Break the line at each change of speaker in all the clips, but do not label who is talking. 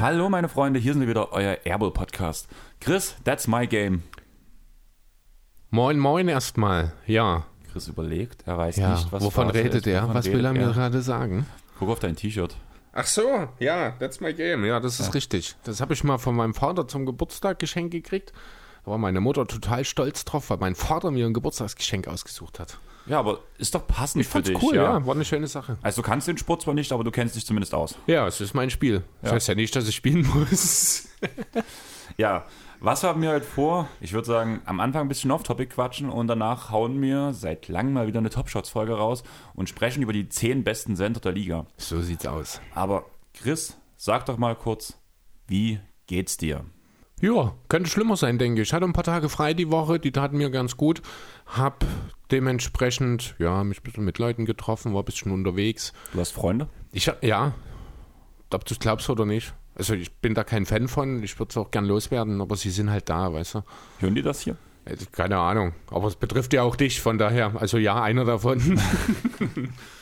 Hallo meine Freunde, hier sind wir wieder, euer Airball Podcast. Chris, that's my game.
Moin, moin erstmal. Ja.
Chris überlegt, er weiß
ja.
nicht, was
Wovon redet
ist.
er?
Wovon
Was will er mir gerade sagen?
Guck auf dein T-Shirt.
Ach so, ja, that's my game. Ja, das ist
Ja.
richtig. Das habe ich mal von meinem Vater zum Geburtstag geschenkt gekriegt. Da war meine Mutter total stolz drauf, weil mein Vater mir ein Geburtstagsgeschenk ausgesucht hat.
Ja, aber ist doch passend
Ich
für
fand's
dich.
cool, ja. War eine schöne Sache.
Also du kannst den Sport zwar nicht, aber du kennst dich zumindest aus.
Ja, es ist mein Spiel. Das
Ja.
heißt ja nicht, dass ich spielen muss.
Ja, was haben wir heute vor? Ich würde sagen, am Anfang ein bisschen off-topic quatschen und danach hauen wir seit langem mal wieder eine Top-Shots-Folge raus und sprechen über die 10 besten Center der Liga.
So sieht's aus.
Aber Chris, sag doch mal kurz, wie geht's dir?
Ja, könnte schlimmer sein, denke ich. Ich hatte ein paar Tage frei die Woche, die taten mir ganz gut. Hab dementsprechend, ja, mich ein bisschen mit Leuten getroffen, war ein bisschen unterwegs.
Du hast Freunde?
Ich, hab- ja, ob du es glaubst oder nicht. Also ich bin da kein Fan von, ich würde es auch gern loswerden, aber sie sind halt da, weißt du.
Hören die das hier?
Also, Keine Ahnung, aber es betrifft ja auch dich, von daher, also ja, einer davon.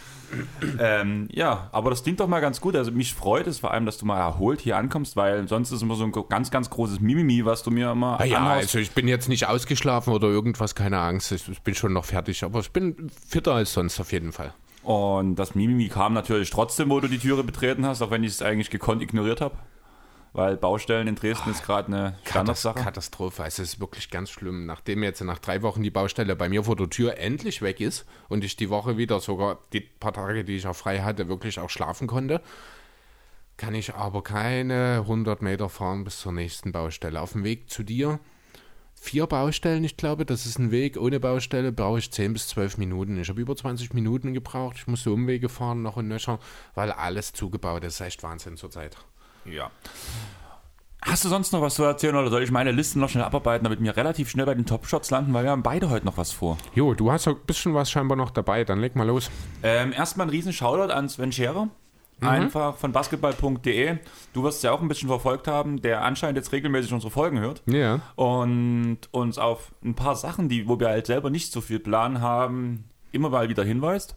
Ähm, ja, aber das klingt doch mal ganz gut. Also mich freut es vor allem, dass du mal erholt hier ankommst, weil sonst ist immer so ein ganz, ganz großes Mimimi, was du mir immer
Ah ja,
anhaust.
also ich bin jetzt nicht ausgeschlafen oder irgendwas, keine Angst, ich, ich bin schon noch fertig, aber ich bin fitter als sonst auf jeden Fall.
Und das Mimimi kam natürlich trotzdem, wo du die Türe betreten hast, auch wenn ich es eigentlich gekonnt ignoriert habe. Weil Baustellen in Dresden ist gerade eine Standardsache.
Katastrophe, also es ist wirklich ganz schlimm. Nachdem jetzt nach drei Wochen die Baustelle bei mir vor der Tür endlich weg ist und ich die Woche wieder sogar die paar Tage, die ich auch frei hatte, wirklich auch schlafen konnte, kann ich aber keine 100 Meter fahren bis zur nächsten Baustelle. Auf dem Weg zu dir vier Baustellen, ich glaube, das ist ein Weg. Ohne Baustelle brauche ich 10 bis 12 Minuten. Ich habe über 20 Minuten gebraucht. Ich musste Umwege fahren, noch und nöcher, weil alles zugebaut ist. Das ist echt Wahnsinn zurzeit.
Ja. Hast du sonst noch was zu erzählen oder soll ich meine Liste noch schnell abarbeiten, damit wir relativ schnell bei den Top-Shots landen, weil wir haben beide heute noch was vor.
Jo, du hast ja ein bisschen was scheinbar noch dabei, dann leg mal los.
Ähm, erstmal ein riesen Shoutout an Sven Scherer. Einfach von basketball.de. Du wirst es ja auch ein bisschen verfolgt haben, der anscheinend jetzt regelmäßig unsere Folgen hört.
Ja.
und uns auf ein paar Sachen, die, wo wir halt selber nicht so viel Plan haben, immer mal wieder hinweist.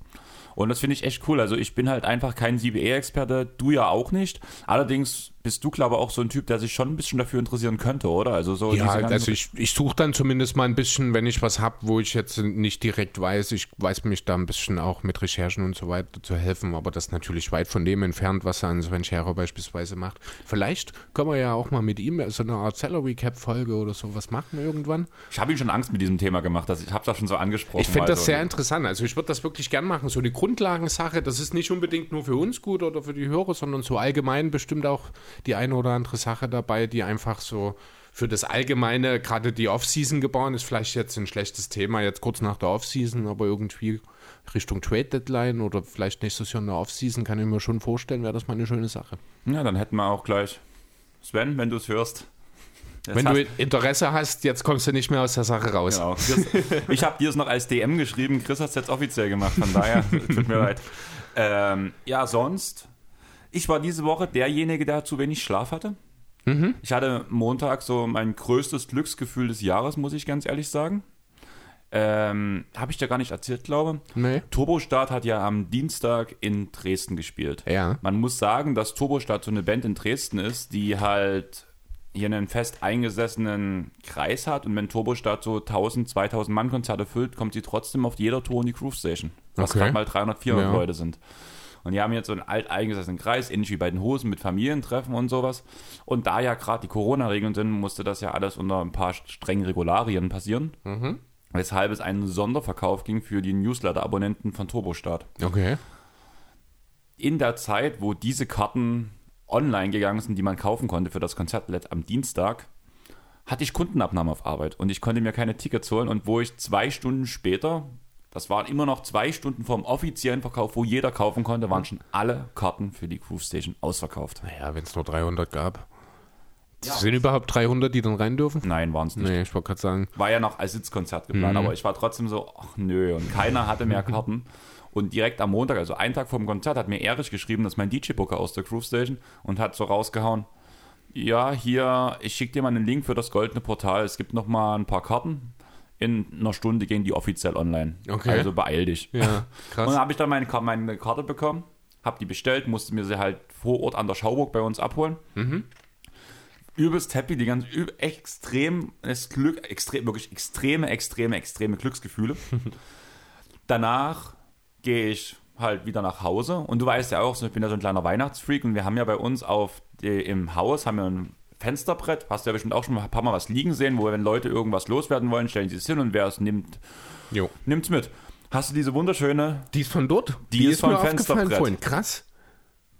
Und das finde ich echt cool. Also ich bin halt einfach kein CBA-Experte, du ja auch nicht. Allerdings bist du, glaube ich, auch so ein Typ, der sich schon ein bisschen dafür interessieren könnte, oder? Also so
Ja, also ich, ich suche dann zumindest mal ein bisschen, wenn ich was habe, wo ich jetzt nicht direkt weiß. Ich weiß mich da ein bisschen auch mit Recherchen und so weiter zu helfen, aber das ist natürlich weit von dem entfernt, was er an Sven Scherer beispielsweise macht. Vielleicht können wir ja auch mal mit ihm so eine Art Salary Cap Folge oder sowas machen irgendwann.
ich habe ihm schon Angst mit diesem Thema gemacht. dass ich habe das schon so angesprochen.
Ich finde das
so.
sehr interessant. Also ich würde das wirklich gern machen. So eine Grundlagensache, das ist nicht unbedingt nur für uns gut oder für die Hörer, sondern so allgemein bestimmt auch die eine oder andere Sache dabei, die einfach so für das Allgemeine, gerade die Offseason geboren ist, vielleicht jetzt ein schlechtes Thema, jetzt kurz nach der Offseason, aber irgendwie Richtung Trade Deadline oder vielleicht nächstes Jahr in der Offseason, kann ich mir schon vorstellen, wäre das mal eine schöne Sache.
Ja, dann hätten wir auch gleich Sven, wenn du es hörst. Jetzt
Wenn
hast-
du Interesse hast, jetzt kommst du nicht mehr aus der Sache raus.
Genau. Ich habe dir es noch als DM geschrieben, Chris hat es jetzt offiziell gemacht, von daher tut mir leid. Ähm, ja, sonst, ich war diese Woche derjenige, der zu wenig Schlaf hatte. Ich hatte Montag so mein größtes Glücksgefühl des Jahres, muss ich ganz ehrlich sagen. Ähm, habe ich dir gar nicht erzählt, glaube
Nee.
Turbostart hat ja am Dienstag in Dresden gespielt.
Ja.
Man muss sagen, dass Turbostart so eine Band in Dresden ist, die halt hier einen fest eingesessenen Kreis hat und wenn Turbostart so 1000, 2000 Mann Konzerte füllt, kommt sie trotzdem auf jeder Tour in die Groove Station. Was
Okay.
gerade mal 300, 400
Ja.
Leute sind. Und die haben jetzt so einen alt eingesessenen Kreis, ähnlich wie bei den Hosen mit Familientreffen und sowas. Und da ja gerade die Corona-Regeln sind, musste das ja alles unter ein paar strengen Regularien passieren. Weshalb es einen Sonderverkauf ging für die Newsletter-Abonnenten von Turbostart
Okay.
in der Zeit, wo diese Karten online gegangen sind, die man kaufen konnte für das Konzert let- am Dienstag, hatte ich Kundenabnahme auf Arbeit und ich konnte mir keine Tickets holen und wo ich zwei Stunden später, das waren immer noch zwei Stunden vom offiziellen Verkauf, wo jeder kaufen konnte, waren schon alle Karten für die Groove Station ausverkauft.
Naja, wenn es nur 300 gab. Sind überhaupt 300, die dann rein dürfen?
Nein, waren es nicht.
Nee, ich wollte gerade sagen.
War ja noch als Sitzkonzert geplant, aber ich war trotzdem so, ach nö, und keiner hatte mehr Karten. Und direkt am Montag, also einen Tag vor dem Konzert, hat mir Erich geschrieben, das ist mein DJ-Booker aus der Groove Station, und hat so rausgehauen, Ja, hier, ich schicke dir mal einen Link für das goldene Portal. Es gibt noch mal ein paar Karten. In einer Stunde gehen die offiziell online.
Okay.
Also beeil dich.
Ja,
Und
krass.
dann habe ich dann meine, meine Karte bekommen, habe die bestellt, musste mir sie halt vor Ort an der Schauburg bei uns abholen. Übelst happy, die ganz üb extrem, das Glück, extrem, wirklich extreme, extreme, extreme Glücksgefühle. Danach gehe ich halt wieder nach Hause und du weißt ja auch, ich bin ja so ein kleiner Weihnachtsfreak und wir haben ja bei uns auf im Haus haben wir ein Fensterbrett, hast du ja bestimmt auch schon mal ein paar Mal was liegen sehen, wo wenn Leute irgendwas loswerden wollen, stellen sie es hin und wer es nimmt,
Jo.
nimmt's mit. Hast du diese wunderschöne
Die ist von dort?
Die ist vom
mir aufgefallen
Fensterbrett.
vorhin. Krass.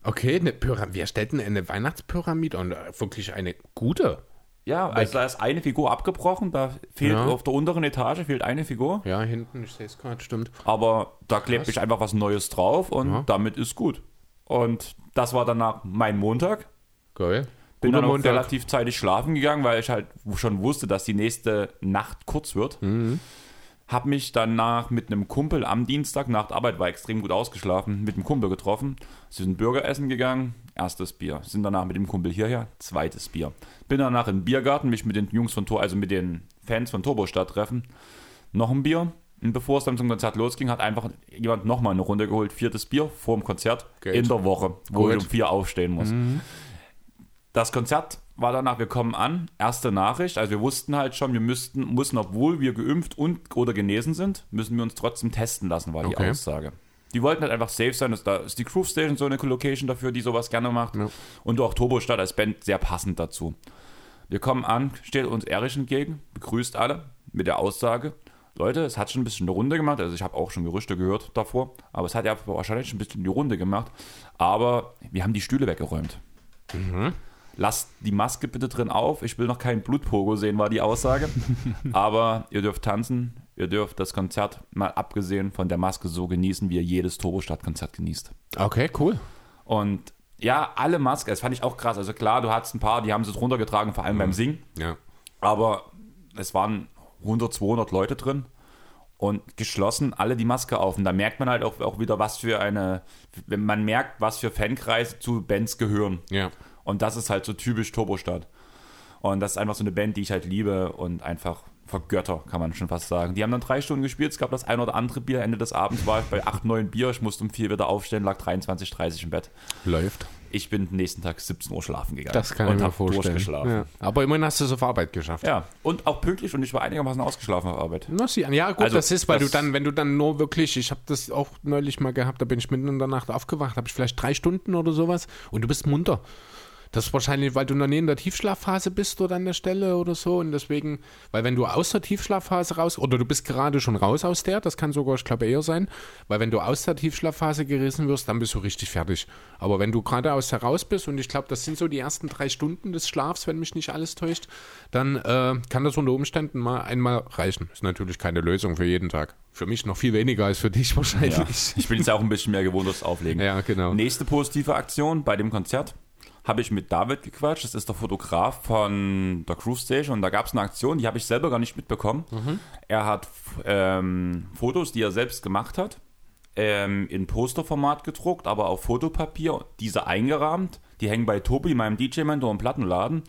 Okay, eine Pyramide. Wer stellt denn eine Weihnachtspyramide und äh, wirklich eine gute?
Ja, also da ist eine Figur abgebrochen, da fehlt
Ja.
auf der unteren Etage fehlt eine Figur,
Ja, hinten, ich sehe es gerade, stimmt.
aber da klebt ich einfach was Neues drauf und
Ja.
damit ist gut. Und das war danach mein Montag.
Geil.
Bin dann auch relativ zeitig schlafen gegangen, weil ich halt schon wusste, dass die nächste Nacht kurz wird.
Mhm.
Hab mich danach mit einem Kumpel am Dienstag nach der Arbeit, war extrem gut ausgeschlafen, mit einem Kumpel getroffen. Sie sind Burger essen gegangen, erstes Bier. Sind danach mit dem Kumpel hierher, zweites Bier. Bin danach im Biergarten, mich mit den Jungs von Tor, also mit den Fans von Turbostadt treffen. Noch ein Bier. Und bevor es dann zum Konzert losging, hat einfach jemand nochmal eine Runde geholt. Viertes Bier vor dem Konzert
Geht.
in der Woche, wo
Gut.
ich um vier aufstehen muss. Das Konzert war danach, wir kommen an, erste Nachricht, also wir wussten halt schon, wir müssten, mussten, obwohl wir geimpft und oder genesen sind, müssen wir uns trotzdem testen lassen, war die
Okay.
Aussage. Die wollten halt einfach safe sein, da ist die Groove Station so eine Location dafür, die sowas gerne macht.
Ja.
Und auch Turbostadt als Band sehr passend dazu. Wir kommen an, steht uns Erich entgegen, begrüßt alle mit der Aussage, Leute, es hat schon ein bisschen eine Runde gemacht, also ich habe auch schon Gerüchte gehört davor, aber es hat ja wahrscheinlich schon ein bisschen die Runde gemacht, aber wir haben die Stühle weggeräumt. Lasst die Maske bitte drin auf, ich will noch keinen Blutpogo sehen, war die Aussage, aber ihr dürft tanzen, ihr dürft das Konzert mal abgesehen von der Maske so genießen, wie ihr jedes Turbostadt-Konzert genießt.
Okay, cool.
Und ja, alle Masken, das fand ich auch krass. Also klar, du hattest ein paar, die haben sie drunter getragen, vor allem beim Singen.
Ja.
Aber es waren 100, 200 Leute drin und geschlossen alle die Maske auf. Und da merkt man halt auch, auch wieder, was für eine, wenn man merkt, was für Fankreise zu Bands gehören.
Ja.
Und das ist halt so typisch Turbostadt. Und das ist einfach so eine Band, die ich halt liebe und einfach vergötter, kann man schon fast sagen. Die haben dann drei Stunden gespielt, es gab das ein oder andere Bier. Ende des Abends war ich bei 8, 9 Bier, ich musste um 4 wieder aufstehen, lag 23, 30 im Bett.
Läuft.
Ich bin nächsten Tag 17 Uhr schlafen gegangen.
Das kann
und
ich mir vorstellen.
durchgeschlafen.
Ja. Aber immerhin hast du es auf Arbeit geschafft.
Ja, und auch pünktlich und ich war einigermaßen ausgeschlafen auf Arbeit.
Na. Ja, gut,
Also,
das ist, weil
das-
du dann, wenn du dann nur wirklich, ich habe das auch neulich mal gehabt, da bin ich mitten in der Nacht aufgewacht, habe ich vielleicht drei Stunden oder sowas und du bist munter. Das ist wahrscheinlich, weil du noch nie in der Tiefschlafphase bist oder an der Stelle oder so. Und deswegen, weil wenn du aus der Tiefschlafphase raus, oder du bist gerade schon raus aus der, das kann sogar, ich glaube, eher sein, weil wenn du aus der Tiefschlafphase gerissen wirst, dann bist du richtig fertig. Aber wenn du gerade aus der raus bist, und ich glaube, das sind so die ersten drei Stunden des Schlafs, wenn mich nicht alles täuscht, dann äh, kann das unter Umständen mal einmal reichen. Ist natürlich keine Lösung für jeden Tag. Für mich noch viel weniger als für dich wahrscheinlich.
Ja. Ich bin jetzt auch ein bisschen mehr gewohnt, das Auflegen.
Ja, genau.
Nächste positive Aktion bei dem Konzert habe ich mit David gequatscht. Das ist der Fotograf von der Cruise Station. Und da gab es eine Aktion, die habe ich selber gar nicht mitbekommen. Er hat ähm, Fotos, die er selbst gemacht hat, ähm, in Posterformat gedruckt, aber auf Fotopapier, diese eingerahmt. Die hängen bei Tobi, meinem DJ-Mentor im Plattenladen.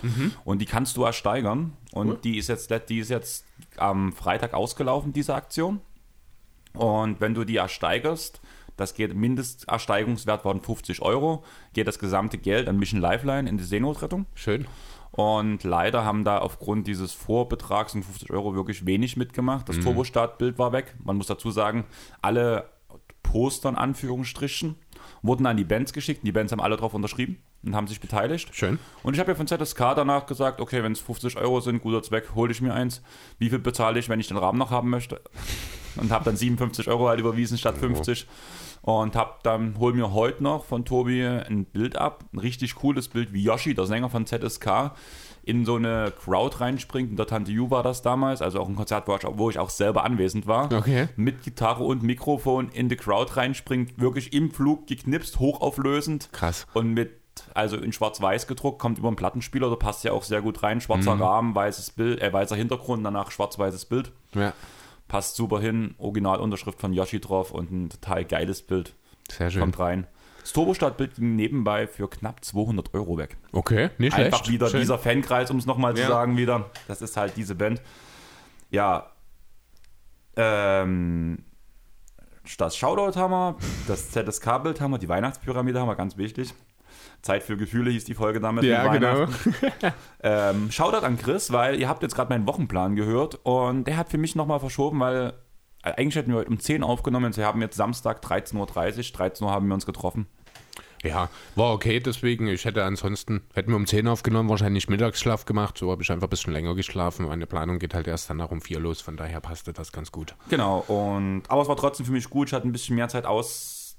Und die kannst du ersteigern. Und die ist jetzt, die ist jetzt am Freitag ausgelaufen, diese Aktion. Und wenn du die ersteigerst, das geht, Mindestersteigungswert waren 50 Euro, geht das gesamte Geld an Mission Lifeline in die Seenotrettung.
Schön.
Und leider haben da aufgrund dieses Vorbetrags von 50 Euro wirklich wenig mitgemacht. Das Turbostart-Bild war weg. Man muss dazu sagen, alle Poster in Anführungsstrichen wurden an die Bands geschickt. Die Bands haben alle drauf unterschrieben und haben sich beteiligt.
Schön.
Und ich habe ja von ZSK danach gesagt, okay, wenn es 50 Euro sind, guter Zweck, hole ich mir eins. Wie viel bezahle ich, wenn ich den Rahmen noch haben möchte? Und habe dann 57 Euro halt überwiesen statt 50. Und hab dann, hol mir heute noch von Tobi ein Bild ab, ein richtig cooles Bild, wie Yoshi, der Sänger von ZSK, in so eine Crowd reinspringt. Und der Tante Ju war das damals, also auch ein Konzert, wo ich, auch selber anwesend war.
Okay.
Mit Gitarre und Mikrofon in die Crowd reinspringt, wirklich im Flug geknipst, hochauflösend.
Krass.
Und mit, also in schwarz-weiß gedruckt, kommt über einen Plattenspieler, da passt ja auch sehr gut rein. Schwarzer Rahmen, weißes Bild, äh, weißer Hintergrund, danach schwarz-weißes Bild.
Ja,
Passt super hin, Originalunterschrift von Yoshi drauf und ein total geiles Bild.
sehr schön.
Kommt rein. Das Turbostartbild ging nebenbei für knapp 200 Euro weg.
Okay, nicht schlecht.
Einfach wieder
Schön.
dieser Fankreis, um es nochmal zu
Ja.
sagen wieder. Das ist halt diese Band. Ja. Ähm, das Shoutout haben wir, das ZSK-Bild haben wir, die Weihnachtspyramide haben wir, ganz wichtig. Zeit für Gefühle hieß die Folge damit.
Ja, genau.
Ähm, Shoutout an Chris, weil ihr habt jetzt gerade meinen Wochenplan gehört und der hat für mich nochmal verschoben, weil eigentlich hätten wir heute um 10 aufgenommen wir haben jetzt Samstag 13.30 Uhr, 13 Uhr haben wir uns getroffen.
Ja, war okay, deswegen. Ich hätte ansonsten, hätten wir um 10 aufgenommen, wahrscheinlich Mittagsschlaf gemacht. So habe ich einfach ein bisschen länger geschlafen. Meine Planung geht halt erst danach um 4 los, von daher passte das ganz gut.
Genau, und aber es war trotzdem für mich gut. Ich hatte ein bisschen mehr Zeit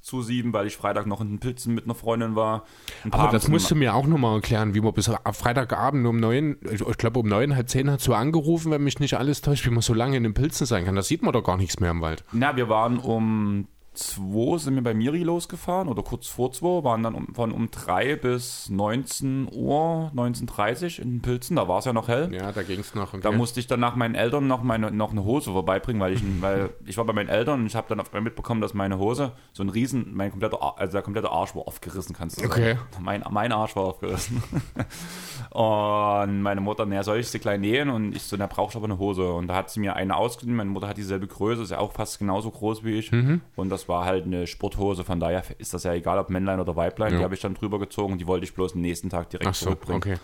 auszusieben, weil ich Freitag noch in den Pilzen mit einer Freundin war. Ein
Aber das musst du mir auch nochmal erklären, wie man bis ab Freitagabend um 9, ich ich glaube um 9, halb 10 hat so angerufen, wenn mich nicht alles täuscht, wie man so lange in den Pilzen sein kann. Da sieht man doch gar nichts mehr im Wald.
Na, wir waren um 2 sind wir bei Miri losgefahren oder kurz vor 2, waren dann um, von um 3 bis 19 Uhr, 19.30 Uhr in Pilzen, da war es ja noch hell.
Ja, da ging es noch. Okay.
Da musste ich dann nach meinen Eltern noch, meine, noch eine Hose vorbeibringen, weil ich, weil ich war bei meinen Eltern und ich habe dann auf einmal mitbekommen, dass meine Hose so ein Riesen, mein kompletter, also der komplette Arsch war aufgerissen, kannst du
Okay.
sagen. Mein, mein Arsch war aufgerissen. und meine Mutter, naja, soll ich sie klein nähen? Und ich so, na, brauchst du aber eine Hose. Und da hat sie mir eine ausgeliehen. Meine Mutter hat dieselbe Größe, ist ja auch fast genauso groß wie ich.
Mhm.
Und das war halt eine Sporthose, von daher ist das ja egal, ob Männlein oder Weiblein.
Ja.
Die habe ich dann drüber gezogen und die wollte ich bloß am nächsten Tag direkt
Ach so,
zurückbringen.
okay.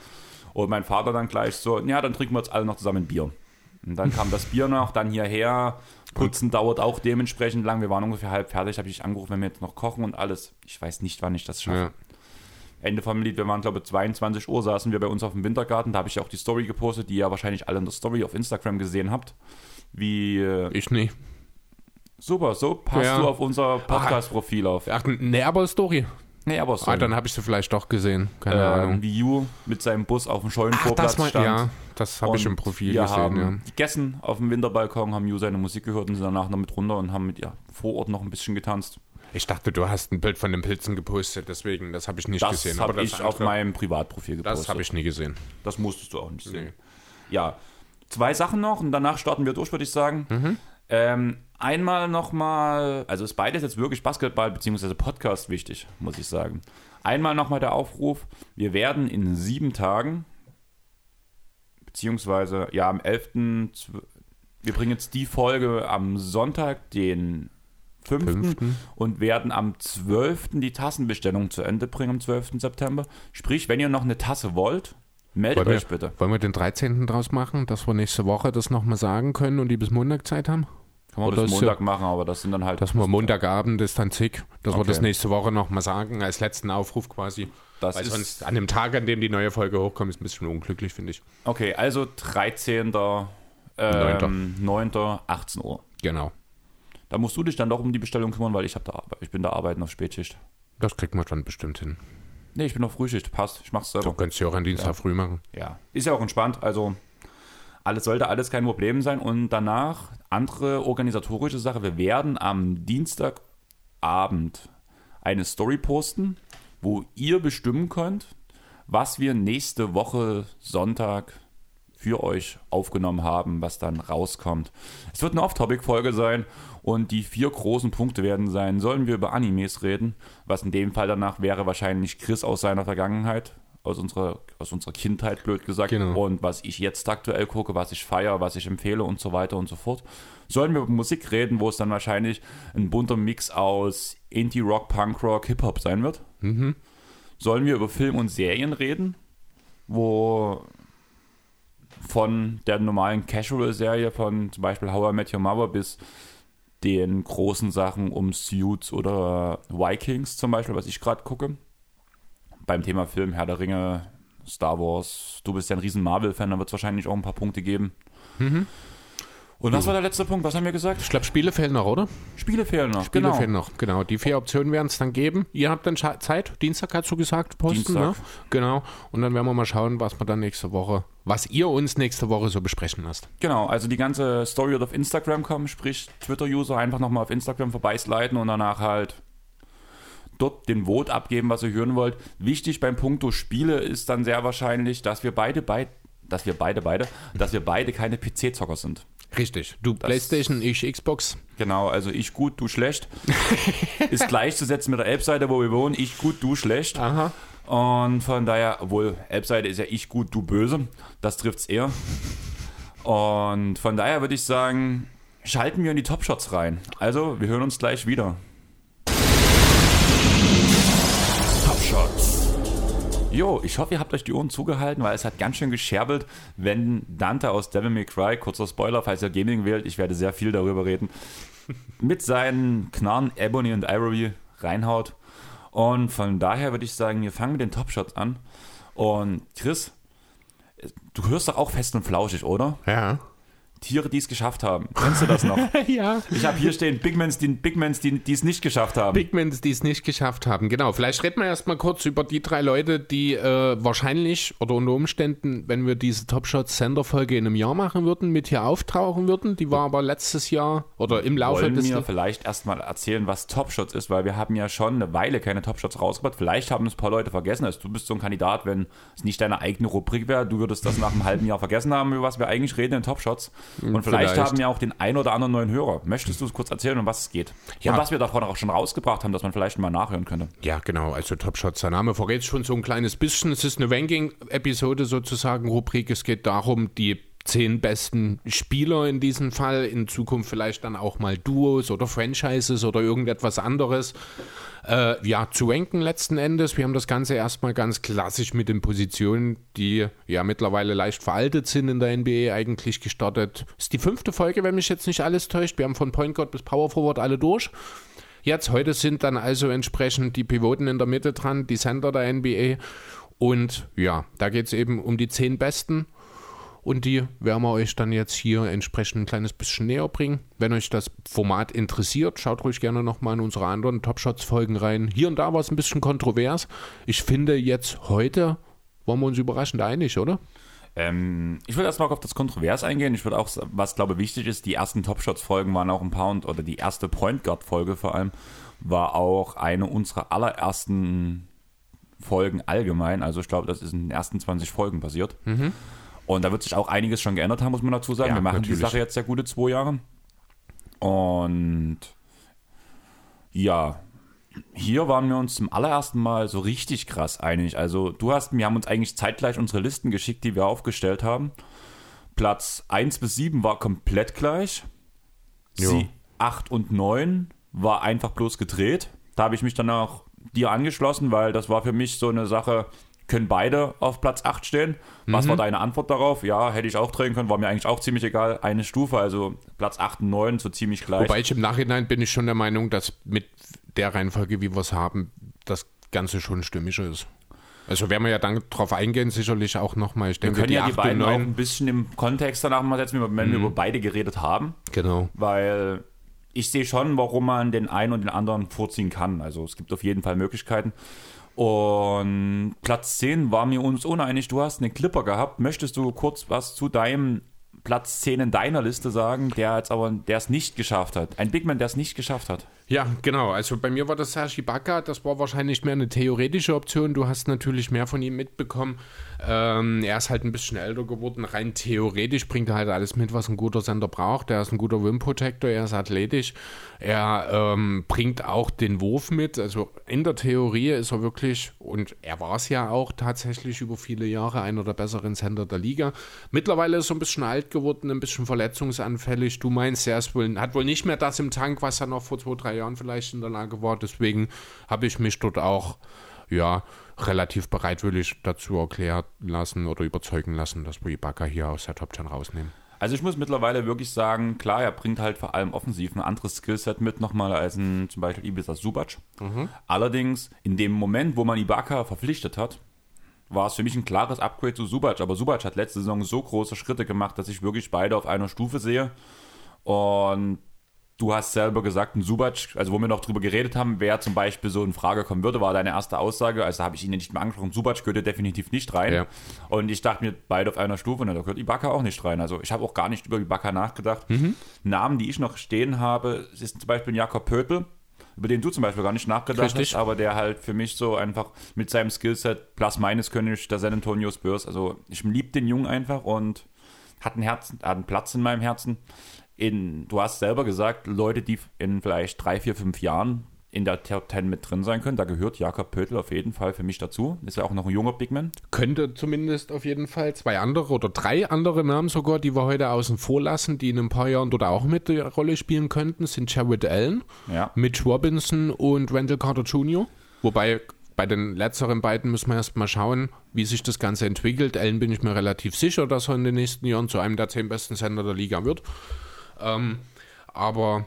Und mein Vater dann gleich so, ja, dann trinken wir jetzt alle noch zusammen ein Bier. Und dann kam das Bier noch, dann hierher. Putzen dauert auch dementsprechend lang. Wir waren ungefähr halb fertig, habe ich angerufen, wenn wir jetzt noch kochen und alles. Ich weiß nicht, wann ich das schaffe.
Ja.
Ende vom Lied, wir waren glaube ich 22 Uhr, saßen wir bei uns auf dem Wintergarten. Da habe ich auch die Story gepostet, die ihr wahrscheinlich alle in der Story auf Instagram gesehen habt. Wie, äh,
Ich nicht.
Super, so passt
Ja.
du auf unser Podcast-Profil auf.
Ach, ne, aber Story.
Nee, aber so.
Ah, dann habe ich sie vielleicht doch gesehen. Keine Ahnung.
ähm, wie You mit seinem Bus auf dem
Ach,
Scheunenvorplatz
das
stand.
ja, das habe ich im Profil gesehen,
haben
ja.
gegessen auf dem Winterbalkon, haben Ju seine Musik gehört und sind danach noch mit runter und haben mit ihr vor Ort noch ein bisschen getanzt.
Ich dachte, du hast ein Bild von den Pilzen gepostet, deswegen, das habe ich nicht
Das
gesehen.
habe
das
ich auf
andere-
meinem Privatprofil gepostet.
Das habe ich nie gesehen.
Das musstest du auch nicht sehen.
Nee.
Ja, zwei Sachen noch und danach starten wir durch, würde ich sagen.
Mhm.
Ähm, einmal nochmal, also ist beides jetzt wirklich Basketball bzw. Podcast wichtig, muss ich sagen. Einmal nochmal der Aufruf, wir werden in sieben Tagen, beziehungsweise ja am 11. Zw- Wir bringen jetzt die Folge am Sonntag, den 5.
Fünften.
und werden am 12. die Tassenbestellung zu Ende bringen, am 12. September. Sprich, wenn ihr noch eine Tasse wollt, meldet
Wollen
euch bitte.
wir, wollen wir den 13. draus machen, dass wir nächste Woche das nochmal sagen können und die bis Montag Zeit haben?
Kann man
Oder
das Montag machen, aber das sind dann halt.
Dass wir Montagabend ist dann zick, dass wir
Okay.
das nächste Woche nochmal sagen, als letzten Aufruf quasi.
Das
Weil sonst an dem Tag, an dem die neue Folge hochkommt, ist ein bisschen unglücklich, finde ich.
Okay, also 13. Ähm, 9. 18 Uhr.
Genau.
Da musst du dich dann doch um die Bestellung kümmern, weil ich, hab da, ich bin da arbeiten auf Spätschicht.
Das kriegt man dann bestimmt hin.
Nee, ich bin auf Frühschicht, passt. Ich mach's
Du
selber.
könntest ja auch an Dienstag früh machen.
Ja, ist ja auch entspannt. Also alles sollte alles kein Problem sein. Und danach andere organisatorische Sache. Wir werden am Dienstagabend eine Story posten, wo ihr bestimmen könnt, was wir nächste Woche Sonntag für euch aufgenommen haben, was dann rauskommt. Es wird eine Off-Topic-Folge sein und die vier großen Punkte werden sein, sollen wir über Animes reden, was in dem Fall danach wäre wahrscheinlich Chris aus seiner Vergangenheit, aus unserer, aus unserer Kindheit, blöd gesagt,
Genau.
und was ich jetzt aktuell gucke, was ich feiere, was ich empfehle und so weiter und so fort. Sollen wir über Musik reden, wo es dann wahrscheinlich ein bunter Mix aus Indie-Rock, Punk-Rock, Hip-Hop sein wird. Sollen wir über Film und Serien reden, wo von der normalen Casual-Serie von zum Beispiel How I Met Your Mother bis den großen Sachen um Suits oder Vikings zum Beispiel, was ich gerade gucke. Beim Thema Film, Herr der Ringe, Star Wars. Du bist ja ein riesen Marvel-Fan, da wird es wahrscheinlich auch ein paar Punkte geben. Und was war der letzte Punkt? Was haben wir gesagt?
Ich glaube, Spiele fehlen noch, oder?
Spiele fehlen noch.
Spiele
genau.
fehlen noch, genau. Die vier Optionen werden es dann geben. Ihr habt dann Zeit, Dienstag hast du gesagt, posten,
Dienstag.
ne? Genau. Und dann werden wir mal schauen, was wir dann nächste Woche, was ihr uns nächste Woche so besprechen lasst.
Genau, also die ganze Story wird auf Instagram kommen, sprich Twitter-User einfach nochmal auf Instagram vorbeisliden und danach halt dort den Vote abgeben, was ihr hören wollt. Wichtig beim Punkto Spiele ist dann sehr wahrscheinlich, dass wir beide bei dass wir beide beide, dass wir beide keine PC-Zocker sind.
Richtig. Du Playstation, ich Xbox.
Genau, also ich gut, du schlecht. ist gleichzusetzen mit der Elbseite, wo wir wohnen. Ich gut, du schlecht.
Aha.
Und von daher, obwohl Elbseite ist ja ich gut, du böse. Das trifft's eher. Und von daher würde ich sagen, schalten wir in die Top-Shots rein. Also, wir hören uns gleich wieder. Jo, ich hoffe, ihr habt euch die Ohren zugehalten, weil es hat ganz schön gescherbelt, wenn Dante aus Devil May Cry, kurzer Spoiler, falls ihr Gaming wählt, ich werde sehr viel darüber reden, mit seinen Knarren Ebony und Ivory reinhaut. Und von daher würde ich sagen, wir fangen mit den Top-Shots an. Und Chris, du hörst doch auch fest und flauschig, oder?
Ja.
Tiere, die es geschafft haben. Kennst du das noch?
ja.
Ich habe hier stehen Bigmans, die, Bigmans, die, die es nicht geschafft haben.
Bigmans, die es nicht geschafft haben. Genau. Vielleicht reden wir erstmal kurz über die drei Leute, die äh, wahrscheinlich oder unter Umständen, wenn wir diese Top Shots Sender Folge in einem Jahr machen würden, mit hier auftauchen würden. Die war aber letztes Jahr oder im Laufe
Wollen
des
wir vielleicht erstmal erzählen, was Top Shots ist, weil wir haben ja schon eine Weile keine Top Shots rausgebracht. Vielleicht haben es ein paar Leute vergessen. Also du bist so ein Kandidat, wenn es nicht deine eigene Rubrik wäre, du würdest das nach einem halben Jahr vergessen haben, über was wir eigentlich reden in Top Shots. Und vielleicht,
Vielleicht.
haben wir auch den ein oder anderen neuen Hörer. Möchtest du es kurz erzählen, um was es geht?
Ja.
Und was wir davon auch schon rausgebracht haben, dass man vielleicht mal nachhören könnte.
Ja, genau. Also Top Shots, der Name verrät schon so ein kleines bisschen. Es ist eine Ranking-Episode sozusagen, Rubrik. Es geht darum, die zehn besten Spieler in diesem Fall, in Zukunft vielleicht dann auch mal Duos oder Franchises oder irgendetwas anderes, äh, ja, zu ranken letzten Endes. Wir haben das Ganze erstmal ganz klassisch mit den Positionen, die ja mittlerweile leicht veraltet sind in der NBA eigentlich gestartet. Ist die fünfte Folge, wenn mich jetzt nicht alles täuscht. Wir haben von Point Guard bis Power Forward alle durch. Jetzt, heute sind dann also entsprechend die Pivoten in der Mitte dran, die Center der NBA. Und ja, da geht es eben um die zehn Besten. Und die werden wir euch dann jetzt hier entsprechend ein kleines bisschen näher bringen. Wenn euch das Format interessiert, schaut ruhig gerne nochmal in unsere anderen Top Shots-Folgen rein. Hier und da war es ein bisschen kontrovers. Ich finde jetzt heute waren wir uns überraschend einig, oder?
Ähm, ich würde erstmal auf das Kontrovers eingehen. Ich würde auch, was glaube wichtig ist, die ersten Top Shots Folgen waren auch ein paar und oder die erste Point Guard Folge vor allem war auch eine unserer allerersten Folgen allgemein. Also ich glaube, das ist in den ersten 20 Folgen passiert. Und da wird sich auch einiges schon geändert haben, muss man dazu sagen.
Ja,
Wir machen
natürlich.
die Sache jetzt ja gute zwei Jahre. Und ja, hier waren wir uns zum allerersten Mal so richtig krass einig. Also du hast, wir haben uns eigentlich zeitgleich unsere Listen geschickt, die wir aufgestellt haben. Platz 1 bis 7 war komplett gleich.
Jo.
Sie 8 und 9 war einfach bloß gedreht. Da habe ich mich dann auch dir angeschlossen, weil das war für mich so eine Sache, können beide auf Platz 8 stehen. Was
Mhm.
war deine Antwort darauf? Ja, hätte ich auch drehen können, war mir eigentlich auch ziemlich egal. Eine Stufe, also Platz 8 und 9, so ziemlich gleich.
Wobei ich im Nachhinein bin ich schon der Meinung, dass mit der Reihenfolge, wie wir es haben, das Ganze schon stimmiger ist. Also werden wir ja dann drauf eingehen, sicherlich auch nochmal. Ich
wir
denke,
können ja die
acht und
beiden auch ein bisschen im Kontext danach mal setzen, wenn
Mhm.
wir über beide geredet haben.
Genau.
weil ich sehe schon, warum man den einen und den anderen vorziehen kann. Also es gibt auf jeden Fall Möglichkeiten. Und Platz 10 war mir uns uneinig. Du hast einen Clipper gehabt. Möchtest du kurz was zu deinem Platz 10 in deiner Liste sagen, der jetzt aber, der es nicht geschafft hat? Ein Big Man, der es nicht geschafft hat.
Ja, genau. Also bei mir war das Sergi Baka. Das war wahrscheinlich mehr eine theoretische Option. Du hast natürlich mehr von ihm mitbekommen. Ähm, er ist halt ein bisschen älter geworden. Rein theoretisch bringt er halt alles mit, was ein guter Sender braucht. Er ist ein guter Wim Protector, er ist athletisch. Er ähm, bringt auch den Wurf mit. Also in der Theorie ist er wirklich, und er war es ja auch tatsächlich über viele Jahre, einer der besseren Sender der Liga. Mittlerweile ist er ein bisschen alt geworden, ein bisschen verletzungsanfällig. Du meinst, er wohl, hat wohl nicht mehr das im Tank, was er noch vor zwei, drei Jahren vielleicht in der Lage war. Deswegen habe ich mich dort auch ja, relativ bereitwillig dazu erklärt lassen oder überzeugen lassen, dass wir Ibaka hier aus der Top 10 rausnehmen.
Also ich muss mittlerweile wirklich sagen, klar, er bringt halt vor allem offensiv ein anderes Skillset mit nochmal als ein zum Beispiel Ibiza Subac. Allerdings in dem Moment, wo man Ibaka verpflichtet hat, war es für mich ein klares Upgrade zu Subac. Aber Subac hat letzte Saison so große Schritte gemacht, dass ich wirklich beide auf einer Stufe sehe. Und du hast selber gesagt, ein Subac, also wo wir noch drüber geredet haben, wer zum Beispiel so in Frage kommen würde, war deine erste Aussage. Also habe ich ihn nicht mehr angesprochen. Subac gehörte definitiv nicht rein.
Ja.
Und ich dachte mir, beide auf einer Stufe, und da gehört Ibaka auch nicht rein. Also ich habe auch gar nicht über Ibaka nachgedacht. Namen, die ich noch stehen habe, ist zum Beispiel ein Jakob Pötel, über den du zum Beispiel gar nicht nachgedacht
Richtig.
hast, aber der halt für mich so einfach mit seinem Skillset plus minus König der San Antonio Spurs, also ich liebe den Jungen einfach und hat einen, Herzen, hat einen Platz in meinem Herzen. In, du hast selber gesagt, Leute, die in vielleicht drei, vier, fünf Jahren in der Top 10 mit drin sein können. Da gehört Jakob Pöttl auf jeden Fall für mich dazu. Ist ja auch noch ein junger Bigman.
Könnte zumindest auf jeden Fall zwei andere oder drei andere Namen sogar, die wir heute außen vor lassen, die in ein paar Jahren dort auch mit der Rolle spielen könnten, sind Jared Allen,
Ja.
Mitch Robinson und Randall Carter Jr. Wobei bei den letzteren beiden müssen wir erst mal schauen, wie sich das Ganze entwickelt. Allen bin ich mir relativ sicher, dass er in den nächsten Jahren zu einem der zehn besten Sender der Liga wird. Ähm, aber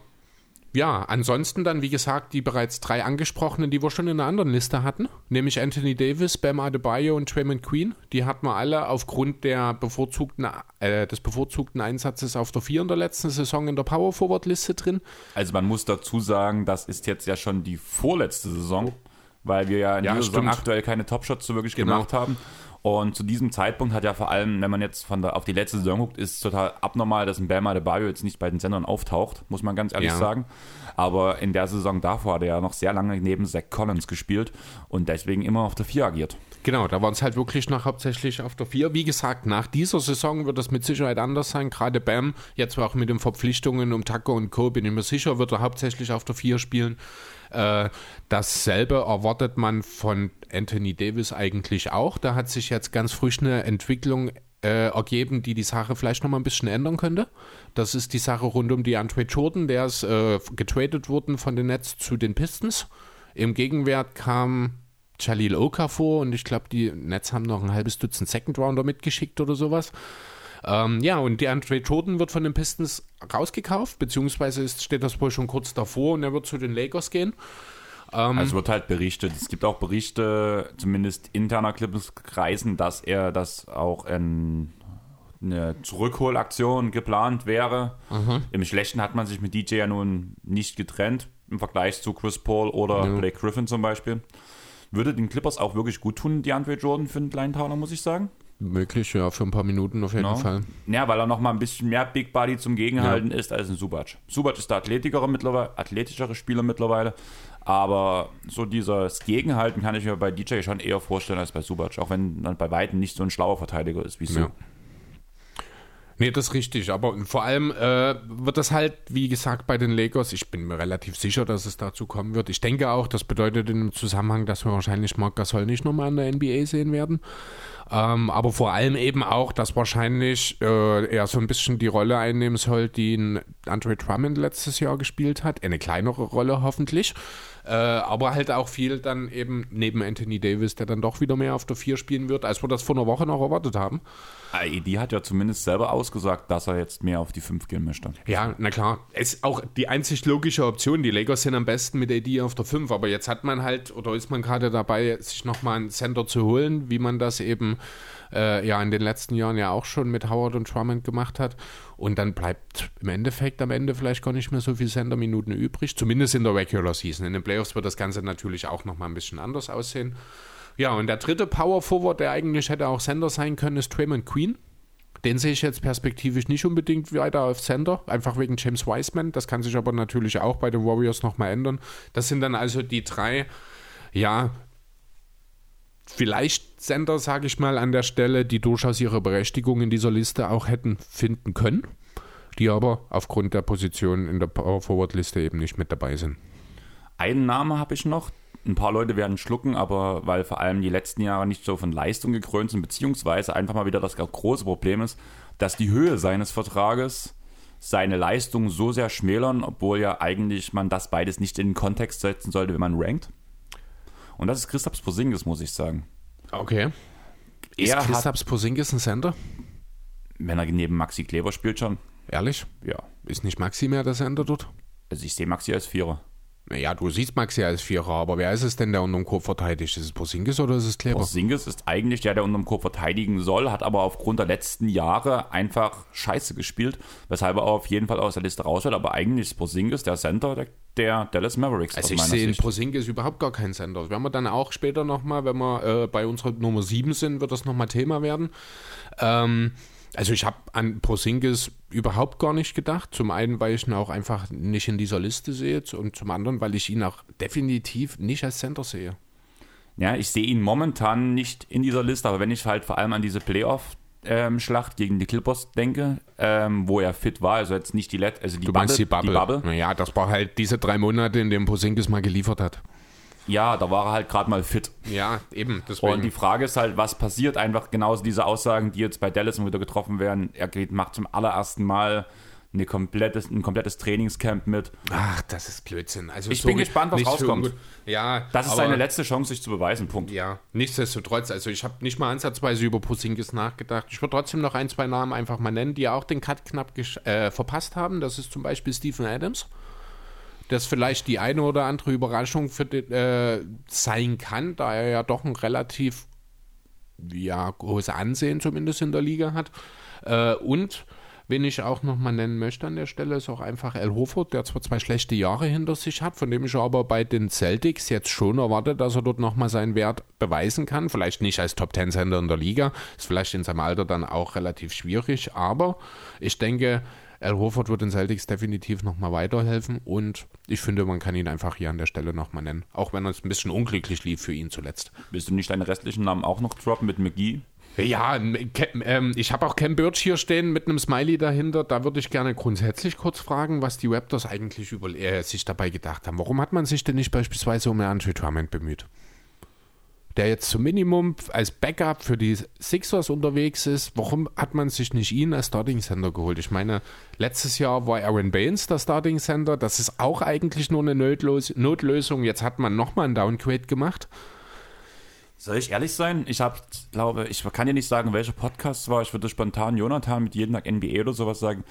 ja, ansonsten dann, wie gesagt, die bereits drei angesprochenen, die wir schon in einer anderen Liste hatten, nämlich Anthony Davis, Bam Adebayo und Draymond Queen. Die hatten wir alle aufgrund der bevorzugten, äh, des bevorzugten Einsatzes auf der 4 in der letzten Saison in der Power Forward Liste drin.
Also man muss dazu sagen, das ist jetzt ja schon die vorletzte Saison, weil wir ja in
Ja,
dieser Saison
stimmt.
aktuell keine Topshots so wirklich
Genau.
gemacht haben. Und zu diesem Zeitpunkt hat ja vor allem, wenn man jetzt von der, auf die letzte Saison guckt, ist es total abnormal, dass ein Bam Adebayo jetzt nicht bei den Sendern auftaucht, muss man ganz ehrlich
Ja.
sagen. Aber in der Saison davor hat er ja noch sehr lange neben Zach Collins gespielt und deswegen immer auf der 4 agiert.
Genau, da waren es halt wirklich noch hauptsächlich auf der 4. Wie gesagt, nach dieser Saison wird das mit Sicherheit anders sein. Gerade Bam, jetzt auch mit den Verpflichtungen um Tucker und Co. bin ich mir sicher, wird er hauptsächlich auf der 4 spielen. Äh, dasselbe erwartet man von Anthony Davis eigentlich auch. Da hat sich jetzt ganz frisch eine Entwicklung äh, ergeben, die die Sache vielleicht noch mal ein bisschen ändern könnte. Das ist die Sache rund um die Andre Jordan. Der ist äh, getradet worden von den Nets zu den Pistons. Im Gegenwert kam Jalil Okafor und ich glaube, die Nets haben noch ein halbes Dutzend Second Rounder mitgeschickt oder sowas. Ähm, ja, und die Andre Jordan wird von den Pistons rausgekauft, beziehungsweise ist, steht das wohl schon kurz davor und er wird zu den Lakers gehen. Ähm,
Also wird halt berichtet. Es gibt auch Berichte, zumindest interner Clippers-Kreisen, dass er das auch in eine Zurückholaktion geplant wäre. Im Schlechten hat man sich mit DJ ja nun nicht getrennt, im Vergleich zu Chris Paul oder Blake Griffin zum Beispiel. Würde den Clippers auch wirklich gut tun, die Andre Jordan für einen kleinen Tauner, muss ich sagen.
möglich, ja, für ein paar Minuten auf jeden
Ja.
Fall.
Ja, weil er noch mal ein bisschen mehr Big Body zum Gegenhalten ist als ein Subac. Subac ist der athletischere, mittlerweile, athletischere Spieler mittlerweile, aber so dieses Gegenhalten kann ich mir bei DJ schon eher vorstellen als bei Subac, auch wenn dann bei Weitem nicht so ein schlauer Verteidiger ist wie Su.
Ja. Nee, das ist richtig. Aber vor allem äh, wird das halt, wie gesagt, bei den Lakers, ich bin mir relativ sicher, dass es dazu kommen wird. Ich denke auch, das bedeutet in dem Zusammenhang, dass wir wahrscheinlich Marc Gasol nicht nochmal in der NBA sehen werden. Ähm, aber vor allem eben auch, dass wahrscheinlich äh, er so ein bisschen die Rolle einnehmen soll, die Andre Drummond letztes Jahr gespielt hat. Eine kleinere Rolle hoffentlich. Äh, aber halt auch viel dann eben neben Anthony Davis, der dann doch wieder mehr auf der 4 spielen wird, als wir das vor einer Woche noch erwartet haben.
AED hat ja zumindest selber ausgesagt, dass er jetzt mehr auf die 5 gehen möchte.
Ja, na klar. Es ist auch die einzig logische Option. Die Lakers sind am besten mit AD auf der 5, aber jetzt hat man halt, oder ist man gerade dabei, sich nochmal einen Center zu holen, wie man das eben äh, ja in den letzten Jahren ja auch schon mit Howard und Drummond gemacht hat. Und dann bleibt im Endeffekt am Ende vielleicht gar nicht mehr so viel Center-Minuten übrig, zumindest in der Regular Season. In den Playoffs wird das Ganze natürlich auch nochmal ein bisschen anders aussehen. Ja, und der dritte Power Forward, der eigentlich hätte auch Center sein können, ist Draymond Queen. Den sehe ich jetzt perspektivisch nicht unbedingt weiter auf Center, einfach wegen James Wiseman. Das kann sich aber natürlich auch bei den Warriors nochmal ändern. Das sind dann also die drei, ja, vielleicht Center, sage ich mal, an der Stelle, die durchaus ihre Berechtigung in dieser Liste auch hätten finden können, die aber aufgrund der Position in der Power Forward Liste eben nicht mit dabei sind.
Einen Namen habe ich noch. Ein paar Leute werden schlucken, aber weil vor allem die letzten Jahre nicht so von Leistung gekrönt sind, beziehungsweise einfach mal wieder das große Problem ist, dass die Höhe seines Vertrages seine Leistung so sehr schmälern, obwohl ja eigentlich man das beides nicht in den Kontext setzen sollte, wenn man rankt. Und das ist Christaps Porzingis, muss ich sagen.
Okay. Ist
Er hat,
Kristaps Porzingis ein Center?
wenn er neben Maxi Kleber spielt schon,
Ehrlich?
ja.
Ist nicht Maxi mehr der Center dort?
Also ich sehe Maxi als Vierer.
Naja, du siehst Maxi als Vierer, aber wer ist es denn, der unterm Korb verteidigt? Ist es Porzingis oder ist es Kleber?
Porzingis ist eigentlich der, der unterm Korb verteidigen soll, hat aber aufgrund der letzten Jahre einfach scheiße gespielt, weshalb er auf jeden Fall aus der Liste raus wird. Aber eigentlich ist Porzingis der Center der, der Dallas Mavericks
Also ich sehe in. Porzingis überhaupt gar keinen Center. Werden wir dann auch später nochmal, wenn wir äh, bei unserer Nummer 7 sind, wird das nochmal Thema werden. Ähm, also ich habe an Porzingis überhaupt gar nicht gedacht. Zum einen, weil ich ihn auch einfach nicht in dieser Liste sehe und zum anderen, weil ich ihn auch definitiv nicht als Center sehe.
Ja, ich sehe ihn momentan nicht in dieser Liste, aber wenn ich halt vor allem an diese Playoff ähm, Schlacht gegen die Clippers denke, ähm, wo er fit war, also jetzt nicht die Let also die
Du meinst die Bubble?
Die Bubble.
Naja, das war halt diese drei Monate, in denen Porzingis mal geliefert hat.
Ja, da war er halt gerade mal fit.
Ja, eben.
Und
Deswegen.
die Frage ist halt, was passiert? Einfach genauso diese Aussagen, die jetzt bei Dallas wieder getroffen werden. Er geht, macht zum allerersten Mal eine komplettes, ein komplettes Trainingscamp mit.
Ach, das ist Blödsinn. Also
Ich bin
sorry,
gespannt, was
so
rauskommt.
ja,
Das ist seine letzte Chance, sich zu beweisen. Punkt.
Ja, nichtsdestotrotz, also ich habe nicht mal ansatzweise über Porzingis nachgedacht. Ich würde trotzdem noch ein, zwei Namen einfach mal nennen, die auch den Cut knapp äh, verpasst haben. Das ist zum Beispiel Stephen Adams. Das vielleicht die eine oder andere Überraschung für den, äh, sein kann, da er ja doch ein relativ ja, großes Ansehen zumindest in der Liga hat. Äh, und wen ich auch nochmal nennen möchte an der Stelle, ist auch einfach El Horford, der zwar zwei schlechte Jahre hinter sich hat, von dem ich aber bei den Celtics jetzt schon erwarte, dass er dort nochmal seinen Wert beweisen kann. Vielleicht nicht als Top Ten Sender in der Liga, ist vielleicht in seinem Alter dann auch relativ schwierig, aber ich denke, El Horford wird den Celtics definitiv nochmal weiterhelfen und ich finde, man kann ihn einfach hier an der Stelle nochmal nennen. Auch wenn es ein bisschen unglücklich lief für ihn zuletzt.
Willst du nicht deine restlichen Namen auch noch droppen mit McGee?
Ja, Ke- ähm, ich habe auch Cam Birch hier stehen mit einem Smiley dahinter. Da würde ich gerne grundsätzlich kurz fragen, was die Raptors eigentlich über, äh, sich dabei gedacht haben. Warum hat man sich denn nicht beispielsweise um Andre Drummond bemüht? Der jetzt zum Minimum als Backup für die Sixers unterwegs ist. Warum hat man sich nicht ihn als Starting Center geholt? Ich meine, letztes Jahr war Aaron Baines der Starting Center. Das ist auch eigentlich nur eine Notlos Notlösung. Jetzt hat man nochmal einen Downgrade gemacht.
Soll ich ehrlich sein? Ich habe, glaube, ich kann dir nicht sagen, welcher Podcast war. Ich würde spontan Jonathan mit jedem Tag NBA oder sowas sagen.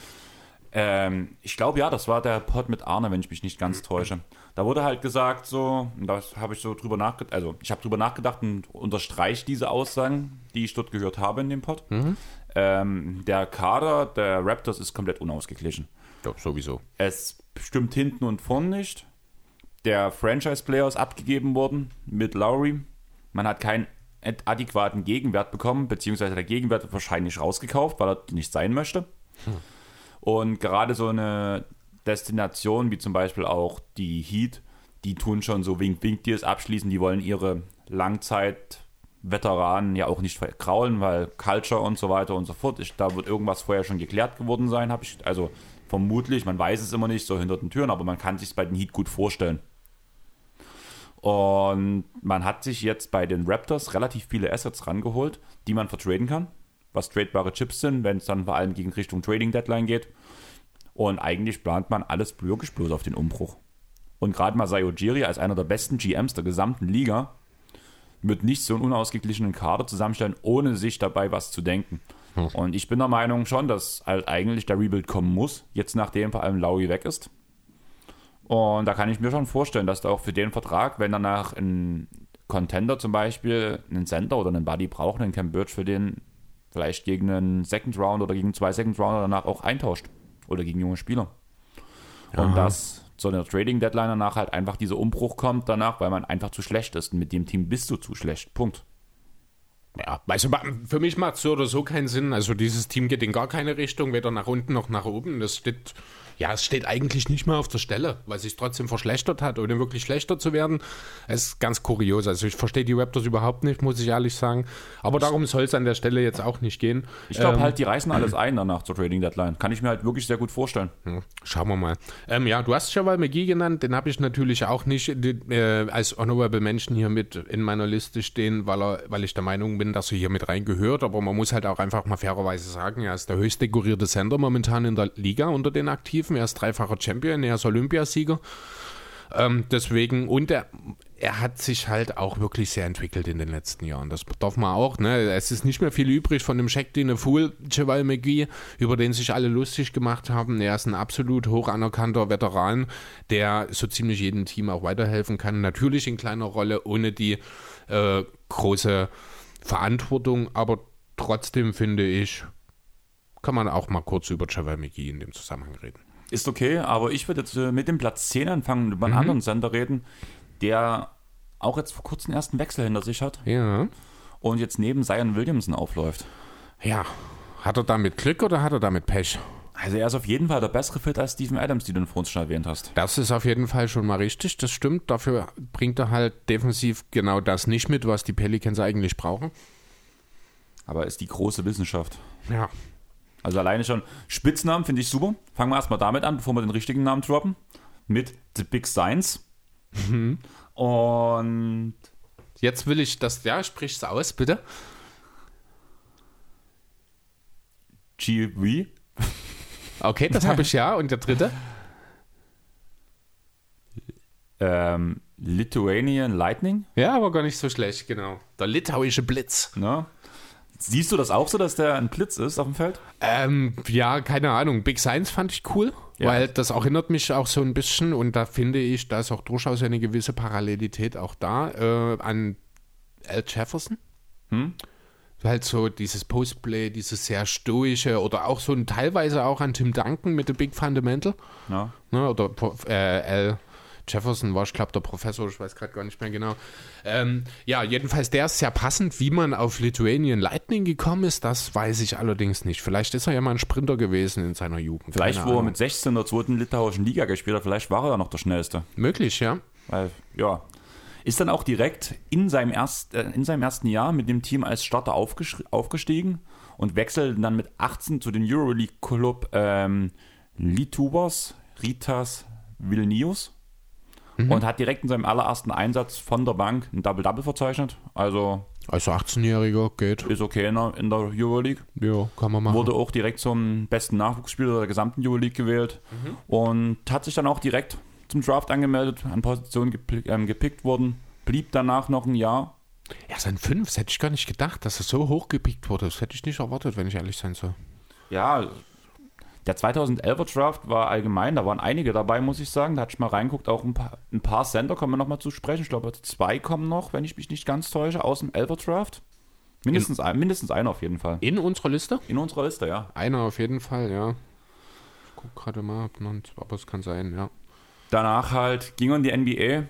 Ähm, ich glaube ja, das war der Pod mit Arne, wenn ich mich nicht ganz täusche. Da wurde halt gesagt so, und da habe ich so drüber nachgedacht, also ich habe drüber nachgedacht und unterstreiche diese Aussagen, die ich dort gehört habe in dem Pod. Ähm, der Kader der Raptors ist komplett unausgeglichen.
Ja, sowieso.
Es stimmt hinten und vorn nicht. Der Franchise-Player ist abgegeben worden mit Lowry. Man hat keinen ad- adäquaten Gegenwert bekommen, beziehungsweise der Gegenwert wird wahrscheinlich rausgekauft, weil er nicht sein möchte. Und gerade so eine Destination wie zum Beispiel auch die Heat, die tun schon so Wink-Wink-Deals abschließen. Die wollen ihre Langzeit-Veteranen ja auch nicht verkraulen, weil Culture und so weiter und so fort. Ich, da wird irgendwas vorher schon geklärt geworden sein, habe ich. Also vermutlich, man weiß es immer nicht, so hinter den Türen, aber man kann sich bei den Heat gut vorstellen. Und man hat sich jetzt bei den Raptors relativ viele Assets rangeholt, die man vertraden kann, was tradebare Chips sind, wenn es dann vor allem gegen Richtung Trading Deadline geht. Und eigentlich plant man alles wirklich bloß auf den Umbruch. Und gerade Masayo Ujiri als einer der besten GMs der gesamten Liga wird nicht so einen unausgeglichenen Kader zusammenstellen, ohne sich dabei was zu denken. Und ich bin der Meinung schon, dass halt eigentlich der Rebuild kommen muss, jetzt nachdem vor allem Lowry weg ist. Und da kann ich mir schon vorstellen, dass da auch für den Vertrag, wenn danach ein Contender zum Beispiel einen Center oder einen Buddy braucht, einen Cam Birch für den vielleicht gegen einen Second Round oder gegen zwei Second Rounder danach auch eintauscht. Oder gegen junge Spieler. Und dass zu einer Trading Deadline danach halt einfach dieser Umbruch kommt danach, weil man einfach zu schlecht ist. Und mit dem Team bist du zu schlecht. Punkt.
Ja, also für mich macht es so oder so keinen Sinn. Also dieses Team geht in gar keine Richtung, weder nach unten noch nach oben. Das steht, ja, es steht eigentlich nicht mehr auf der Stelle, weil sich trotzdem verschlechtert hat, ohne wirklich schlechter zu werden. Es ist ganz kurios. Also ich verstehe die Raptors überhaupt nicht, muss ich ehrlich sagen. Aber darum soll es an der Stelle jetzt auch nicht gehen.
Ich glaube
Ähm,
halt, die reißen alles ein danach zur Trading Deadline. Kann ich mir halt wirklich sehr gut vorstellen.
Schauen wir mal. Ähm, ja, du hast Javal McGee genannt, den habe ich natürlich auch nicht äh, als Honorable Menschen hier mit in meiner Liste stehen, weil, er, weil ich der Meinung bin, dass er hier mit reingehört. Aber man muss halt auch einfach mal fairerweise sagen, er ist der höchst dekorierte Sender momentan in der Liga unter den Aktiven. Er ist dreifacher Champion, er ist Olympiasieger. Ähm, deswegen, und er, er hat sich halt auch wirklich sehr entwickelt in den letzten Jahren. Das darf man auch. Ne? Es ist nicht mehr viel übrig von dem Shaq Fool Javal McGee, über den sich alle lustig gemacht haben. Er ist ein absolut hoch anerkannter Veteran, der so ziemlich jedem Team auch weiterhelfen kann. Natürlich in kleiner Rolle, ohne die äh, große Verantwortung, aber trotzdem finde ich, kann man auch mal kurz über Javal McGee in dem Zusammenhang reden.
Ist okay, aber ich würde jetzt äh, mit dem Platz 10 anfangen und über einen anderen Sender reden, der auch jetzt vor kurzem ersten Wechsel hinter sich hat
Ja.
und jetzt neben Zion Williamson aufläuft.
Ja. Hat er damit Glück oder hat er damit Pech?
Also er ist auf jeden Fall der bessere Fit als Steven Adams, die du vorhin schon erwähnt hast.
Das ist auf jeden Fall schon mal richtig, das stimmt. Dafür bringt er halt defensiv genau das nicht mit, was die Pelicans eigentlich brauchen.
Aber ist die große Wissenschaft.
Ja.
Also alleine schon Spitznamen finde ich super. Fangen wir erstmal damit an, bevor wir den richtigen Namen droppen. Mit The Big Science.
Mhm.
Und
Jetzt will ich das, ja, sprich's aus, bitte.
GV.
Okay, das habe ich ja. Und der dritte?
Ähm, Lithuanian Lightning.
Ja, aber gar nicht so schlecht, genau. Der litauische Blitz.
Ne? Siehst du das auch so, dass der ein Blitz ist auf dem Feld?
Ähm, ja, keine Ahnung. Big Science fand ich cool,
Ja.
weil das erinnert mich auch so ein bisschen und da finde ich, da ist auch durchaus eine gewisse Parallelität auch da äh, an Al Jefferson.
Hm?
Halt so dieses Postplay, dieses sehr stoische oder auch so ein teilweise auch an Tim Duncan mit The Big Fundamental.
Ja.
Ne, oder äh, Al Jefferson war, ich glaube, der Professor, ich weiß gerade gar nicht mehr genau. Ähm, ja, jedenfalls der ist sehr passend. Wie man auf Lithuanian Lightning gekommen ist, das weiß ich allerdings nicht. Vielleicht ist er ja mal ein Sprinter gewesen in seiner Jugend.
Vielleicht,
Keine
wo er mit 16 in der zweiten litauischen Liga gespielt hat, vielleicht war er da noch der Schnellste.
Möglich, ja.
Weil, ja. Ist dann auch direkt in seinem, erst, äh, in seinem ersten Jahr mit dem Team als Starter aufgestiegen und wechselte dann mit 18 zu dem Euroleague-Club ähm, Litubos, Ritas Vilnius und hat direkt in seinem allerersten Einsatz von der Bank ein Double-Double verzeichnet. Also
Also 18-Jähriger geht.
ist okay in der, in der Euroleague.
Ja, kann man machen.
Wurde auch direkt zum besten Nachwuchsspieler der gesamten Euroleague gewählt und hat sich dann auch direkt zum Draft angemeldet, an Position gepl- ähm, gepickt worden, blieb danach noch ein Jahr.
ja, sein 5, das hätte ich gar nicht gedacht, dass er so hoch gepickt wurde. Das hätte ich nicht erwartet, wenn ich ehrlich sein soll.
Ja, der 2011er Draft war allgemein, da waren einige dabei, muss ich sagen. Da hatte ich mal reinguckt, auch ein paar, ein paar Center kommen wir noch mal zu sprechen. Ich glaube, zwei kommen noch, wenn ich mich nicht ganz täusche, aus dem 11er Draft. Mindestens, ein, mindestens einer auf jeden Fall.
In unserer Liste?
In unserer Liste, ja.
Einer auf jeden Fall, ja. Ich guck gerade mal, ob noch, aber es kann sein, ja.
Danach halt ging er in die NBA,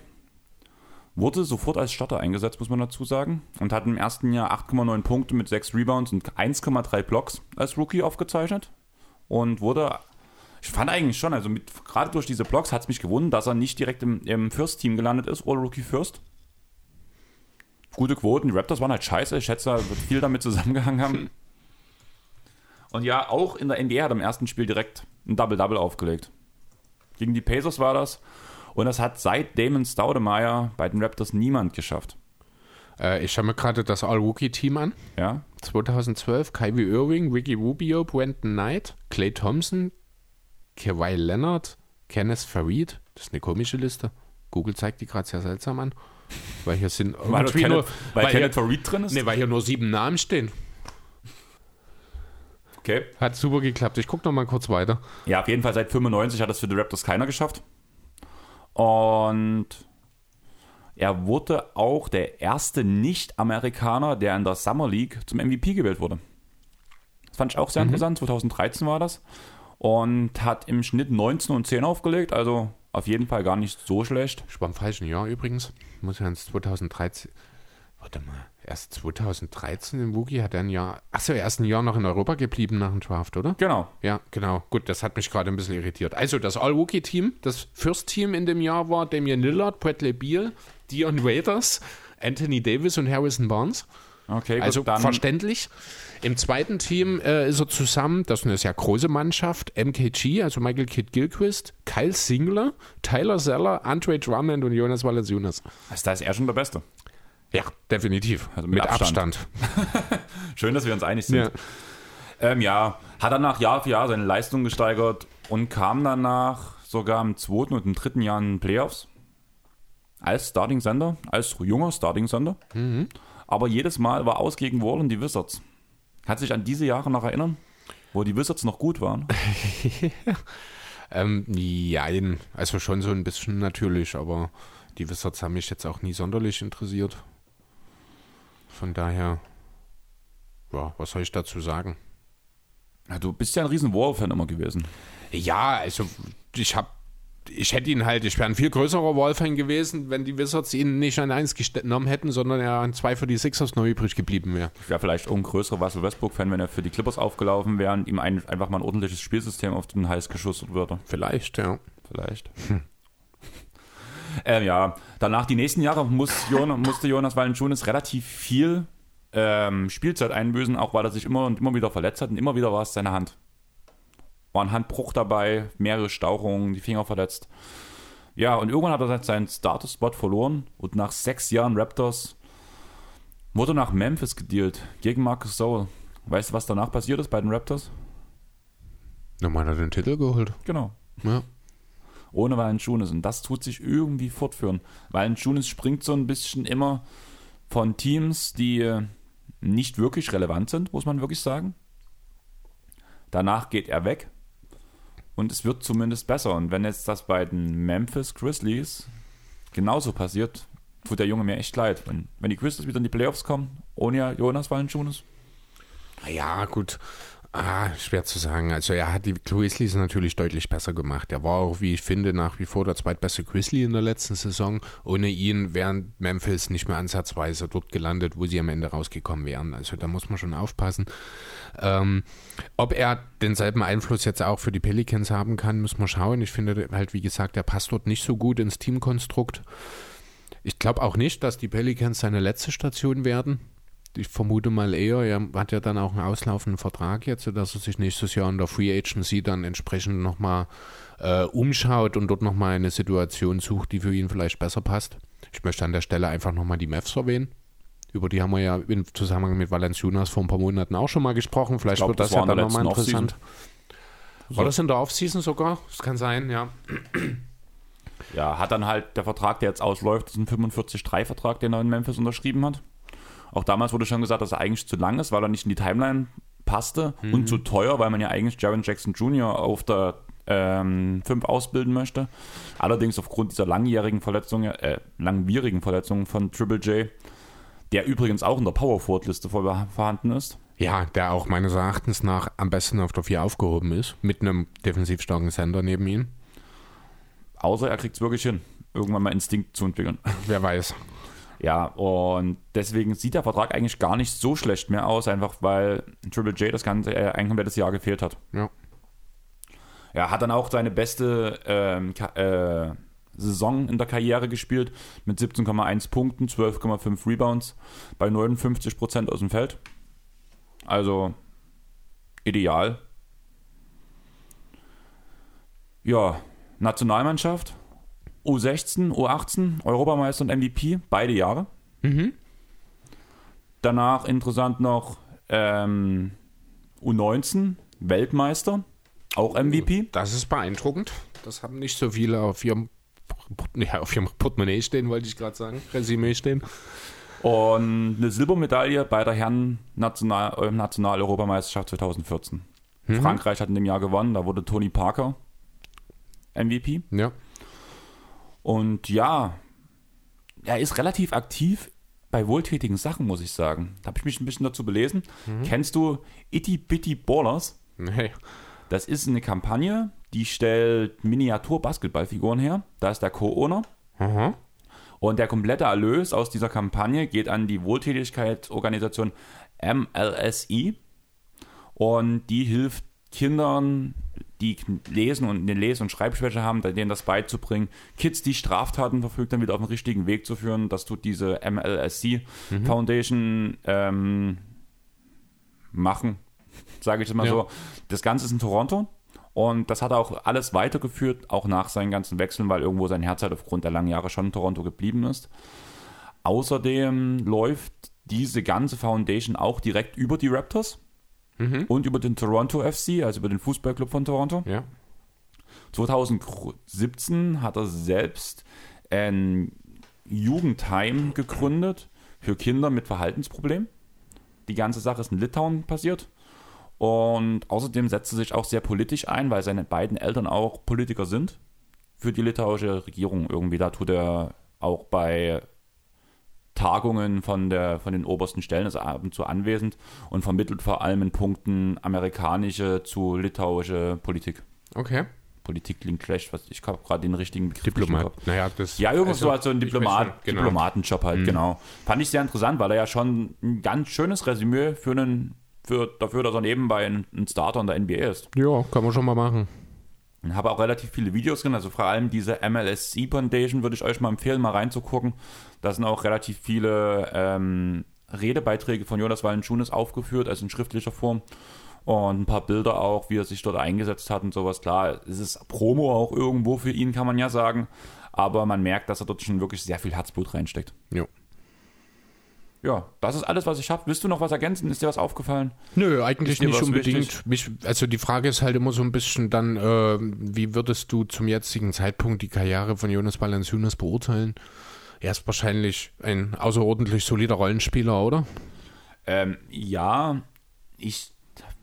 wurde sofort als Starter eingesetzt, muss man dazu sagen, und hat im ersten Jahr 8,9 Punkte mit 6 Rebounds und 1,3 Blocks als Rookie aufgezeichnet und wurde, ich fand eigentlich schon, also mit, gerade durch diese Blocks hat es mich gewundert, dass er nicht direkt im, im First-Team gelandet ist, All Rookie First. Gute Quoten, die Raptors waren halt scheiße, ich schätze, da wird viel damit zusammengehangen haben. Und ja, auch in der NBA hat er im ersten Spiel direkt ein Double-Double aufgelegt. Gegen die Pacers war das. Und das hat seit Damon Staudemeyer bei den Raptors niemand geschafft.
Äh, ich schaue mir gerade das All-Rookie-Team an.
Ja,
2012 Kyrie Irving, Ricky Rubio, Brandon Knight, Clay Thompson, Kawhi Leonard, Kenneth Farid. Das ist eine komische Liste. Google zeigt die gerade sehr seltsam an. Weil hier sind
weil, Kenneth,
nur,
weil
weil,
Kenneth
hier,
Farid drin ist.
nee, weil hier nur sieben Namen stehen.
Okay.
Hat super geklappt. Ich gucke noch mal kurz weiter.
Ja, auf jeden Fall seit 95 hat das für die Raptors keiner geschafft. Und er wurde auch der erste Nicht-Amerikaner, der in der Summer League zum MVP gewählt wurde. Das fand ich auch sehr interessant. 2013 war das. Und hat im Schnitt 19 und 10 aufgelegt. Also auf jeden Fall gar nicht so schlecht.
Ich war im falschen Jahr übrigens. Muss ja ins 2013. Warte mal, erst 2013 im Wookie hat er ein Jahr. Achso, er ist ein Jahr noch in Europa geblieben nach dem Draft, oder?
Genau.
Ja, genau. Gut, das hat mich gerade ein bisschen irritiert. Also das All-Rookie-Team, das First-Team in dem Jahr war Damian Lillard, Bradley Beal, Dion Waiters, Anthony Davis und Harrison Barnes.
Okay, gut,
Also verständlich. Im zweiten Team äh, ist er zusammen, das ist eine sehr große Mannschaft, MKG, also Michael Kidd Gilchrist, Kyle Singler, Tyler Zeller, Andre Drummond und Jonas Valanciunas.
Also da ist er schon der Beste.
Ja, definitiv.
Also mit
mit
Abstand.
Abstand.
Schön, dass wir uns einig sind.
Ja.
Ähm, ja, hat danach Jahr für Jahr seine Leistung gesteigert und kam danach sogar im zweiten und im dritten Jahr in den Playoffs als Starting Sender, als junger Starting Sender. Aber jedes Mal war aus gegen Wall und die Wizards. Hat sich an diese Jahre noch erinnern, wo die Wizards noch gut waren?
Ähm, nein, also schon so ein bisschen natürlich, aber die Wizards haben mich jetzt auch nie sonderlich interessiert. Von daher, ja, was soll ich dazu sagen?
Ja, du bist ja ein riesen Wall-Fan immer gewesen.
Ja, also ich habe, ich hätte ihn halt, ich wäre ein viel größerer Wall-Fan gewesen, wenn die Wizards ihn nicht an eins genommen hätten, sondern er an zwei für die Sixers noch übrig geblieben wäre.
Ich wäre vielleicht auch ein größerer Russell Westbrook-Fan, wenn er für die Clippers aufgelaufen wäre und ihm ein, einfach mal ein ordentliches Spielsystem auf den Hals geschussert würde.
Vielleicht, ja.
Vielleicht. ähm, ja, danach die nächsten Jahre muss Jon, musste Jonas Valanciunas relativ viel ähm, Spielzeit einbüßen, auch weil er sich immer und immer wieder verletzt hat und immer wieder war es seine Hand. War ein Handbruch dabei, mehrere Stauchungen, die Finger verletzt. Ja, und irgendwann hat er seinen Status-Spot verloren und nach sechs Jahren Raptors wurde nach Memphis gedealt gegen Marcus Soul. Weißt du, was danach passiert ist bei den Raptors?
Nochmal hat er den Titel geholt.
Genau.
Ja.
Ohne Valanciunas. Und das tut sich irgendwie fortführen. Valanciunas springt so ein bisschen immer von Teams, die äh, nicht wirklich relevant sind, muss man wirklich sagen. Danach geht er weg und es wird zumindest besser. Und wenn jetzt das bei den Memphis Grizzlies genauso passiert, tut der Junge mir echt leid. Wenn, wenn die Grizzlies wieder in die Playoffs kommen, ohne Jonas Valanciunas.
Ja, gut. Ah, schwer zu sagen. Also er hat die Grizzlies natürlich deutlich besser gemacht. Er war auch, wie ich finde, nach wie vor der zweitbeste Grizzly in der letzten Saison. Ohne ihn wären Memphis nicht mehr ansatzweise dort gelandet, wo sie am Ende rausgekommen wären. Also da muss man schon aufpassen. Ähm, ob er denselben Einfluss jetzt auch für die Pelicans haben kann, muss man schauen. Ich finde halt, wie gesagt, er passt dort nicht so gut ins Teamkonstrukt. Ich glaube auch nicht, dass die Pelicans seine letzte Station werden ich vermute mal eher, er hat ja dann auch einen auslaufenden Vertrag jetzt, sodass er sich nächstes Jahr in der Free Agency dann entsprechend nochmal äh, umschaut und dort nochmal eine Situation sucht, die für ihn vielleicht besser passt. Ich möchte an der Stelle einfach nochmal die Mavs erwähnen. Über die haben wir ja im Zusammenhang mit Valenciunas vor ein paar Monaten auch schon mal gesprochen. Vielleicht glaub, wird das, das ja dann nochmal interessant. War das in der Offseason sogar? Das kann sein, ja.
Ja, hat dann halt der Vertrag, der jetzt ausläuft, ist ein 45-3-Vertrag, den er in Memphis unterschrieben hat. Auch damals wurde schon gesagt, dass er eigentlich zu lang ist, weil er nicht in die Timeline passte mhm. und zu teuer, weil man ja eigentlich Jaron Jackson Jr. auf der ähm, 5 ausbilden möchte. Allerdings aufgrund dieser langjährigen Verletzung, äh, langwierigen Verletzung von Triple J, der übrigens auch in der Power Forward Liste vorhanden ist.
Ja, der auch meines Erachtens nach am besten auf der 4 aufgehoben ist, mit einem defensiv starken Sender neben ihm.
Außer er kriegt es wirklich hin, irgendwann mal Instinkt zu entwickeln.
Wer weiß.
Ja, und deswegen sieht der Vertrag eigentlich gar nicht so schlecht mehr aus, einfach weil Triple J das ganze äh, ein komplettes Jahr gefehlt hat.
Ja.
Er hat dann auch seine beste ähm, äh, Saison in der Karriere gespielt mit 17,1 Punkten, 12,5 Rebounds bei 59 Prozent aus dem Feld. Also ideal. Ja, Nationalmannschaft U16, U18, Europameister und MVP, beide Jahre. Mhm. Danach interessant noch ähm, U19, Weltmeister, auch MVP.
Das ist beeindruckend. Das haben nicht so viele auf ihrem, ja, auf ihrem Portemonnaie stehen, wollte ich gerade sagen, Resümee stehen.
Und eine Silbermedaille bei der Herren National, äh, National-Europameisterschaft 2014. Mhm. Frankreich hat in dem Jahr gewonnen, da wurde Tony Parker MVP.
Ja.
Und ja, er ist relativ aktiv bei wohltätigen Sachen, muss ich sagen. Da habe ich mich ein bisschen dazu belesen. Mhm. Kennst du Itty Bitty Ballers?
Nee.
Das ist eine Kampagne, die stellt Miniatur-Basketballfiguren her. Da ist der Co-Owner. Mhm. Und der komplette Erlös aus dieser Kampagne geht an die Wohltätigkeitsorganisation MLSI. Und die hilft Kindern die lesen und eine Lese- und Schreibschwäche haben, denen das beizubringen. Kids, die Straftaten verfügt, dann wieder auf den richtigen Weg zu führen. Das tut diese MLSC mhm. Foundation ähm, machen, sage ich es mal ja. so. Das Ganze ist in Toronto. Und das hat auch alles weitergeführt, auch nach seinen ganzen Wechseln, weil irgendwo sein Herz halt aufgrund der langen Jahre schon in Toronto geblieben ist. Außerdem läuft diese ganze Foundation auch direkt über die Raptors mhm. und über den Toronto FC, also über den Fußballclub von Toronto.
Ja.
2017 hat er selbst ein Jugendheim gegründet für Kinder mit Verhaltensproblemen. Die ganze Sache ist in Litauen passiert. Und außerdem setzt er sich auch sehr politisch ein, weil seine beiden Eltern auch Politiker sind für die litauische Regierung irgendwie. Da tut er auch bei Tagungen von, der, von den obersten Stellen, ist ab und zu anwesend und vermittelt vor allem in Punkten amerikanische zu litauische Politik.
Okay.
Politik klingt schlecht, was ich habe gerade den richtigen
Begriff. Diplomat.
Naja, das ja, irgendwas also, so als so ein Diplomat, genau. Diplomatenjob halt, mhm. genau. Fand ich sehr interessant, weil er ja schon ein ganz schönes Resümee für einen, für, dafür, dass er nebenbei ein, ein Starter in der NBA ist.
Ja, kann man schon mal machen.
Ich habe auch relativ viele Videos drin, also vor allem diese MLSC Foundation würde ich euch mal empfehlen, mal reinzugucken. Da sind auch relativ viele ähm, Redebeiträge von Jonas Valanciunas aufgeführt, also in schriftlicher Form. Und ein paar Bilder auch, wie er sich dort eingesetzt hat und sowas. Klar, es ist Promo auch irgendwo für ihn, kann man ja sagen. Aber man merkt, dass er dort schon wirklich sehr viel Herzblut reinsteckt.
Jo.
Ja, das ist alles, was ich habe. Willst du noch was ergänzen? Ist dir was aufgefallen?
Nö, eigentlich nicht unbedingt. Mich, also die Frage ist halt immer so ein bisschen dann, äh, wie würdest du zum jetzigen Zeitpunkt die Karriere von Jonas Valanciunas beurteilen? Er ist wahrscheinlich ein außerordentlich solider Rollenspieler, oder?
Ähm, ja, ich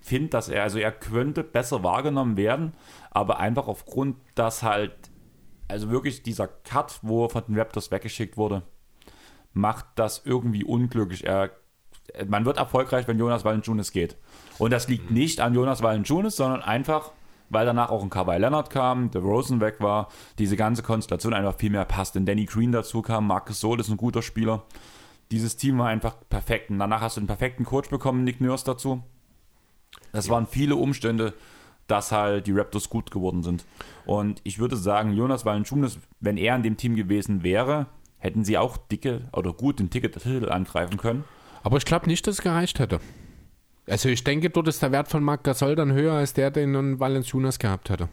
finde, dass er, also er könnte besser wahrgenommen werden, aber einfach aufgrund, dass halt, also wirklich dieser Cut, wo er von den Raptors weggeschickt wurde, macht das irgendwie unglücklich. Er, man wird erfolgreich, wenn Jonas Valanciunas geht. Und das liegt nicht an Jonas Valanciunas, sondern einfach, weil danach auch ein Kawhi Leonard kam, der Rosen weg war, diese ganze Konstellation einfach viel mehr passt. Denn Danny Green dazu kam, Marcus Sol ist ein guter Spieler. Dieses Team war einfach perfekt. Und danach hast du einen perfekten Coach bekommen, Nick Nurse dazu. Das waren viele Umstände, dass halt die Raptors gut geworden sind. Und ich würde sagen, Jonas Valanciunas, wenn er in dem Team gewesen wäre, hätten sie auch dicke oder gut den Ticket Titel angreifen können.
Aber ich glaube nicht, dass es gereicht hätte. Also ich denke, dort ist der Wert von Marc Gasol dann höher als der, den nun Valanciunas gehabt hätte.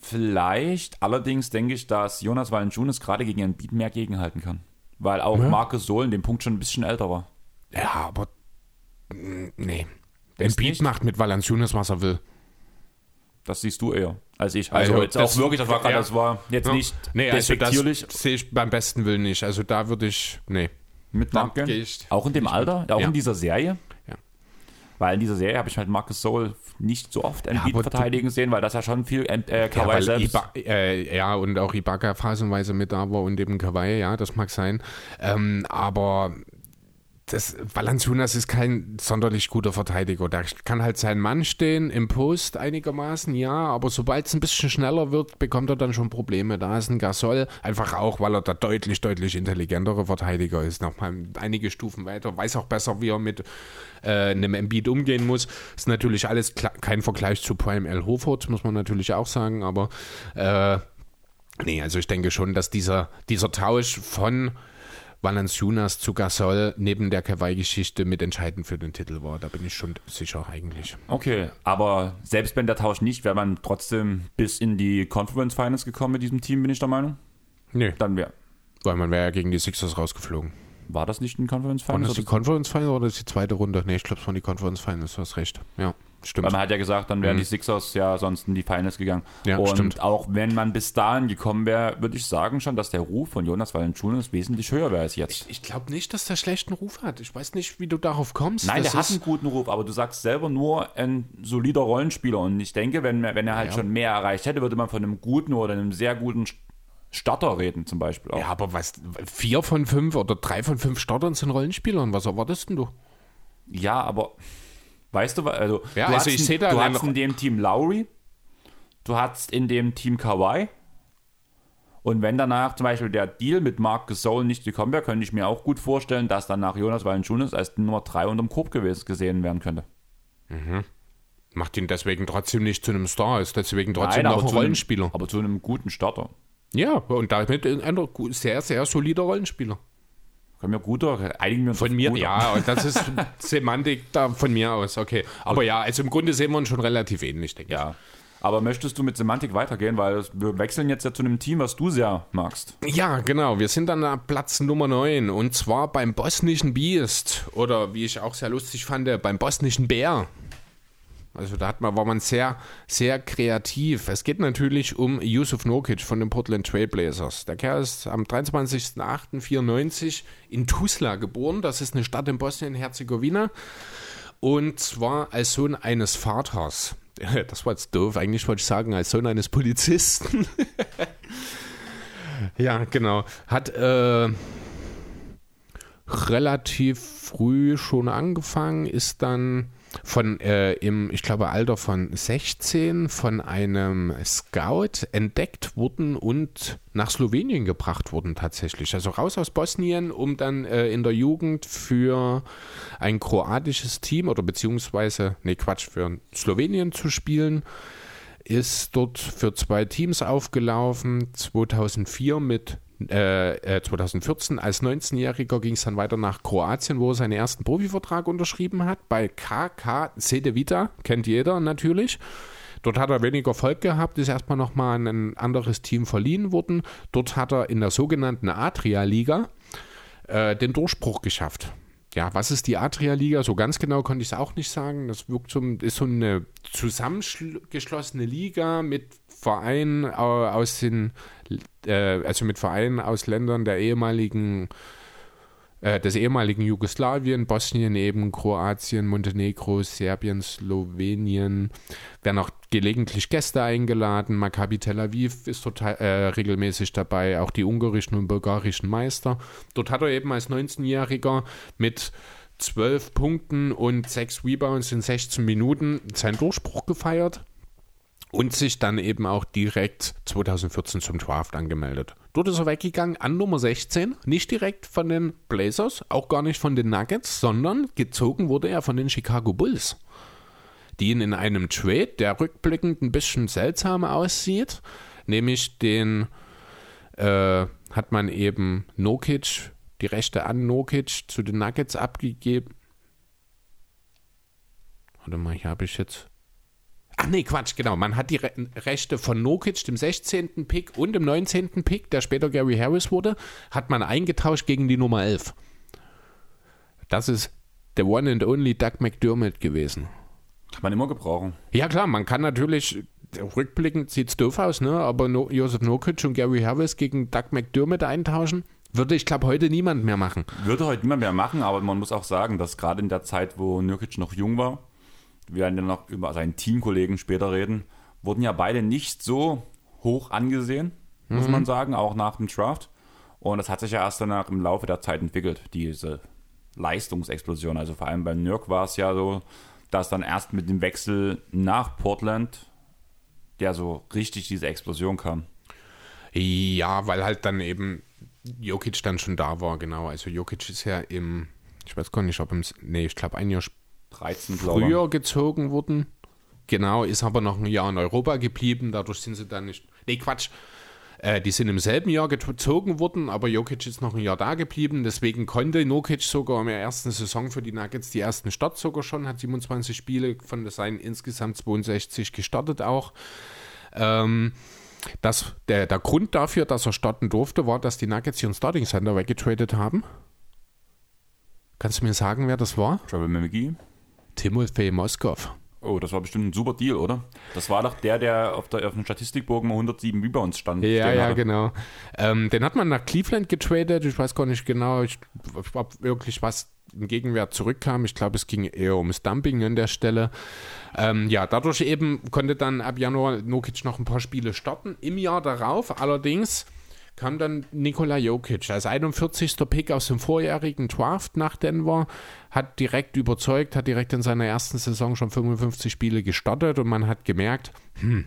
Vielleicht, allerdings denke ich, dass Jonas Valanciunas gerade gegen einen Beat mehr gegenhalten kann. Weil auch
Ja.
Marcus Sol in dem Punkt schon ein bisschen älter war.
Ja, aber nee.
Denkst
Embiid macht mit Valanciunas, was er will.
Das siehst du eher als ich. Also,
Also,
jetzt
das-
auch wirklich, das war, gerade,
ja.
das war jetzt
Ja.
nicht
Nee, also das sehe ich beim besten Willen nicht. Also da würde ich, nee.
mit Marke.
ich
Auch in dem Alter, auch
Ja.
in dieser Serie.
Ja.
Weil in dieser Serie habe ich halt Marcus Soul nicht so oft Embiid
du-
verteidigen sehen, weil das ja schon viel äh,
Ja,
Kawhi
weil
selbst.
Iba, äh, ja, und auch Ibaka phasenweise mit da war und eben Kawhi, ja, das mag sein. Ähm, aber das, Valanciunas ist kein sonderlich guter Verteidiger. Der kann halt sein Mann stehen im Post einigermaßen, ja, aber sobald es ein bisschen schneller wird, bekommt er dann schon Probleme. Da ist ein Gasol, einfach auch, weil er der deutlich, deutlich intelligentere Verteidiger ist. Nochmal einige Stufen weiter, weiß auch besser, wie er mit äh, einem Embiid umgehen muss. Ist natürlich alles kein Vergleich zu Prime L. Hofort, muss man natürlich auch sagen, aber äh, nee, also ich denke schon, dass dieser, dieser Tausch von Valanciunas zu Gasol neben der Kawhi-Geschichte mitentscheidend für den Titel war. Da bin ich schon sicher eigentlich.
Okay, aber selbst wenn der Tausch nicht, wäre man trotzdem bis in die Conference Finals gekommen mit diesem Team, bin ich der Meinung.
Nee,
Dann wäre.
weil man wäre ja gegen die Sixers rausgeflogen.
War das nicht ein Conference Finals?
das die Conference Finals oder ist die zweite Runde? Nee, ich glaube, es waren die Conference Finals, du hast recht. Ja, stimmt.
Weil man hat ja gesagt, dann wären
Mhm.
die Sixers ja sonst in die Finals gegangen.
Ja,
und
stimmt.
auch wenn man bis dahin gekommen wäre, würde ich sagen schon, dass der Ruf von Jonas Valanciunas wesentlich höher wäre als jetzt.
Ich glaube nicht, dass der schlechten Ruf hat. Ich weiß nicht, wie du darauf kommst.
Nein,
Das
der hat einen guten Ruf, aber du sagst selber nur ein solider Rollenspieler. Und ich denke, wenn, wenn er halt
Ja.
schon mehr erreicht hätte, würde man von einem guten oder einem sehr guten Starter reden, zum Beispiel. Auch.
Ja, aber was, vier von fünf oder drei von fünf Startern sind Rollenspielern. Was erwartest denn du?
Ja, aber weißt du, also,
Ja,
du,
also
hast,
ich
in-
seh da
du hast in dem Team Lowry, du hast in dem Team Kawhi und wenn danach zum Beispiel der Deal mit Mark Gasol nicht gekommen wäre, könnte ich mir auch gut vorstellen, dass danach Jonas Valanciunas als Nummer 3 unterm Korb gewesen, gesehen werden könnte.
Macht ihn deswegen trotzdem nicht zu einem Star, ist deswegen trotzdem
Nein,
noch ein
zu einem,
Rollenspieler.
aber zu einem guten Starter.
Ja, und damit ein sehr, sehr solider Rollenspieler.
Können wir guter, einigen wir uns
Von mir,
guter.
ja, das ist Semantik da von mir aus, okay. Aber ja, also im Grunde sehen wir uns schon relativ ähnlich, denke ich.
Ja. Aber möchtest du mit Semantik weitergehen? Weil wir wechseln jetzt ja zu einem Team, was du sehr magst.
Ja, genau. Wir sind dann an Platz Nummer 9 und zwar beim bosnischen Beast oder wie ich auch sehr lustig fand, beim bosnischen Bär. Also da hat man, war man sehr, sehr kreativ. Es geht natürlich um Yusuf Nokic von den Portland Trailblazers. Der Kerl ist am 23.08.94 in Tuzla geboren. Das ist eine Stadt in Bosnien-Herzegowina. Und zwar als Sohn eines Vaters. Das war jetzt doof. Eigentlich wollte ich sagen, als Sohn eines Polizisten. Ja, genau. Hat äh, relativ früh schon angefangen, ist dann von äh, im, ich glaube, Alter von 16 von einem Scout entdeckt worden und nach Slowenien gebracht worden tatsächlich. Also raus aus Bosnien, um dann äh, in der Jugend für ein kroatisches Team oder beziehungsweise, nee Quatsch, für Slowenien zu spielen ist dort für zwei Teams aufgelaufen. 2004 mit äh, 2014 als 19-Jähriger ging es dann weiter nach Kroatien, wo er seinen ersten Profivertrag unterschrieben hat. Bei KK Vita, kennt jeder natürlich. Dort hat er weniger Erfolg gehabt, ist erstmal nochmal an ein anderes Team verliehen worden. Dort hat er in der sogenannten Adria-Liga äh, den Durchbruch geschafft. Ja, was ist die Adria-Liga? So ganz genau konnte ich es auch nicht sagen. Das wirkt so, ist so eine zusammengeschlossene Liga mit Vereinen aus den, äh, also mit Vereinen aus Ländern der ehemaligen äh, des ehemaligen Jugoslawien, Bosnien eben, Kroatien, Montenegro, Serbien, Slowenien. Werden auch gelegentlich Gäste eingeladen. Maccabi Tel Aviv ist total, äh, regelmäßig dabei, auch die ungarischen und bulgarischen Meister. Dort hat er eben als 19-Jähriger mit 12 Punkten und 6 Rebounds in 16 Minuten seinen Durchbruch gefeiert und sich dann eben auch direkt 2014 zum Draft angemeldet. Dort ist er weggegangen an Nummer 16, nicht direkt von den Blazers, auch gar nicht von den Nuggets, sondern gezogen wurde er von den Chicago Bulls, die ihn in einem Trade, der rückblickend ein bisschen seltsam aussieht, nämlich den äh, hat man eben Nokic, die Rechte an Nokic zu den Nuggets abgegeben. Warte mal, hier habe ich jetzt Ach nee, Quatsch, genau. Man hat die Re Rechte von Nokic, dem 16. Pick und dem 19. Pick, der später Gary Harris wurde, hat man eingetauscht gegen die Nummer 11. Das ist der One and Only Doug McDermott gewesen.
Kann man immer gebrauchen.
Ja klar, man kann natürlich, rückblickend sieht es doof aus, ne? aber no Josef Nokic und Gary Harris gegen Doug McDermott eintauschen, würde ich glaube heute niemand mehr machen.
Würde heute niemand mehr machen, aber man muss auch sagen, dass gerade in der Zeit, wo Nurkic noch jung war, wir werden ja noch über seinen Teamkollegen später reden, wurden ja beide nicht so hoch angesehen, muss mhm. man sagen, auch nach dem Draft. Und das hat sich ja erst danach im Laufe der Zeit entwickelt, diese Leistungsexplosion. Also vor allem bei Nürk war es ja so, dass dann erst mit dem Wechsel nach Portland der so richtig diese Explosion kam.
Ja, weil halt dann eben Jokic dann schon da war, genau. Also Jokic ist ja im, ich weiß gar nicht, ob im, nee, ich glaube ein Jahr später
13,
früher gezogen wurden. Genau, ist aber noch ein Jahr in Europa geblieben, dadurch sind sie dann nicht. Nee, Quatsch. Äh, die sind im selben Jahr gezogen worden, aber Jokic ist noch ein Jahr da geblieben. Deswegen konnte Nokic sogar in der ersten Saison für die Nuggets die ersten Start sogar schon, hat 27 Spiele von seinen insgesamt 62 gestartet auch. Ähm, das, der, der Grund dafür, dass er starten durfte, war, dass die Nuggets ihren Starting Center weggetradet haben. Kannst du mir sagen, wer das war?
Trevor McGee.
Timothy Moskov.
Oh, das war bestimmt ein super Deal, oder? Das war doch der, der auf, der, auf dem Statistikbogen mal 107 Rebounds stand.
Ja, ja, hatte. genau. Ähm, den hat man nach Cleveland getradet. Ich weiß gar nicht genau, ich, ob wirklich was im Gegenwert zurückkam. Ich glaube, es ging eher ums Dumping an der Stelle. Ähm, ja, dadurch eben konnte dann ab Januar Nokic noch ein paar Spiele starten. Im Jahr darauf allerdings kam dann Nikola Jokic als 41. Pick aus dem vorjährigen Draft nach Denver, hat direkt überzeugt, hat direkt in seiner ersten Saison schon 55 Spiele gestartet und man hat gemerkt, hm,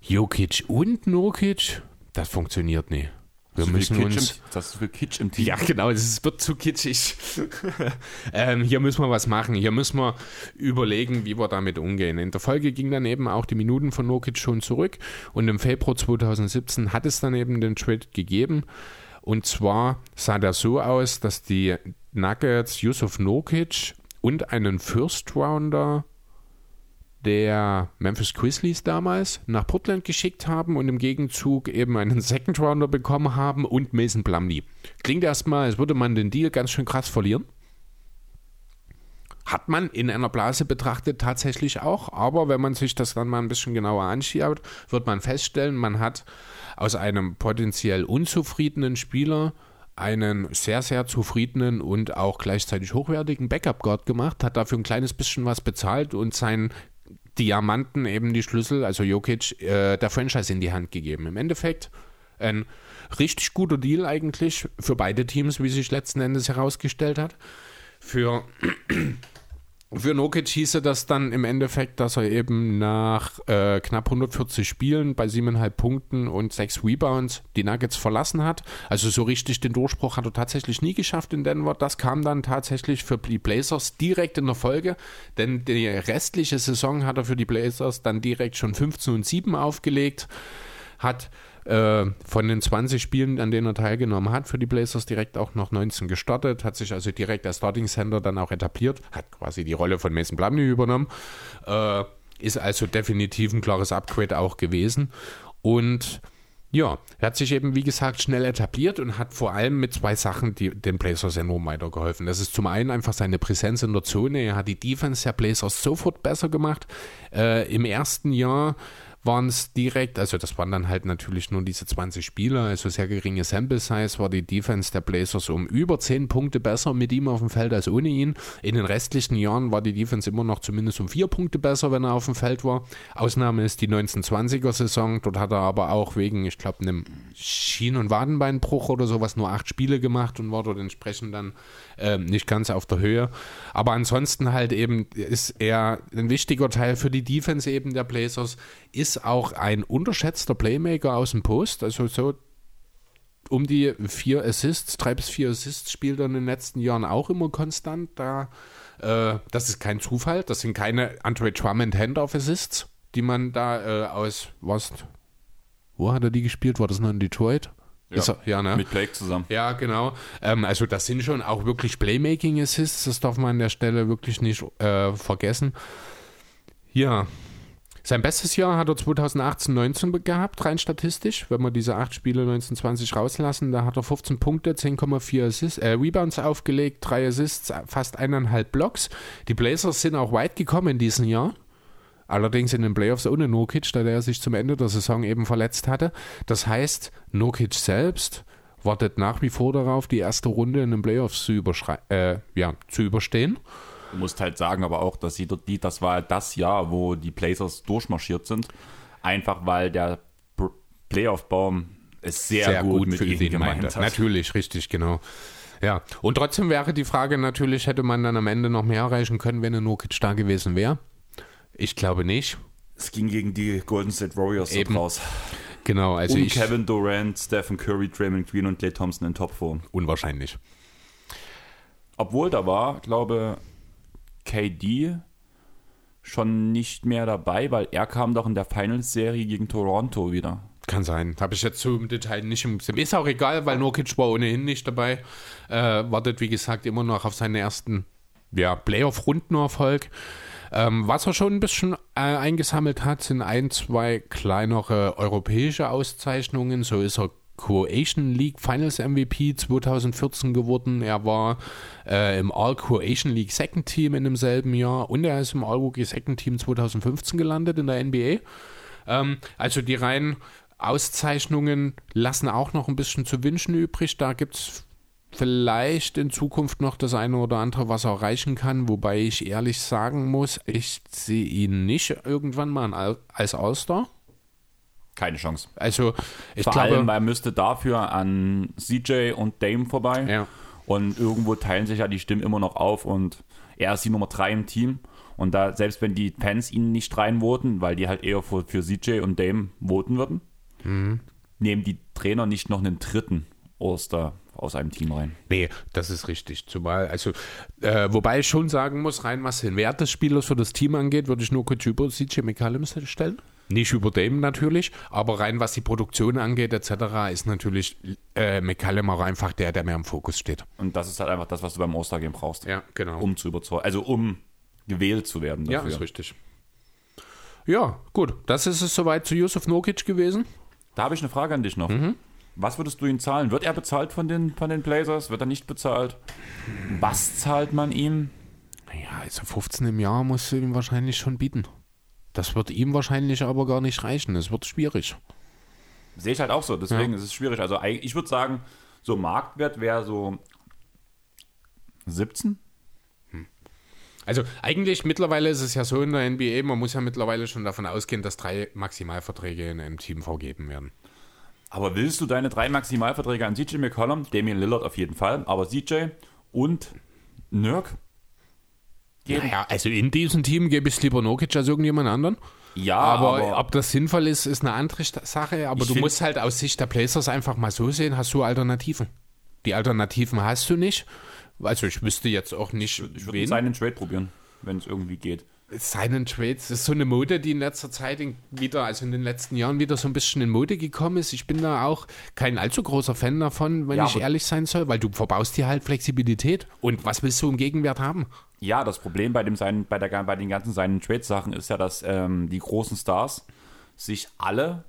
Jokic und Nokic, das funktioniert nicht. Wir
so
müssen uns.
Im, das ist viel Kitsch im Team.
Ja, genau, es wird zu kitschig. ähm, hier müssen wir was machen. Hier müssen wir überlegen, wie wir damit umgehen. In der Folge ging dann eben auch die Minuten von Nokic schon zurück und im Februar 2017 hat es dann eben den Trade gegeben. Und zwar sah der so aus, dass die Nuggets Yusuf Nokic und einen First Rounder der Memphis Grizzlies damals nach Portland geschickt haben und im Gegenzug eben einen Second Rounder bekommen haben und Mason Plumlee. Klingt erstmal, als würde man den Deal ganz schön krass verlieren. Hat man in einer Blase betrachtet tatsächlich auch, aber wenn man sich das dann mal ein bisschen genauer anschaut, wird man feststellen, man hat aus einem potenziell unzufriedenen Spieler einen sehr, sehr zufriedenen und auch gleichzeitig hochwertigen Backup Guard gemacht, hat dafür ein kleines bisschen was bezahlt und sein Diamanten eben die Schlüssel, also Jokic, äh, der Franchise in die Hand gegeben. Im Endeffekt ein richtig guter Deal eigentlich für beide Teams, wie sich letzten Endes herausgestellt hat. Für für Nokic hieße das dann im Endeffekt, dass er eben nach äh, knapp 140 Spielen bei 7,5 Punkten und 6 Rebounds die Nuggets verlassen hat. Also so richtig den Durchbruch hat er tatsächlich nie geschafft in Denver. Das kam dann tatsächlich für die Blazers direkt in der Folge, denn die restliche Saison hat er für die Blazers dann direkt schon 15 und 7 aufgelegt, hat äh, von den 20 Spielen, an denen er teilgenommen hat, für die Blazers direkt auch noch 19 gestartet, hat sich also direkt als Starting Center dann auch etabliert, hat quasi die Rolle von Mason Plumlee übernommen, äh, ist also definitiv ein klares Upgrade auch gewesen und ja, er hat sich eben, wie gesagt, schnell etabliert und hat vor allem mit zwei Sachen die, den Blazers enorm weitergeholfen. Das ist zum einen einfach seine Präsenz in der Zone. Er hat die Defense der Blazers sofort besser gemacht. Äh, Im ersten Jahr waren es direkt, also das waren dann halt natürlich nur diese 20 Spieler, also sehr geringe Sample Size, war die Defense der Blazers um über 10 Punkte besser mit ihm auf dem Feld als ohne ihn. In den restlichen Jahren war die Defense immer noch zumindest um 4 Punkte besser, wenn er auf dem Feld war. Ausnahme ist die 1920er Saison, dort hat er aber auch wegen, ich glaube, einem Schien- und Wadenbeinbruch oder sowas nur 8 Spiele gemacht und war dort entsprechend dann äh, nicht ganz auf der Höhe. Aber ansonsten halt eben ist er ein wichtiger Teil für die Defense eben der Blazers, ist auch ein unterschätzter Playmaker aus dem Post, also so um die vier Assists, drei bis vier Assists spielt er in den letzten Jahren auch immer konstant. Da, äh, das ist kein Zufall, das sind keine Andre Drummond Handoff Assists, die man da äh, aus, was, wo hat er die gespielt? War das noch in Detroit?
Ja, er, ja ne? Mit Blake zusammen.
Ja, genau. Ähm, also das sind schon auch wirklich Playmaking Assists, das darf man an der Stelle wirklich nicht äh, vergessen. Ja, sein bestes Jahr hat er 2018-19 gehabt, rein statistisch. Wenn wir diese acht Spiele 1920 rauslassen, da hat er 15 Punkte, 10,4 äh, Rebounds aufgelegt, drei Assists, fast eineinhalb Blocks. Die Blazers sind auch weit gekommen in diesem Jahr. Allerdings in den Playoffs ohne Nokic, da der sich zum Ende der Saison eben verletzt hatte. Das heißt, Nokic selbst wartet nach wie vor darauf, die erste Runde in den Playoffs zu, äh, ja, zu überstehen.
Du musst halt sagen, aber auch, dass sie die, das war das Jahr, wo die Blazers durchmarschiert sind. Einfach weil der Playoff-Baum es sehr, sehr gut, gut mit ihnen gemeint hat.
Natürlich, richtig, genau. Ja, und trotzdem wäre die Frage natürlich, hätte man dann am Ende noch mehr erreichen können, wenn er Nurkic da gewesen wäre? Ich glaube nicht.
Es ging gegen die Golden State Warriors Eben. raus.
Genau, also
und
ich,
Kevin Durant, Stephen Curry, Draymond Green und Clay Thompson in Topform.
Unwahrscheinlich.
Obwohl da war, glaube KD schon nicht mehr dabei, weil er kam doch in der Finals-Serie gegen Toronto wieder.
Kann sein. Habe ich jetzt so im Detail nicht im Sinn. Ist auch egal, weil Nurkic war ohnehin nicht dabei. Äh, wartet, wie gesagt, immer noch auf seinen ersten ja, Playoff-Rundenerfolg. Ähm, was er schon ein bisschen äh, eingesammelt hat, sind ein, zwei kleinere europäische Auszeichnungen. So ist er Croatian League Finals MVP 2014 geworden. Er war äh, im All Croatian League Second Team in demselben Jahr und er ist im All Rookie Second Team 2015 gelandet in der NBA. Ähm, also die reinen Auszeichnungen lassen auch noch ein bisschen zu wünschen übrig. Da gibt es vielleicht in Zukunft noch das eine oder andere, was er erreichen kann, wobei ich ehrlich sagen muss, ich sehe ihn nicht irgendwann mal als All-Star.
Keine Chance.
Also, ich
Vor
glaube,
allem, man müsste dafür an CJ und Dame vorbei.
Ja.
Und irgendwo teilen sich ja die Stimmen immer noch auf und er ist die Nummer 3 im Team. Und da, selbst wenn die Fans ihn nicht reinvoten, weil die halt eher für, für CJ und Dame voten würden, mhm. nehmen die Trainer nicht noch einen dritten Oster aus einem Team rein.
Nee, das ist richtig. Zumal, also, äh, wobei ich schon sagen muss, rein was den Wert des Spielers für das Team angeht, würde ich nur kurz über CJ McCallum stellen. Nicht über dem natürlich, aber rein was die Produktion angeht etc. ist natürlich äh, McCallum auch einfach der, der mehr im Fokus steht.
Und das ist halt einfach das, was du beim All-Star-Game brauchst.
Ja, genau.
Um zu überzeugen, also um gewählt zu werden
dafür. Ja, ist richtig. Ja, gut. Das ist es soweit zu Yusuf Nokic gewesen.
Da habe ich eine Frage an dich noch. Mhm. Was würdest du ihm zahlen? Wird er bezahlt von den, von den Blazers? Wird er nicht bezahlt? Was zahlt man ihm?
Ja, also 15 im Jahr musst du ihm wahrscheinlich schon bieten. Das wird ihm wahrscheinlich aber gar nicht reichen. Es wird schwierig.
Sehe ich halt auch so. Deswegen ja. ist es schwierig. Also ich würde sagen, so Marktwert wäre so 17.
Hm. Also eigentlich mittlerweile ist es ja so in der NBA, man muss ja mittlerweile schon davon ausgehen, dass drei Maximalverträge in einem Team vergeben werden.
Aber willst du deine drei Maximalverträge an CJ McCollum, Damian Lillard auf jeden Fall, aber CJ und Nurk?
Geben. Naja, also in diesem Team gebe ich es lieber Nokic als irgendjemand anderen.
Ja,
aber, aber, ob das sinnvoll ist, ist eine andere Sache. Aber du musst halt aus Sicht der Blazers einfach mal so sehen, hast du Alternativen. Die Alternativen hast du nicht. Also ich wüsste jetzt auch nicht,
ich, ich würde seinen Trade probieren, wenn es irgendwie geht.
Seinen Trades ist so eine Mode, die in letzter Zeit wieder, also in den letzten Jahren wieder so ein bisschen in Mode gekommen ist. Ich bin da auch kein allzu großer Fan davon, wenn
Ja,
ich ehrlich sein soll, weil du verbaust dir halt Flexibilität. Und was willst du im Gegenwert haben?
Ja, das Problem bei, dem seinen, bei, der, bei den ganzen seinen Trade-Sachen ist ja, dass ähm, die großen Stars sich alle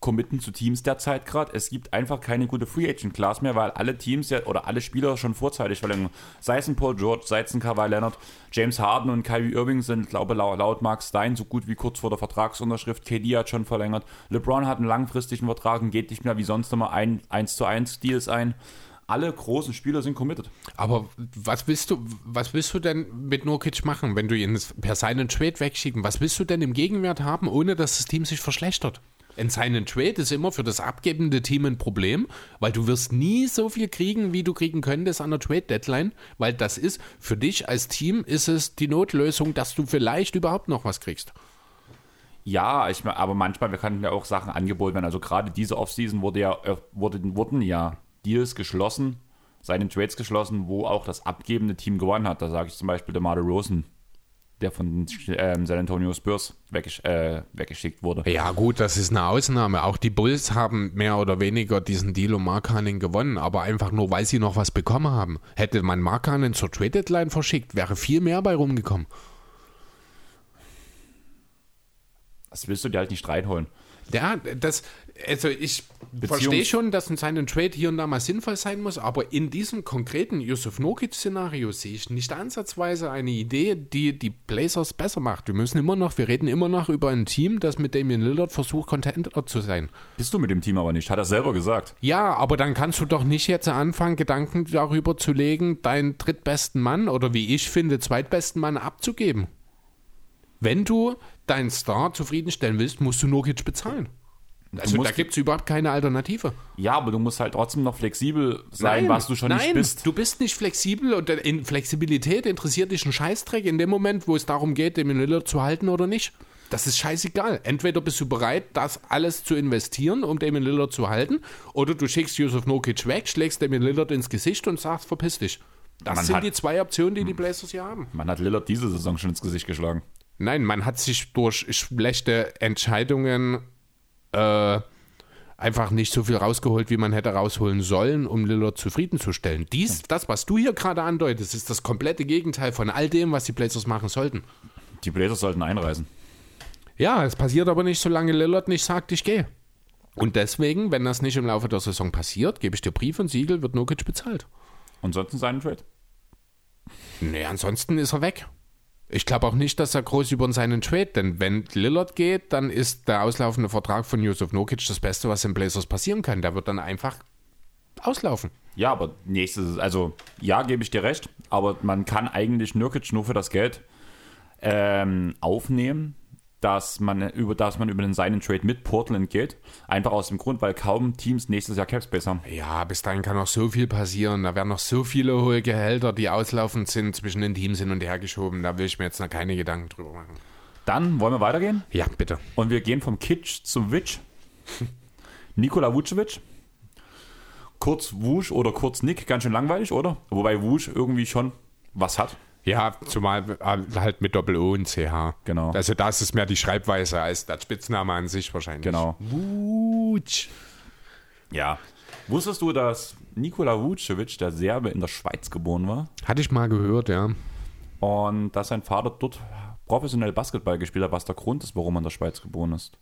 committen zu Teams derzeit gerade. Es gibt einfach keine gute Free Agent Class mehr, weil alle Teams ja oder alle Spieler schon vorzeitig verlängern. Sei es ein Paul George, sei es ein Kawhi Leonard, James Harden und Kyrie Irving sind, glaube laut, laut Mark Stein so gut wie kurz vor der Vertragsunterschrift. KD hat schon verlängert. LeBron hat einen langfristigen Vertrag und geht nicht mehr wie sonst immer ein 1 zu 1 Deals ein. Alle großen Spieler sind committed.
Aber was willst du, was willst du denn mit Nurkic machen, wenn du ihn per seinen Trade wegschicken? Was willst du denn im Gegenwert haben, ohne dass das Team sich verschlechtert? Ein seinen Trade ist immer für das abgebende Team ein Problem, weil du wirst nie so viel kriegen, wie du kriegen könntest an der Trade Deadline, weil das ist für dich als Team ist es die Notlösung, dass du vielleicht überhaupt noch was kriegst.
Ja, ich, aber manchmal kann ja auch Sachen angeboten werden. Also gerade diese Offseason wurde ja, äh, wurde, wurden ja Deals geschlossen, seinen Trades geschlossen, wo auch das abgebende Team gewonnen hat. Da sage ich zum Beispiel der Marder Rosen, der von ähm, San Antonio Spurs weggesch äh, weggeschickt wurde.
Ja, gut, das ist eine Ausnahme. Auch die Bulls haben mehr oder weniger diesen Deal um Markanen gewonnen, aber einfach nur, weil sie noch was bekommen haben. Hätte man Markanen zur Trade Deadline verschickt, wäre viel mehr bei rumgekommen.
Das willst du dir halt nicht reinholen.
Ja, das, also ich verstehe schon, dass ein seinen Trade hier und da mal sinnvoll sein muss, aber in diesem konkreten Yusuf Nokic-Szenario sehe ich nicht ansatzweise eine Idee, die die Blazers besser macht. Wir müssen immer noch, wir reden immer noch über ein Team, das mit Damian Lillard versucht, Contender zu sein.
Bist du mit dem Team aber nicht, hat er selber gesagt.
Ja, aber dann kannst du doch nicht jetzt anfangen, Gedanken darüber zu legen, deinen drittbesten Mann oder wie ich finde, zweitbesten Mann abzugeben. Wenn du deinen Star zufriedenstellen willst, musst du Nokic bezahlen. Also da gibt es überhaupt keine Alternative.
Ja, aber du musst halt trotzdem noch flexibel sein, was du schon
nein,
nicht bist.
du bist nicht flexibel und in Flexibilität interessiert dich ein Scheißdreck in dem Moment, wo es darum geht, den Lillard zu halten oder nicht. Das ist scheißegal. Entweder bist du bereit, das alles zu investieren, um Damien Lillard zu halten, oder du schickst Yusuf Nokic weg, schlägst Damien Lillard ins Gesicht und sagst, verpiss dich. Das
Man
sind
hat-
die zwei Optionen, die die Blazers hier haben.
Man hat Lillard diese Saison schon ins Gesicht geschlagen.
Nein, man hat sich durch schlechte Entscheidungen äh, einfach nicht so viel rausgeholt, wie man hätte rausholen sollen, um Lillard zufriedenzustellen. Dies, das, was du hier gerade andeutest, ist das komplette Gegenteil von all dem, was die Blazers machen sollten.
Die Blazers sollten einreisen.
Ja, es passiert aber nicht, solange Lillard nicht sagt, ich gehe. Und deswegen, wenn das nicht im Laufe der Saison passiert, gebe ich dir Brief und Siegel, wird Nokic bezahlt.
Und sonst seinen Trade.
Nee, ansonsten ist er weg. Ich glaube auch nicht, dass er groß über seinen Trade, denn wenn Lillard geht, dann ist der auslaufende Vertrag von Yusuf Nokic das Beste, was im Blazers passieren kann. Der wird dann einfach auslaufen.
Ja, aber nächstes, also ja, gebe ich dir recht, aber man kann eigentlich Nurkic nur für das Geld ähm, aufnehmen, dass man über dass man über den seinen Trade mit Portland geht. Einfach aus dem Grund, weil kaum Teams nächstes Jahr Capspace haben.
Ja, bis dahin kann noch so viel passieren. Da werden noch so viele hohe Gehälter, die auslaufend sind, zwischen den Teams hin und her geschoben. Da will ich mir jetzt noch keine Gedanken drüber machen.
Dann wollen wir weitergehen
Ja, bitte.
und wir gehen vom Kitsch zum Witch. Nikola Vucevic. Kurz Wusch oder kurz Nick, ganz schön langweilig, oder? Wobei Wusch irgendwie schon was hat.
Ja, zumal halt mit Doppel-O und CH.
Genau.
Also das ist mehr die Schreibweise als der Spitzname an sich wahrscheinlich.
Genau.
Wutsch.
Ja. Wusstest du, dass Nikola Vucevic, der Serbe, in der Schweiz geboren war?
Hatte ich mal gehört, ja.
Und dass sein Vater dort professionell Basketball gespielt hat, was der Grund ist, warum er in der Schweiz geboren ist.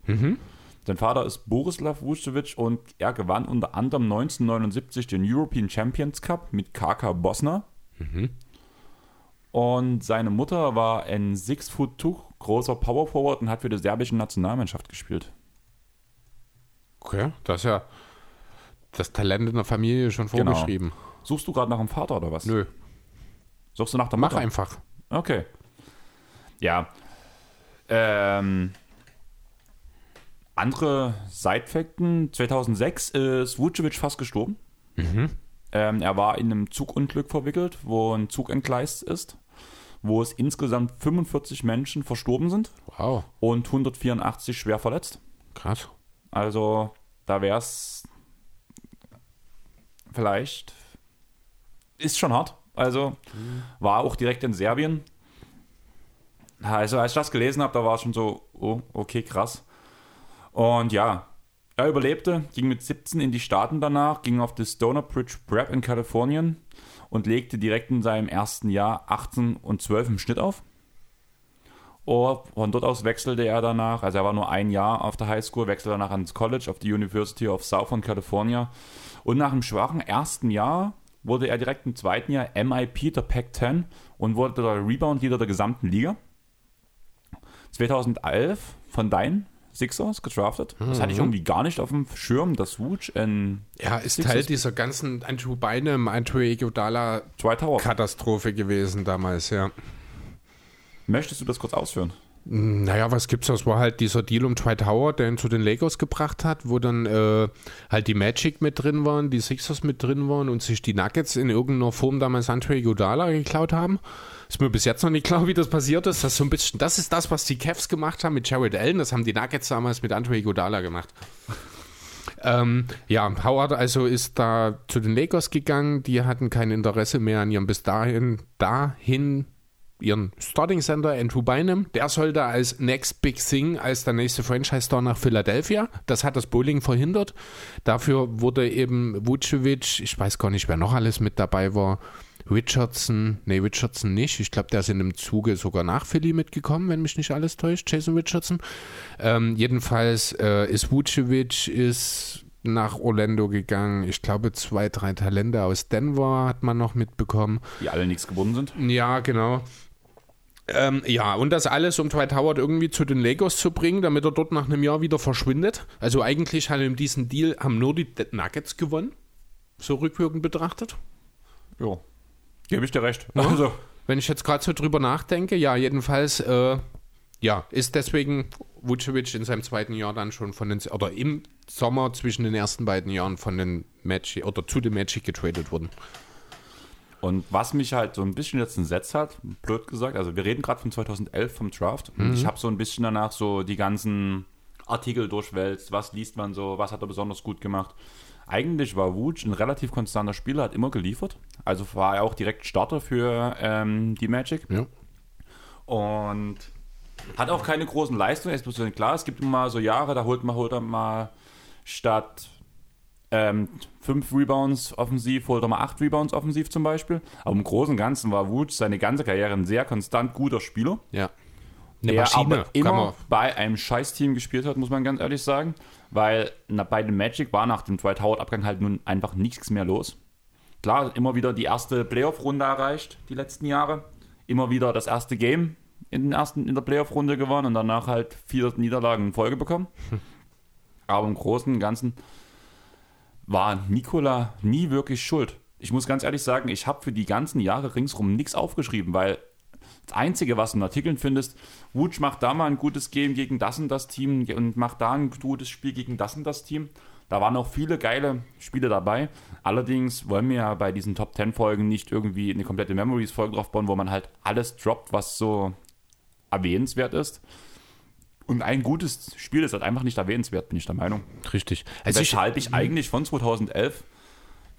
Sein Vater ist Borislav Vucevic und er gewann unter anderem 1979 den European Champions Cup mit KK Bosna. Und seine Mutter war ein Six Foot Two großer Power Forward und hat für die serbische Nationalmannschaft gespielt.
Okay, das ist ja das Talent in der Familie schon
Genau.
vorgeschrieben.
Suchst du gerade nach dem Vater oder was?
Nö,
Suchst du nach der
mach
Mutter?
einfach.
Okay. Ja. Ähm, andere Side-Fakten. 2006 ist Vucevic fast gestorben. Ähm, er war in einem Zugunglück verwickelt, wo ein Zug entgleist ist, wo es insgesamt 45 Menschen verstorben sind
Wow,
und 184 schwer verletzt.
krass.
Also da wäre es vielleicht ist schon hart. Also war auch direkt in Serbien. Also als ich das gelesen habe, da war es schon so, oh, okay, krass. Und ja, er überlebte, ging mit 17 in die Staaten danach, ging auf die Stoner Bridge Prep in Kalifornien und legte direkt in seinem ersten Jahr 18 und 12 im Schnitt auf. Und von dort aus wechselte er danach, also er war nur ein Jahr auf der Highschool, wechselte danach ans College auf die University of Southern California. Und nach einem schwachen ersten Jahr wurde er direkt im zweiten Jahr MIP der Pac-10 und wurde der Rebound-Leader der gesamten Liga. 2011 von deinen Sixers gedraftet. Das hatte ich irgendwie gar nicht auf dem Schirm, dass Wooch in
Ja, ist Teil dieser ganzen Andrew Bynum, Andrew Iguodala
Tower.
Katastrophe gewesen damals, ja.
Möchtest du das kurz ausführen?
Naja, was gibt's? Das war halt dieser Deal um Dwight Howard, der ihn zu den Lakers gebracht hat, wo dann äh, halt die Magic mit drin waren, die Sixers mit drin waren und sich die Nuggets in irgendeiner Form damals Andre Iguodala geklaut haben. Ist mir bis jetzt noch nicht klar, wie das passiert ist. Das ist so ein bisschen, das ist das, was die Cavs gemacht haben mit Jared Allen. Das haben die Nuggets damals mit Andre Iguodala gemacht. Ähm, ja, Howard also ist da zu den Lakers gegangen. Die hatten kein Interesse mehr an ihrem bis dahin, dahin ihren Starting Center Andrew Bynum. Der sollte als Next Big Thing, als der nächste Franchise-Star nach Philadelphia. Das hat das Bowling verhindert. Dafür wurde eben Vucevic, ich weiß gar nicht, wer noch alles mit dabei war, Richardson, nee, Richardson nicht. Ich glaube, der ist in dem Zuge sogar nach Philly mitgekommen, wenn mich nicht alles täuscht, Jason Richardson. Ähm, jedenfalls äh, ist Vucevic ist nach Orlando gegangen. Ich glaube, zwei, drei Talente aus Denver hat man noch mitbekommen.
Die alle nichts gebunden sind.
Ja, genau. Ähm, ja, und das alles, um Dwight Howard irgendwie zu den Lakers zu bringen, damit er dort nach einem Jahr wieder verschwindet. Also eigentlich hat in diesem Deal haben nur die Nuggets gewonnen, so rückwirkend betrachtet.
Ja. Gebe ich dir recht. Also,
Wenn ich jetzt gerade so drüber nachdenke, ja, jedenfalls, äh, ja, ist deswegen Vucevic in seinem zweiten Jahr dann schon von den, oder im Sommer zwischen den ersten beiden Jahren von den Magic, oder zu den Magic getradet worden.
Und was mich halt so ein bisschen jetzt entsetzt hat, blöd gesagt, also wir reden gerade von 2011 vom Draft und ich habe so ein bisschen danach so die ganzen Artikel durchwälzt, was liest man so, was hat er besonders gut gemacht. Eigentlich war Wutsch ein relativ konstanter Spieler, hat immer geliefert, also war er auch direkt Starter für ähm, die Magic
Ja.
und hat auch keine großen Leistungen. Es ist klar, es gibt immer so Jahre, da holt man, holt er mal statt ähm, fünf Rebounds offensiv, holt er mal acht Rebounds offensiv zum Beispiel. Aber im Großen und Ganzen war Wutsch seine ganze Karriere ein sehr konstant guter Spieler.
Ja. Eine
der
Maschine,
aber immer bei einem Scheiß-Team gespielt hat, muss man ganz ehrlich sagen. Weil na, bei den Magic war nach dem Dwight Howard-Abgang halt nun einfach nichts mehr los. Klar, immer wieder die erste Playoff-Runde erreicht, die letzten Jahre. Immer wieder das erste Game in, den ersten, in der Playoff-Runde gewonnen und danach halt vier Niederlagen in Folge bekommen. Aber im Großen und Ganzen war Nikola nie wirklich schuld. Ich muss ganz ehrlich sagen, ich habe für die ganzen Jahre ringsrum nichts aufgeschrieben, weil das Einzige, was du in Artikeln findest, Wutsch macht da mal ein gutes Game gegen das und das Team und macht da ein gutes Spiel gegen das und das Team. Da waren auch viele geile Spiele dabei. Allerdings wollen wir ja bei diesen Top 10 Folgen nicht irgendwie eine komplette Memories-Folge drauf bauen, wo man halt alles droppt, was so erwähnenswert ist. Und ein gutes Spiel ist halt einfach nicht erwähnenswert, bin ich der Meinung.
Richtig. Also ich,
Weshalb ich eigentlich von 2011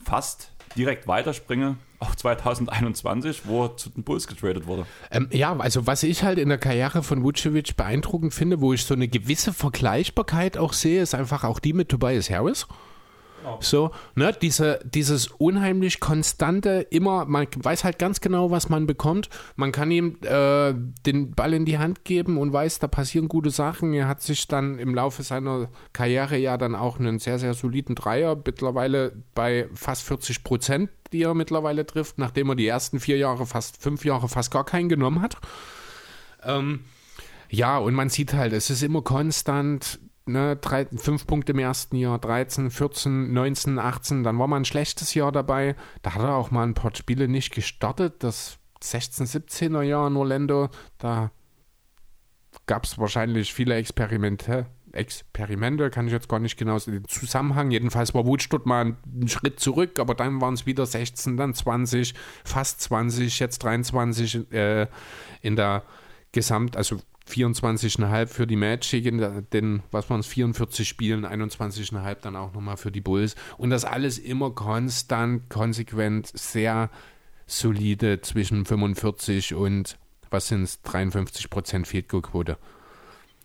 fast direkt weiterspringe auf 2021, wo er zu den Bulls getradet wurde.
ähm, ja, also was ich halt in der Karriere von Vucevic beeindruckend finde, wo ich so eine gewisse Vergleichbarkeit auch sehe, ist einfach auch die mit Tobias Harris. So, ne, diese, dieses unheimlich konstante, immer, man weiß halt ganz genau, was man bekommt. Man kann ihm äh, den Ball in die Hand geben und weiß, da passieren gute Sachen. Er hat sich dann im Laufe seiner Karriere ja dann auch einen sehr, sehr soliden Dreier, mittlerweile bei fast 40 Prozent, die er mittlerweile trifft, nachdem er die ersten vier Jahre, fast fünf Jahre fast gar keinen genommen hat. Ähm, ja, und man sieht halt, es ist immer konstant, ne, drei, fünf Punkte im ersten Jahr, 13, 14, 19, 18, dann war mal ein schlechtes Jahr dabei. Da hat er auch mal ein paar Spiele nicht gestartet. Das 16, 17er Jahr in Orlando, da gab es wahrscheinlich viele Experimente. Experimente, kann ich jetzt gar nicht genau den Zusammenhang. Jedenfalls war dort mal einen Schritt zurück, aber dann waren es wieder 16, dann 20, fast 20, jetzt 23 äh, in der Gesamt, also 24,5 für die Magic, in der, den, was waren es, 44 Spielen, 21,5 dann auch nochmal für die Bulls. Und das alles immer konstant, konsequent, sehr solide zwischen 45 und was sind es, 53% Field Goal Quote.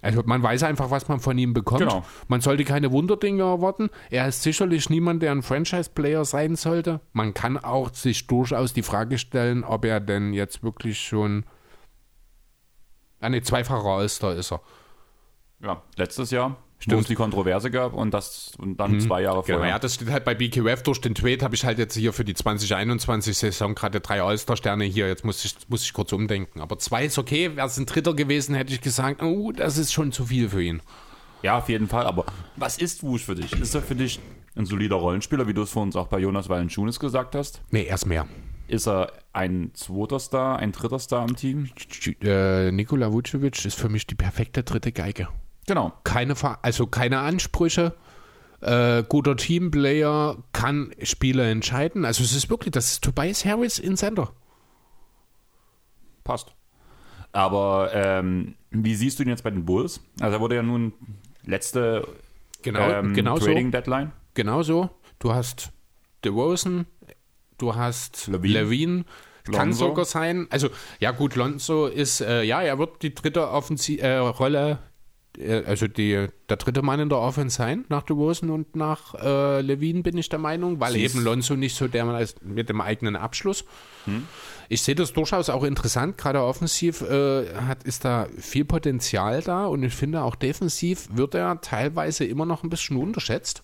Also man weiß einfach, was man von ihm bekommt.
Genau.
Man sollte keine Wunderdinge erwarten. Er ist sicherlich niemand, der ein Franchise-Player sein sollte. Man kann auch sich durchaus die Frage stellen, ob er denn jetzt wirklich schon eine zweifache All-Star ist er.
Ja, letztes Jahr, wo es die Kontroverse gab und das und dann zwei Jahre
Genau,
vorher.
ja, das steht halt bei BKF durch den Tweet, habe ich halt jetzt hier für die 2021-Saison gerade drei All-Star-Sterne hier. Jetzt muss ich, muss ich kurz umdenken. Aber zwei ist okay. Wäre es ein dritter gewesen, hätte ich gesagt, oh, das ist schon zu viel für ihn.
Ja, auf jeden Fall. Aber was ist Wusch für dich? Ist er für dich ein solider Rollenspieler, wie du es vor uns auch bei Jonas Valanciunas gesagt hast?
Nee, erst mehr.
Ist er ein zweiter Star, ein dritter Star im Team?
Äh, Nikola Vucevic ist für mich die perfekte dritte Geige.
Genau.
Keine, also keine Ansprüche. Äh, guter Teamplayer kann Spieler entscheiden. Also es ist wirklich, das ist Tobias Harris in Center.
Passt. Aber ähm, wie siehst du ihn jetzt bei den Bulls? Also er wurde ja nun letzte
Genau,
ähm,
genau so.
Trading Deadline.
Genauso. Du hast DeRozan, du hast
Levine.
Levine. Kann
Lonzo.
sogar sein. Also, ja, gut, Lonzo ist, äh, ja, er wird die dritte Offensi äh, Rolle, äh, also die, der dritte Mann in der Offense sein, nach DeRozan und nach äh, Levine, bin ich der Meinung, weil
Siehst-
eben Lonzo nicht so der ist mit dem eigenen Abschluss.
Hm.
Ich sehe das durchaus auch interessant, gerade offensiv äh, hat, ist da viel Potenzial da und ich finde auch defensiv wird er teilweise immer noch ein bisschen unterschätzt.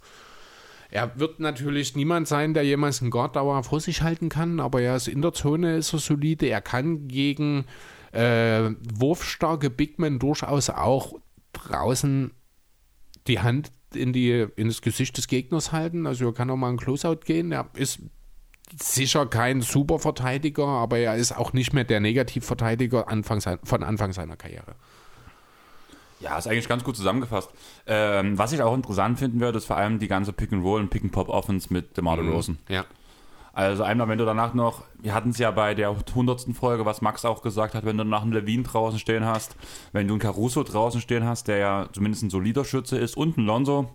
Er wird natürlich niemand sein, der jemals einen Guard dauer vor sich halten kann, aber er ist in der Zone, ist er solide. Er kann gegen äh, wurfstarke Bigmen durchaus auch draußen die Hand in, die, in das Gesicht des Gegners halten. Also er kann auch mal einen Closeout gehen. Er ist sicher kein Superverteidiger, aber er ist auch nicht mehr der Negativverteidiger Anfang sein, von Anfang seiner Karriere.
Ja, ist eigentlich ganz gut zusammengefasst. Ähm, was ich auch interessant finden würde, ist vor allem die ganze Pick-and-Roll und Pick-and-Pop-Offense mit DeMar DeRozan.
Ja.
Also einmal, wenn du danach noch, wir hatten es ja bei der 100. Folge, was Max auch gesagt hat, wenn du danach einen Levine draußen stehen hast, wenn du einen Caruso draußen stehen hast, der ja zumindest ein solider Schütze ist, und einen Lonzo,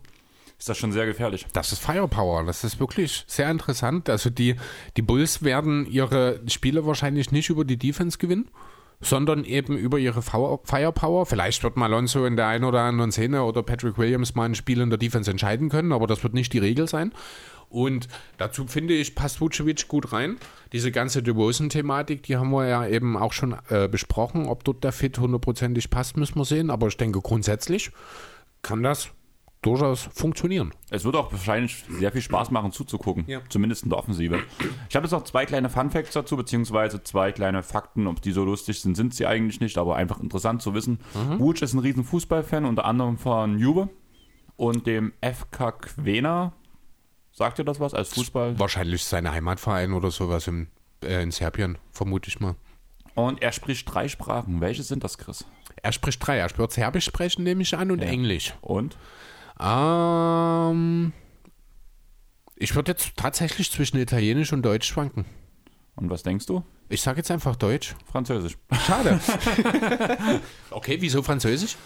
ist das schon sehr gefährlich.
Das ist Firepower. Das ist wirklich sehr interessant. Also die, die Bulls werden ihre Spiele wahrscheinlich nicht über die Defense gewinnen, sondern eben über ihre Firepower. Vielleicht wird mal in der einen oder anderen Szene oder Patrick Williams mal ein Spiel in der Defense entscheiden können, aber das wird nicht die Regel sein. Und dazu finde ich, passt Vucevic gut rein. Diese ganze DeRozan-Thematik, die haben wir ja eben auch schon äh, besprochen. Ob dort der Fit hundertprozentig passt, müssen wir sehen. Aber ich denke, grundsätzlich kann das durchaus funktionieren.
Es wird auch wahrscheinlich sehr viel Spaß machen zuzugucken,
Ja.
zumindest in der Offensive. Ich habe jetzt noch zwei kleine Fun-Facts dazu, beziehungsweise zwei kleine Fakten. Ob die so lustig sind, sind sie eigentlich nicht, aber einfach interessant zu wissen.
Mhm.
Vucic ist ein riesen Fußballfan, unter anderem von Juve und dem FK Quena. Sagt ihr das was als Fußball?
Wahrscheinlich sein Heimatverein oder sowas im, äh, in Serbien, vermute ich mal.
Und er spricht drei Sprachen. Welche sind das, Chris?
Er spricht drei. Er wird Serbisch sprechen, nehme ich an, und Englisch.
Und?
Ähm, ich würde jetzt tatsächlich zwischen Italienisch und Deutsch schwanken.
Und was denkst du?
Ich sage jetzt einfach Deutsch.
Französisch.
Schade. okay, wieso Französisch?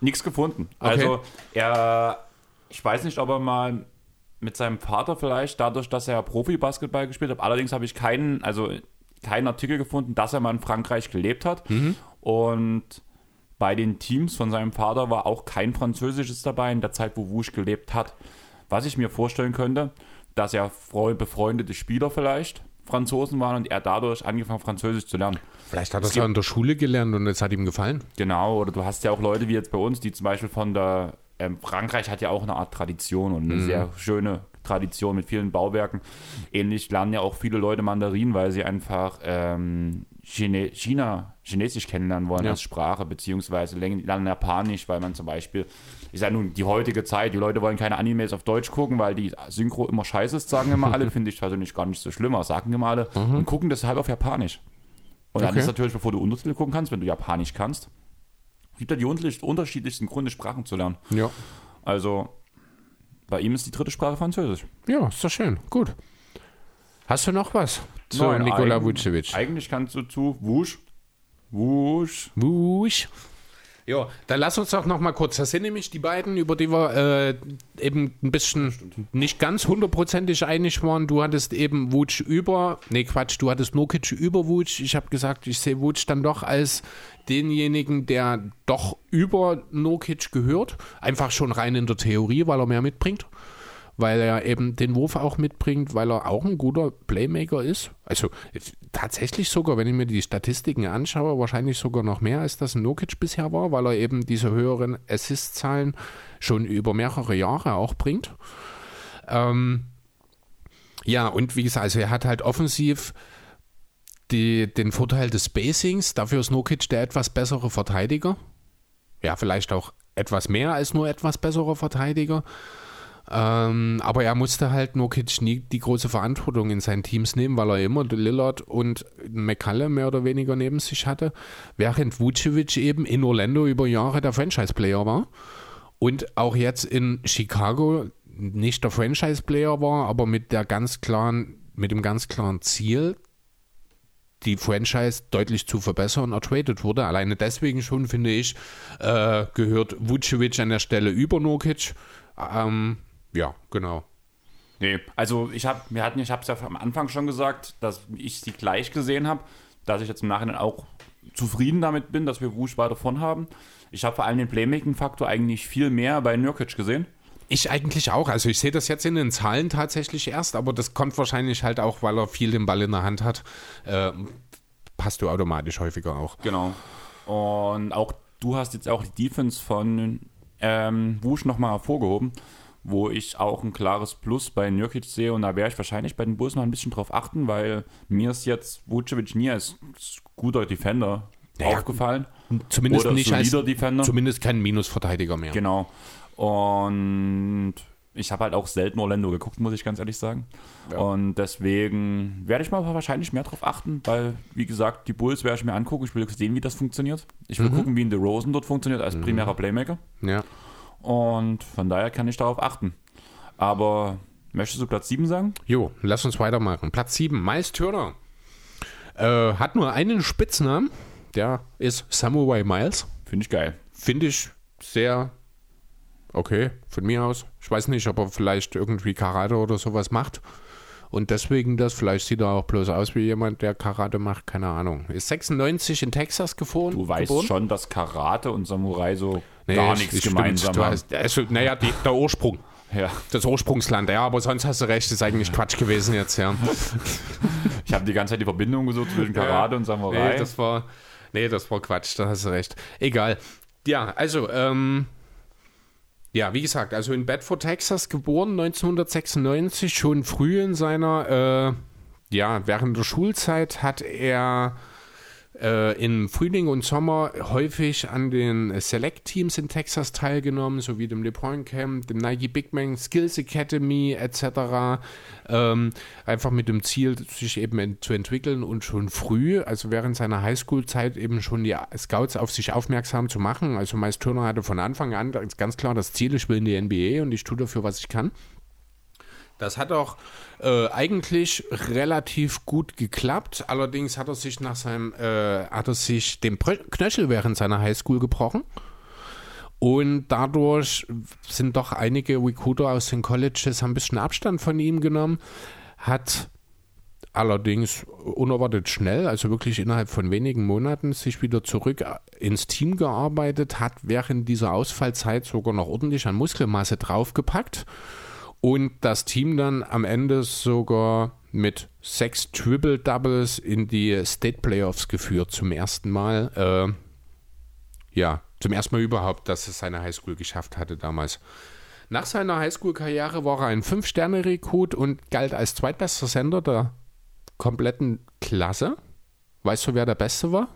Nichts gefunden.
Okay.
Also er, ich weiß nicht, ob er mal mit seinem Vater vielleicht, dadurch, dass er Profi-Basketball gespielt hat. Allerdings habe ich keinen, also keinen Artikel gefunden, dass er mal in Frankreich gelebt hat.
Mhm.
Und bei den Teams von seinem Vater war auch kein Französisches dabei in der Zeit, wo Wusch gelebt hat. Was ich mir vorstellen könnte, dass freu- befreundete Spieler vielleicht Franzosen waren und er dadurch angefangen Französisch zu lernen.
Vielleicht hat er es ja in der Schule gelernt und es hat ihm gefallen.
Genau, oder du hast ja auch Leute wie jetzt bei uns, die zum Beispiel von der, ähm, Frankreich hat ja auch eine Art Tradition und eine sehr schöne Tradition mit vielen Bauwerken. Ähnlich lernen ja auch viele Leute Mandarin, weil sie einfach ähm, Chine China, Chinesisch kennenlernen wollen
Ja.
als Sprache, beziehungsweise lernen Japanisch, weil man zum Beispiel, ich sage nun, die heutige Zeit, die Leute wollen keine Animes auf Deutsch gucken, weil die Synchro immer scheiße ist, sagen immer alle, finde ich persönlich gar nicht so schlimm, aber sagen immer alle, und gucken deshalb auf Japanisch. Und dann
Okay.
ist natürlich, bevor du Untertitel gucken kannst, wenn du Japanisch kannst, gibt ja die unterschiedlich- unterschiedlichsten Gründe, Sprachen zu lernen.
Ja.
Also, bei ihm ist die dritte Sprache Französisch.
Ja, ist doch schön. Gut. Hast du noch was zu
Nein,
Nikola
eig-
Vucevic?
Eigentlich kannst du zu Wusch, Wusch,
Wusch. Ja, dann lass uns doch noch mal kurz. Das sind nämlich die beiden, über die wir äh, eben ein bisschen nicht ganz hundertprozentig einig waren. Du hattest eben Wutsch über, nee Quatsch, du hattest Nokic über Wutsch. Ich habe gesagt, ich sehe Wutsch dann doch als denjenigen, der doch über Nokic gehört. Einfach schon rein in der Theorie, weil er mehr mitbringt weil er eben den Wurf auch mitbringt, weil er auch ein guter Playmaker ist. Also tatsächlich sogar, wenn ich mir die Statistiken anschaue, wahrscheinlich sogar noch mehr, als das Nokic bisher war, weil er eben diese höheren Assist-Zahlen schon über mehrere Jahre auch bringt. Ähm, ja, und wie gesagt, also er hat halt offensiv die, den Vorteil des Spacings. Dafür ist Nokic der etwas bessere Verteidiger. Ja, vielleicht auch etwas mehr als nur etwas besserer Verteidiger. Ähm, aber er musste halt Nokic nie die große Verantwortung in seinen Teams nehmen, weil er immer Lillard und McCallum mehr oder weniger neben sich hatte, während Vucevic eben in Orlando über Jahre der Franchise-Player war und auch jetzt in Chicago nicht der Franchise-Player war, aber mit der ganz klaren, mit dem ganz klaren Ziel, die Franchise deutlich zu verbessern, ertradet wurde. Alleine deswegen schon, finde ich, äh, gehört Vucevic an der Stelle über Nokic. Ähm, ja, genau.
Nee, also ich habe, wir hatten, ich habe es ja am Anfang schon gesagt, dass ich sie gleich gesehen habe, dass ich jetzt im Nachhinein auch zufrieden damit bin, dass wir Rouge weiter von haben. Ich habe vor allem den Playmaking-Faktor eigentlich viel mehr bei Nurkic gesehen.
Ich eigentlich auch. Also ich sehe das jetzt in den Zahlen tatsächlich erst, aber das kommt wahrscheinlich halt auch, weil er viel den Ball in der Hand hat. Äh, passt du automatisch häufiger auch.
Genau. Und auch du hast jetzt auch die Defense von ähm, Wusch nochmal hervorgehoben wo ich auch ein klares Plus bei Nurkic sehe und da werde ich wahrscheinlich bei den Bulls mal ein bisschen drauf achten, weil mir ist jetzt Vucevic nie als guter Defender naja, aufgefallen.
Zumindest
Oder
nicht als
Defender.
Zumindest kein Minusverteidiger mehr.
Genau. Und ich habe halt auch selten Orlando geguckt, muss ich ganz ehrlich sagen. Ja. Und deswegen werde ich mal wahrscheinlich mehr drauf achten, weil, wie gesagt, die Bulls werde ich mir angucken. Ich will sehen, wie das funktioniert. Ich will mhm. gucken, wie in The Rosen dort funktioniert als mhm. primärer Playmaker.
Ja.
Und von daher kann ich darauf achten. Aber möchtest du Platz 7 sagen?
Jo, lass uns weitermachen. Platz 7, Miles Turner. Äh, hat nur einen Spitznamen. Der ist Samurai Miles.
Finde ich geil.
Finde ich sehr okay, von mir aus. Ich weiß nicht, ob er vielleicht irgendwie Karate oder sowas macht. Und deswegen das, vielleicht sieht er auch bloß aus wie jemand, der Karate macht, keine Ahnung. Ist 96 in Texas geboren.
Du weißt geboren? schon, dass Karate und Samurai so nee, gar nichts gemeinsam
haben. Also, naja, die, der Ursprung. Ja. Das Ursprungsland, ja, aber sonst hast du recht, ist eigentlich Quatsch gewesen jetzt, ja.
ich habe die ganze Zeit die Verbindung gesucht zwischen Karate ja. und Samurai.
Nee, das war, nee, das war Quatsch, da hast du recht. Egal. Ja, also, ähm, ja, wie gesagt, also in Bedford, Texas geboren, 1996, schon früh in seiner, äh, ja, während der Schulzeit hat er äh, im Frühling und Sommer häufig an den Select-Teams in Texas teilgenommen, sowie dem LeBron Camp, dem Nike Big Man Skills Academy etc. Ähm, einfach mit dem Ziel, sich eben ent zu entwickeln und schon früh, also während seiner Highschool-Zeit eben schon die Scouts auf sich aufmerksam zu machen. Also Miles Turner hatte von Anfang an ganz klar das Ziel, ich will in die NBA und ich tue dafür, was ich kann. Das hat auch äh, eigentlich relativ gut geklappt. Allerdings hat er sich nach seinem, äh, hat er sich den Knöchel während seiner Highschool gebrochen. Und dadurch sind doch einige Recruiter aus den Colleges ein bisschen Abstand von ihm genommen. Hat allerdings unerwartet schnell, also wirklich innerhalb von wenigen Monaten, sich wieder zurück ins Team gearbeitet, hat während dieser Ausfallzeit sogar noch ordentlich an Muskelmasse draufgepackt und das Team dann am Ende sogar mit sechs Triple Doubles in die State Playoffs geführt zum ersten Mal. Äh, ja, zum ersten Mal überhaupt, dass es seine Highschool geschafft hatte damals. Nach seiner Highschool-Karriere war er ein Fünf-Sterne-Rekrut und galt als zweitbester Sender der kompletten Klasse. Weißt du, wer der Beste war?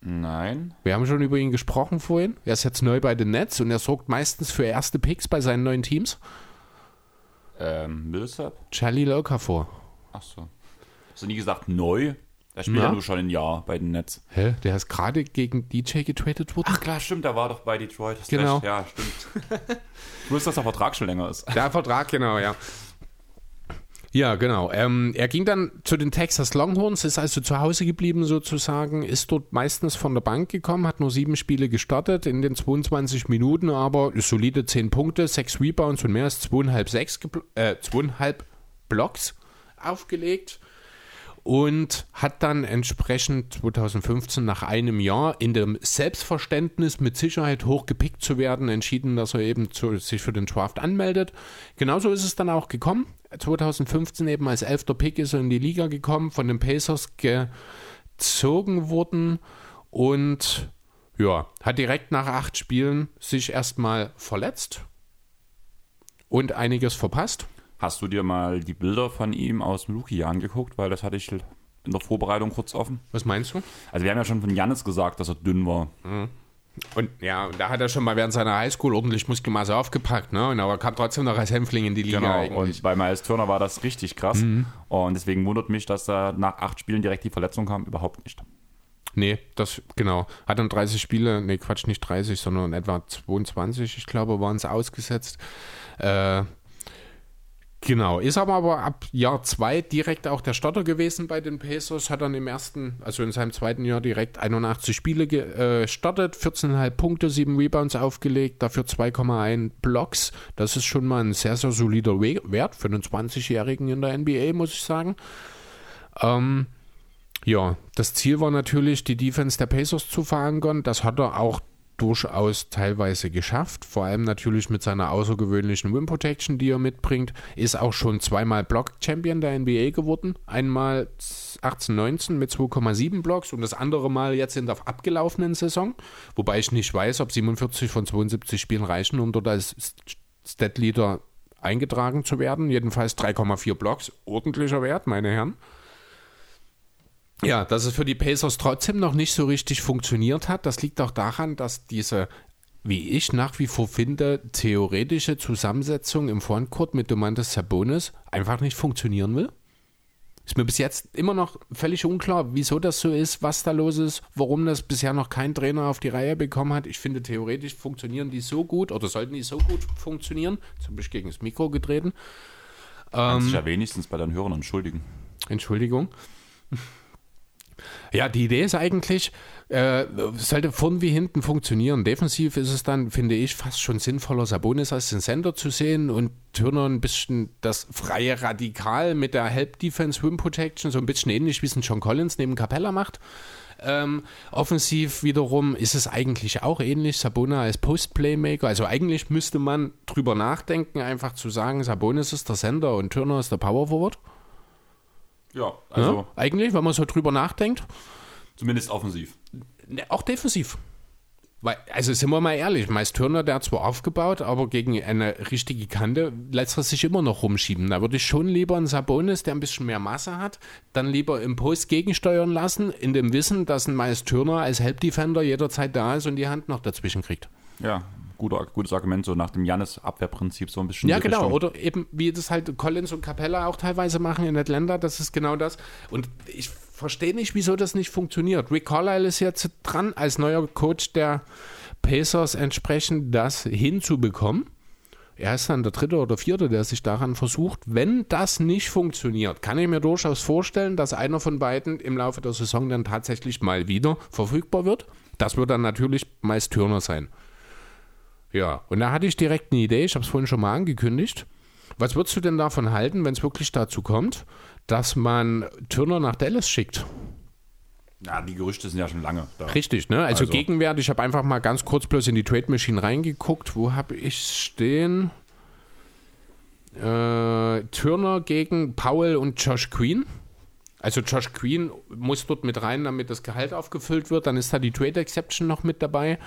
Nein.
Wir haben schon über ihn gesprochen vorhin. Er ist jetzt neu bei den Nets und er sorgt meistens für erste Picks bei seinen neuen Teams.
Ähm, Millsap?
Charlie Lokafor.
Ach so. Hast du nie gesagt neu? Der spielt ja, nur schon ein Jahr bei den Nets.
Hä? Der ist gerade gegen DJ getradet worden?
Ach klar, stimmt, der war doch bei Detroit.
Genau. Recht.
Ja, stimmt. Nur, dass der Vertrag schon länger ist.
Der Vertrag, genau, ja. Ja, genau. Ähm, er ging dann zu den Texas Longhorns, ist also zu Hause geblieben sozusagen, ist dort meistens von der Bank gekommen, hat nur sieben Spiele gestartet in den 22 Minuten, aber solide 10 Punkte, 6 Rebounds und mehr als zweieinhalb, sechs, äh, zweieinhalb Blocks aufgelegt und hat dann entsprechend 2015 nach einem Jahr in dem Selbstverständnis mit Sicherheit hochgepickt zu werden, entschieden, dass er eben zu, sich für den Draft anmeldet. Genauso ist es dann auch gekommen. 2015 eben als elfter Pick ist er in die Liga gekommen, von den Pacers gezogen worden und ja, hat direkt nach acht Spielen sich erstmal verletzt und einiges verpasst.
Hast du dir mal die Bilder von ihm aus dem Luki angeguckt? Weil das hatte ich in der Vorbereitung kurz offen.
Was meinst du?
Also wir haben ja schon von Jannis gesagt, dass er dünn war.
Mhm. Und ja, da hat er schon mal während seiner Highschool ordentlich Muskelmasse aufgepackt, ne? Und aber kam trotzdem noch als Hämpfling in die Liga
genau.
eigentlich.
Und bei Miles Turner war das richtig krass. Mhm. Und deswegen wundert mich, dass da nach acht Spielen direkt die Verletzung kam. Überhaupt nicht.
Nee, das, genau. Hat dann 30 Spiele, nee, Quatsch, nicht 30, sondern etwa 22, ich glaube, waren es ausgesetzt. Äh, Genau, ist aber, ab Jahr zwei direkt auch der Starter gewesen bei den Pacers, hat dann im ersten, also in seinem zweiten Jahr direkt 81 Spiele gestartet, äh, 14,5 Punkte, 7 Rebounds aufgelegt, dafür 2,1 Blocks. Das ist schon mal ein sehr, sehr solider Wert für einen 20-Jährigen in der NBA, muss ich sagen. Ähm, ja, das Ziel war natürlich, die Defense der Pacers zu verankern. Das hat er auch durchaus teilweise geschafft, vor allem natürlich mit seiner außergewöhnlichen Wim Protection, die er mitbringt, ist auch schon zweimal Block Champion der NBA geworden, einmal 18-19 mit 2,7 Blocks und das andere Mal jetzt in der abgelaufenen Saison, wobei ich nicht weiß, ob 47 von 72 Spielen reichen, um dort als Stat Leader eingetragen zu werden, jedenfalls 3,4 Blocks, ordentlicher Wert, meine Herren. Ja, dass es für die Pacers trotzdem noch nicht so richtig funktioniert hat, das liegt auch daran, dass diese, wie ich nach wie vor finde, theoretische Zusammensetzung im Frontcourt mit Domantas Sabonis einfach nicht funktionieren will. Ist mir bis jetzt immer noch völlig unklar, wieso das so ist, was da los ist, warum das bisher noch kein Trainer auf die Reihe bekommen hat. Ich finde, theoretisch funktionieren die so gut oder sollten die so gut funktionieren. Zum Beispiel gegen das Mikro getreten.
Kannst ähm, dich ja wenigstens bei deinen Hörern entschuldigen.
Entschuldigung. Ja, die Idee ist eigentlich, äh, sollte vorn wie hinten funktionieren. Defensiv ist es dann, finde ich, fast schon sinnvoller, Sabonis als den Sender zu sehen und Turner ein bisschen das freie Radikal mit der Help Defense Wim Protection, so ein bisschen ähnlich wie es ein John Collins neben Capella macht. Ähm, offensiv wiederum ist es eigentlich auch ähnlich. Sabona als Post-Playmaker. Also eigentlich müsste man drüber nachdenken, einfach zu sagen, Sabonis ist der Sender und Turner ist der Power Forward.
Ja, also. Ja,
eigentlich, wenn man so drüber nachdenkt.
Zumindest offensiv.
Ne, auch defensiv. Weil, also sind wir mal ehrlich, meist Turner, der hat zwar aufgebaut, aber gegen eine richtige Kante lässt er sich immer noch rumschieben. Da würde ich schon lieber einen Sabonis, der ein bisschen mehr Masse hat, dann lieber im Post gegensteuern lassen, in dem Wissen, dass ein meist Turner als Help Defender jederzeit da ist und die Hand noch dazwischen kriegt.
Ja, guter, gutes Argument, so nach dem Jannis-Abwehrprinzip so ein bisschen.
Ja, genau. Richtung. Oder eben, wie das halt Collins und Capella auch teilweise machen in Atlanta, das ist genau das. Und ich verstehe nicht, wieso das nicht funktioniert. Rick Carlisle ist jetzt dran, als neuer Coach der Pacers entsprechend das hinzubekommen. Er ist dann der dritte oder vierte, der sich daran versucht. Wenn das nicht funktioniert, kann ich mir durchaus vorstellen, dass einer von beiden im Laufe der Saison dann tatsächlich mal wieder verfügbar wird. Das wird dann natürlich meist Turner sein. Ja, und da hatte ich direkt eine Idee, ich habe es vorhin schon mal angekündigt. Was würdest du denn davon halten, wenn es wirklich dazu kommt, dass man Turner nach Dallas schickt?
Ja, die Gerüchte sind ja schon lange
da. Richtig, ne? Also, also. Gegenwert, ich habe einfach mal ganz kurz bloß in die Trade Machine reingeguckt. Wo habe ich stehen? Äh, Turner gegen Powell und Josh Queen. Also Josh Queen muss dort mit rein, damit das Gehalt aufgefüllt wird. Dann ist da die Trade Exception noch mit dabei.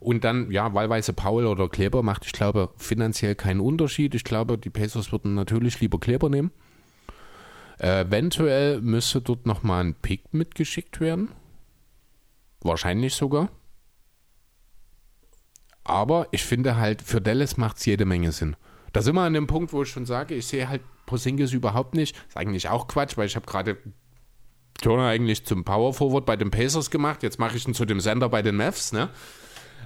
Und dann, ja, wahlweise Paul oder Kleber macht, ich glaube, finanziell keinen Unterschied. Ich glaube, die Pacers würden natürlich lieber Kleber nehmen. Äh, eventuell müsste dort nochmal ein Pick mitgeschickt werden. Wahrscheinlich sogar. Aber ich finde halt, für Dallas macht es jede Menge Sinn. Da sind wir an dem Punkt, wo ich schon sage, ich sehe halt Porzingis überhaupt nicht. ist eigentlich auch Quatsch, weil ich habe gerade Turner eigentlich zum Power Forward bei den Pacers gemacht. Jetzt mache ich ihn zu dem Sender bei den Mavs, ne?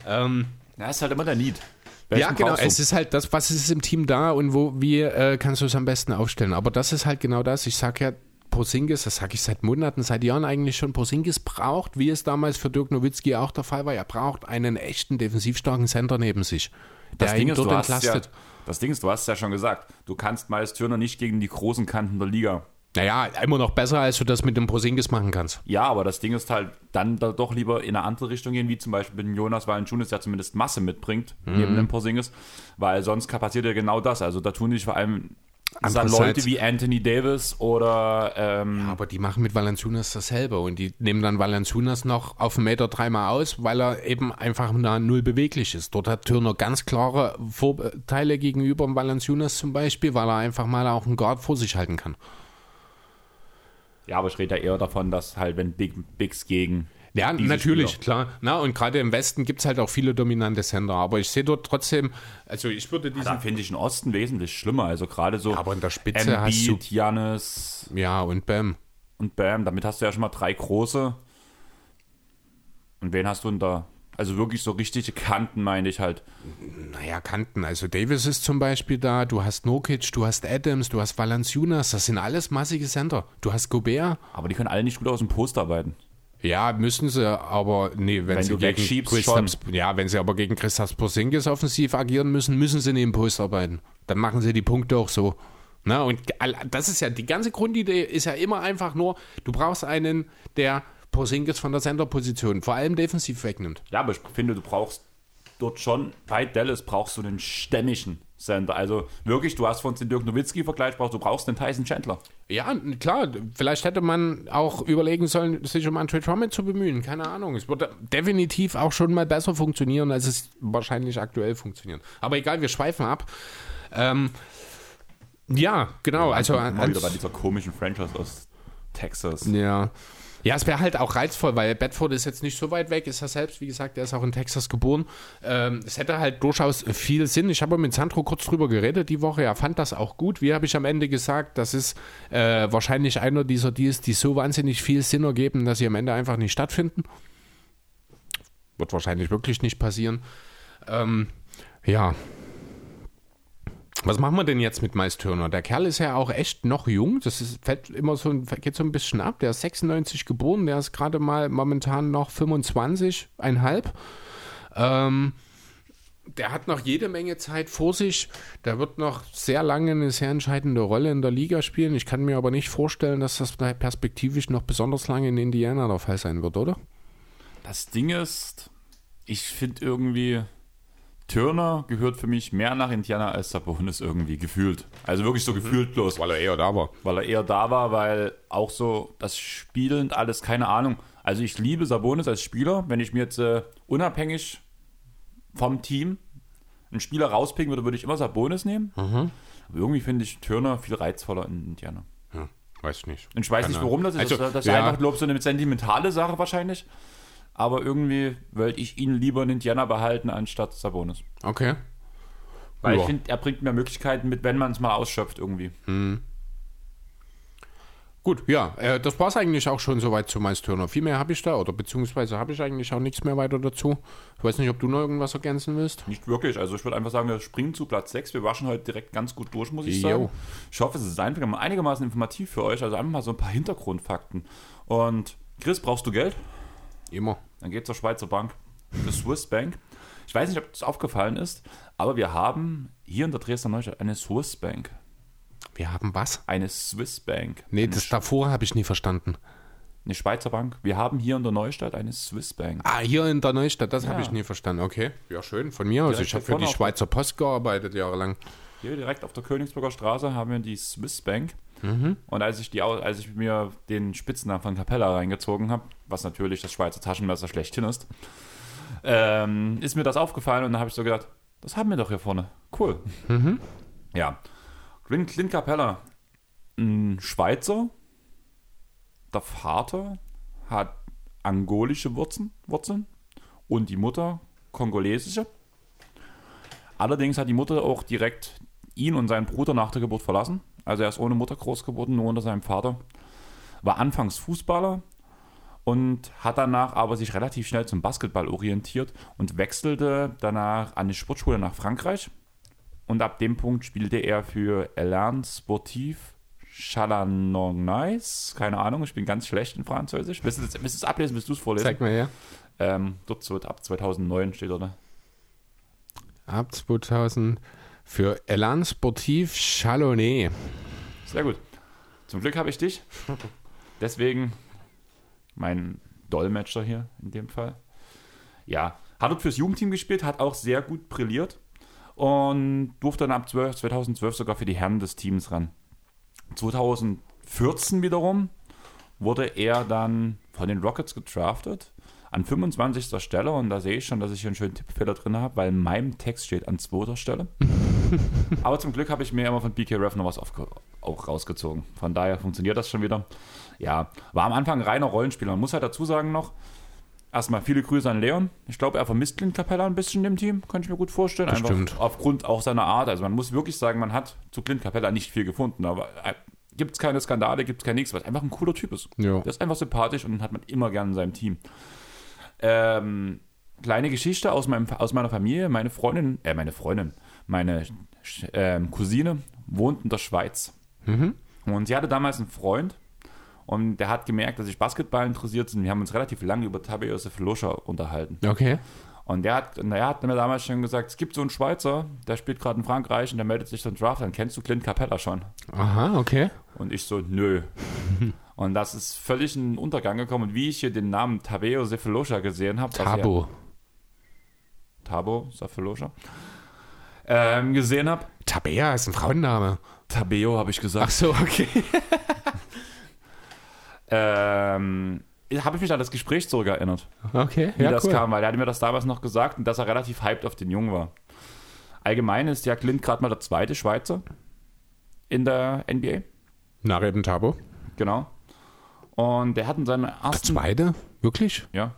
Ähm, ja, ist halt immer der Need. Welchen
ja, genau. Es ist halt das, was ist im Team da und wo, wie äh, kannst du es am besten aufstellen. Aber das ist halt genau das. Ich sage ja, Porzingis, das sage ich seit Monaten, seit Jahren eigentlich schon, Porzingis braucht, wie es damals für Dirk Nowitzki auch der Fall war, er braucht einen echten defensiv starken Center neben sich, der ihn dort
hast ja,
entlastet.
Das Ding ist, du hast es ja schon gesagt, du kannst Miles Turner nicht gegen die großen Kanten der Liga.
Naja, immer noch besser, als du das mit dem Porzingis machen kannst.
Ja, aber das Ding ist halt, dann da doch lieber in eine andere Richtung gehen, wie zum Beispiel mit dem Jonas Valanciunas, der zumindest Masse mitbringt,
Mhm.
neben dem Porzingis, weil sonst passiert ja genau das. Also da tun sich vor allem dann Leute wie Anthony Davis oder ähm,
Aber die machen mit Valanciunas dasselbe und die nehmen dann Valanciunas noch auf einen Meter dreimal aus, weil er eben einfach da null beweglich ist. Dort hat Turner ganz klare Vorteile gegenüber dem Valanciunas zum Beispiel, weil er einfach mal auch einen Guard vor sich halten kann.
ja, aber ich rede ja eher davon, dass halt, wenn Big, Bigs gegen
Ja, natürlich,
Spieler-
klar. Na, und gerade im Westen gibt es halt auch viele dominante Center, aber ich sehe dort trotzdem, also ich würde diesen.
Da finde ich den Osten wesentlich schlimmer. Also gerade so
Aber in der Spitze hast du-
Embiid, Giannis
Ja, und Bam.
und Bam. Damit hast du ja schon mal drei große. Und wen hast du denn da? Also wirklich so richtige Kanten, meine ich halt.
Naja, Kanten. Also Davis ist zum Beispiel da, du hast Nokic, du hast Adams, du hast Valanciunas, das sind alles massige Center. Du hast Gobert.
Aber die können alle nicht gut aus dem Post arbeiten.
Ja, müssen sie, aber nee, wenn,
Wenn
sie gegen Kristaps, ja, wenn sie aber gegen Christoph Porzingis offensiv agieren müssen, müssen sie neben Post arbeiten. Dann machen sie die Punkte auch so. Na, und all- das ist ja, die ganze Grundidee ist ja immer einfach nur, du brauchst einen, der Porzingis von der Center-Position, vor allem defensiv wegnimmt.
Ja, aber ich finde, du brauchst dort schon, bei Dallas brauchst du einen stämmigen Center. Also wirklich, du hast von den Dirk Nowitzki-Vergleich, brauchst- du brauchst den Tyson Chandler.
Ja, klar, vielleicht hätte man auch überlegen sollen, sich um Andre Drummond zu bemühen. Keine Ahnung. Es würde definitiv auch schon mal besser funktionieren, als es wahrscheinlich aktuell funktioniert. Aber egal, wir schweifen ab. Ähm, ja, genau. Also,
Mal wieder bei dieser komischen Franchise aus Texas.
ja. Ja, es wäre halt auch reizvoll, weil Bedford ist jetzt nicht so weit weg, ist er selbst, wie gesagt, der ist auch in Texas geboren. Ähm, es hätte halt durchaus viel Sinn. Ich habe mit Sandro kurz drüber geredet die Woche, er fand das auch gut. Wie habe ich am Ende gesagt, das ist äh, wahrscheinlich einer dieser Deals, die so wahnsinnig viel Sinn ergeben, dass sie am Ende einfach nicht stattfinden. Wird wahrscheinlich wirklich nicht passieren. Ähm, ja. Was machen wir denn jetzt mit Miles Turner? Der Kerl ist ja auch echt noch jung. Das ist, fällt immer so, geht so ein bisschen ab. Der ist 96 geboren, der ist gerade mal momentan noch 25,5. Ähm, der hat noch jede Menge Zeit vor sich. Der wird noch sehr lange eine sehr entscheidende Rolle in der Liga spielen. Ich kann mir aber nicht vorstellen, dass das perspektivisch noch besonders lange in Indiana der Fall sein wird, oder?
Das Ding ist, ich finde irgendwie, Turner gehört für mich mehr nach Indiana als Sabonis irgendwie gefühlt. Also wirklich so gefühlt bloß.
Weil er eher da war.
weil er eher da war, weil auch so das Spielen und alles, keine Ahnung. Also ich liebe Sabonis als Spieler. Wenn ich mir jetzt äh, unabhängig vom Team einen Spieler rauspicken würde, würde ich immer Sabonis nehmen. Aber irgendwie finde ich Turner viel reizvoller in Indiana.
Hm, weiß ich nicht.
Und ich weiß
Keine
nicht, warum das ist.
Also,
das, das ist
ja.
einfach, glaube ich, so eine sentimentale Sache wahrscheinlich. Aber irgendwie wollte ich ihn lieber in Indiana behalten, anstatt Sabonis.
Okay.
Weil
Ja.
ich finde, er bringt mehr Möglichkeiten mit, wenn man es mal ausschöpft irgendwie.
Gut, ja, äh, das war es eigentlich auch schon soweit zu Miles Turner. Viel mehr habe ich da, oder beziehungsweise habe ich eigentlich auch nichts mehr weiter dazu. Ich weiß nicht, ob du noch irgendwas ergänzen willst.
Nicht wirklich. Also ich würde einfach sagen, wir springen zu Platz 6. Wir waschen heute direkt ganz gut durch, muss ich
Jo.
sagen. Ich hoffe, es ist einigermaßen informativ für euch. Also einfach mal so ein paar Hintergrundfakten. Und Chris, brauchst du Geld?
Immer.
Dann geht zur Schweizer Bank, die Swiss Bank. Ich weiß nicht, ob das aufgefallen ist, aber wir haben hier in der Dresdner Neustadt eine Swiss Bank.
Wir haben was?
Eine Swiss Bank.
Nee,
eine,
das davor habe ich nie verstanden.
eine Schweizer Bank. Wir haben hier in der Neustadt eine Swiss Bank.
Ah, hier in der Neustadt, das habe
Ja.
ich nie verstanden. Okay, ja schön, von mir aus.
Direkt
Ich habe für die Schweizer Post gearbeitet jahrelang.
Hier direkt auf der Königsburger Straße haben wir die Swiss Bank.
Mhm.
Und als ich, die, als ich mir den Spitznamen von Capella reingezogen habe, was natürlich das Schweizer Taschenmesser schlechthin ist, ähm, ist mir das aufgefallen und dann habe ich so gedacht, das haben wir doch hier vorne. Cool.
Mhm.
Ja. Clint, Clint Capella, ein Schweizer, der Vater hat angolische Wurzeln, Wurzeln und die Mutter kongolesische. Allerdings hat die Mutter auch direkt ihn und seinen Bruder nach der Geburt verlassen. Also er ist ohne Mutter groß geworden, nur unter seinem Vater. War anfangs Fußballer und hat danach aber sich relativ schnell zum Basketball orientiert und wechselte danach an die Sportschule nach Frankreich. Und ab dem Punkt spielte er für Elan Sportif Chalanognais. Keine Ahnung, ich bin ganz schlecht in Französisch. Willst du es, ablesen, willst du es vorlesen?
Zeig mal her.
Ähm, dort so ab 2009 steht, oder?
Ab 2000 für Elan Sportif Chalonnais.
Sehr gut. Zum Glück habe ich dich. Deswegen mein Dolmetscher hier in dem Fall. Ja, hat dort fürs Jugendteam gespielt, hat auch sehr gut brilliert und durfte dann ab 12, 2012 sogar für die Herren des Teams ran. 2014 wiederum wurde er dann von den Rockets gedraftet an 25. Stelle und da sehe ich schon, dass ich hier einen schönen Tippfehler drin habe, weil in meinem Text steht an 2. Stelle. Aber zum Glück habe ich mir immer von BK Ref noch was aufge auch rausgezogen. Von daher funktioniert das schon wieder. Ja, war am Anfang reiner Rollenspieler. Man muss halt dazu sagen noch, erstmal viele Grüße an Leon. Ich glaube, er vermisst Clint Capella ein bisschen im Team, kann ich mir gut vorstellen. Einfach
Bestimmt.
aufgrund auch seiner Art. Also man muss wirklich sagen, man hat zu Clint Capella nicht viel gefunden, aber äh, gibt es keine Skandale, gibt es kein nichts, was einfach ein cooler Typ ist.
Ja.
Der ist einfach sympathisch und den hat man immer gern in seinem Team. Ähm, kleine Geschichte aus, meinem, aus meiner Familie. Meine Freundin, äh, meine Freundin, meine ähm, Cousine wohnt in der Schweiz. Und sie hatte damals einen Freund und der hat gemerkt, dass ich Basketball interessiert bin. Wir haben uns relativ lange über Tabe Josef Loscher unterhalten.
Okay.
Und der hat, der hat mir damals schon gesagt, es gibt so einen Schweizer, der spielt gerade in Frankreich und der meldet sich zum Draft, dann kennst du Clint Capella schon.
Aha, okay.
Und ich so, nö. und das ist völlig in den Untergang gekommen. Und wie ich hier den Namen Tabeo Cephalosha gesehen habe,
Tabo.
Tabo Cephalosha, ähm, gesehen habe,
Tabea ist ein Frauenname.
Tabeo habe ich gesagt,
Ach so, okay.
ähm, habe ich mich an das Gespräch zurückerinnert,
Okay,
wie
ja,
das
cool.
kam, weil er hatte mir das damals noch gesagt und dass er relativ hyped auf den Jungen war. Allgemein ist ja Clint gerade mal der zweite Schweizer in der NBA,
Nach eben Tabo.
genau. Und der hat in seiner
Das
ersten,
zweite? Wirklich?
ja,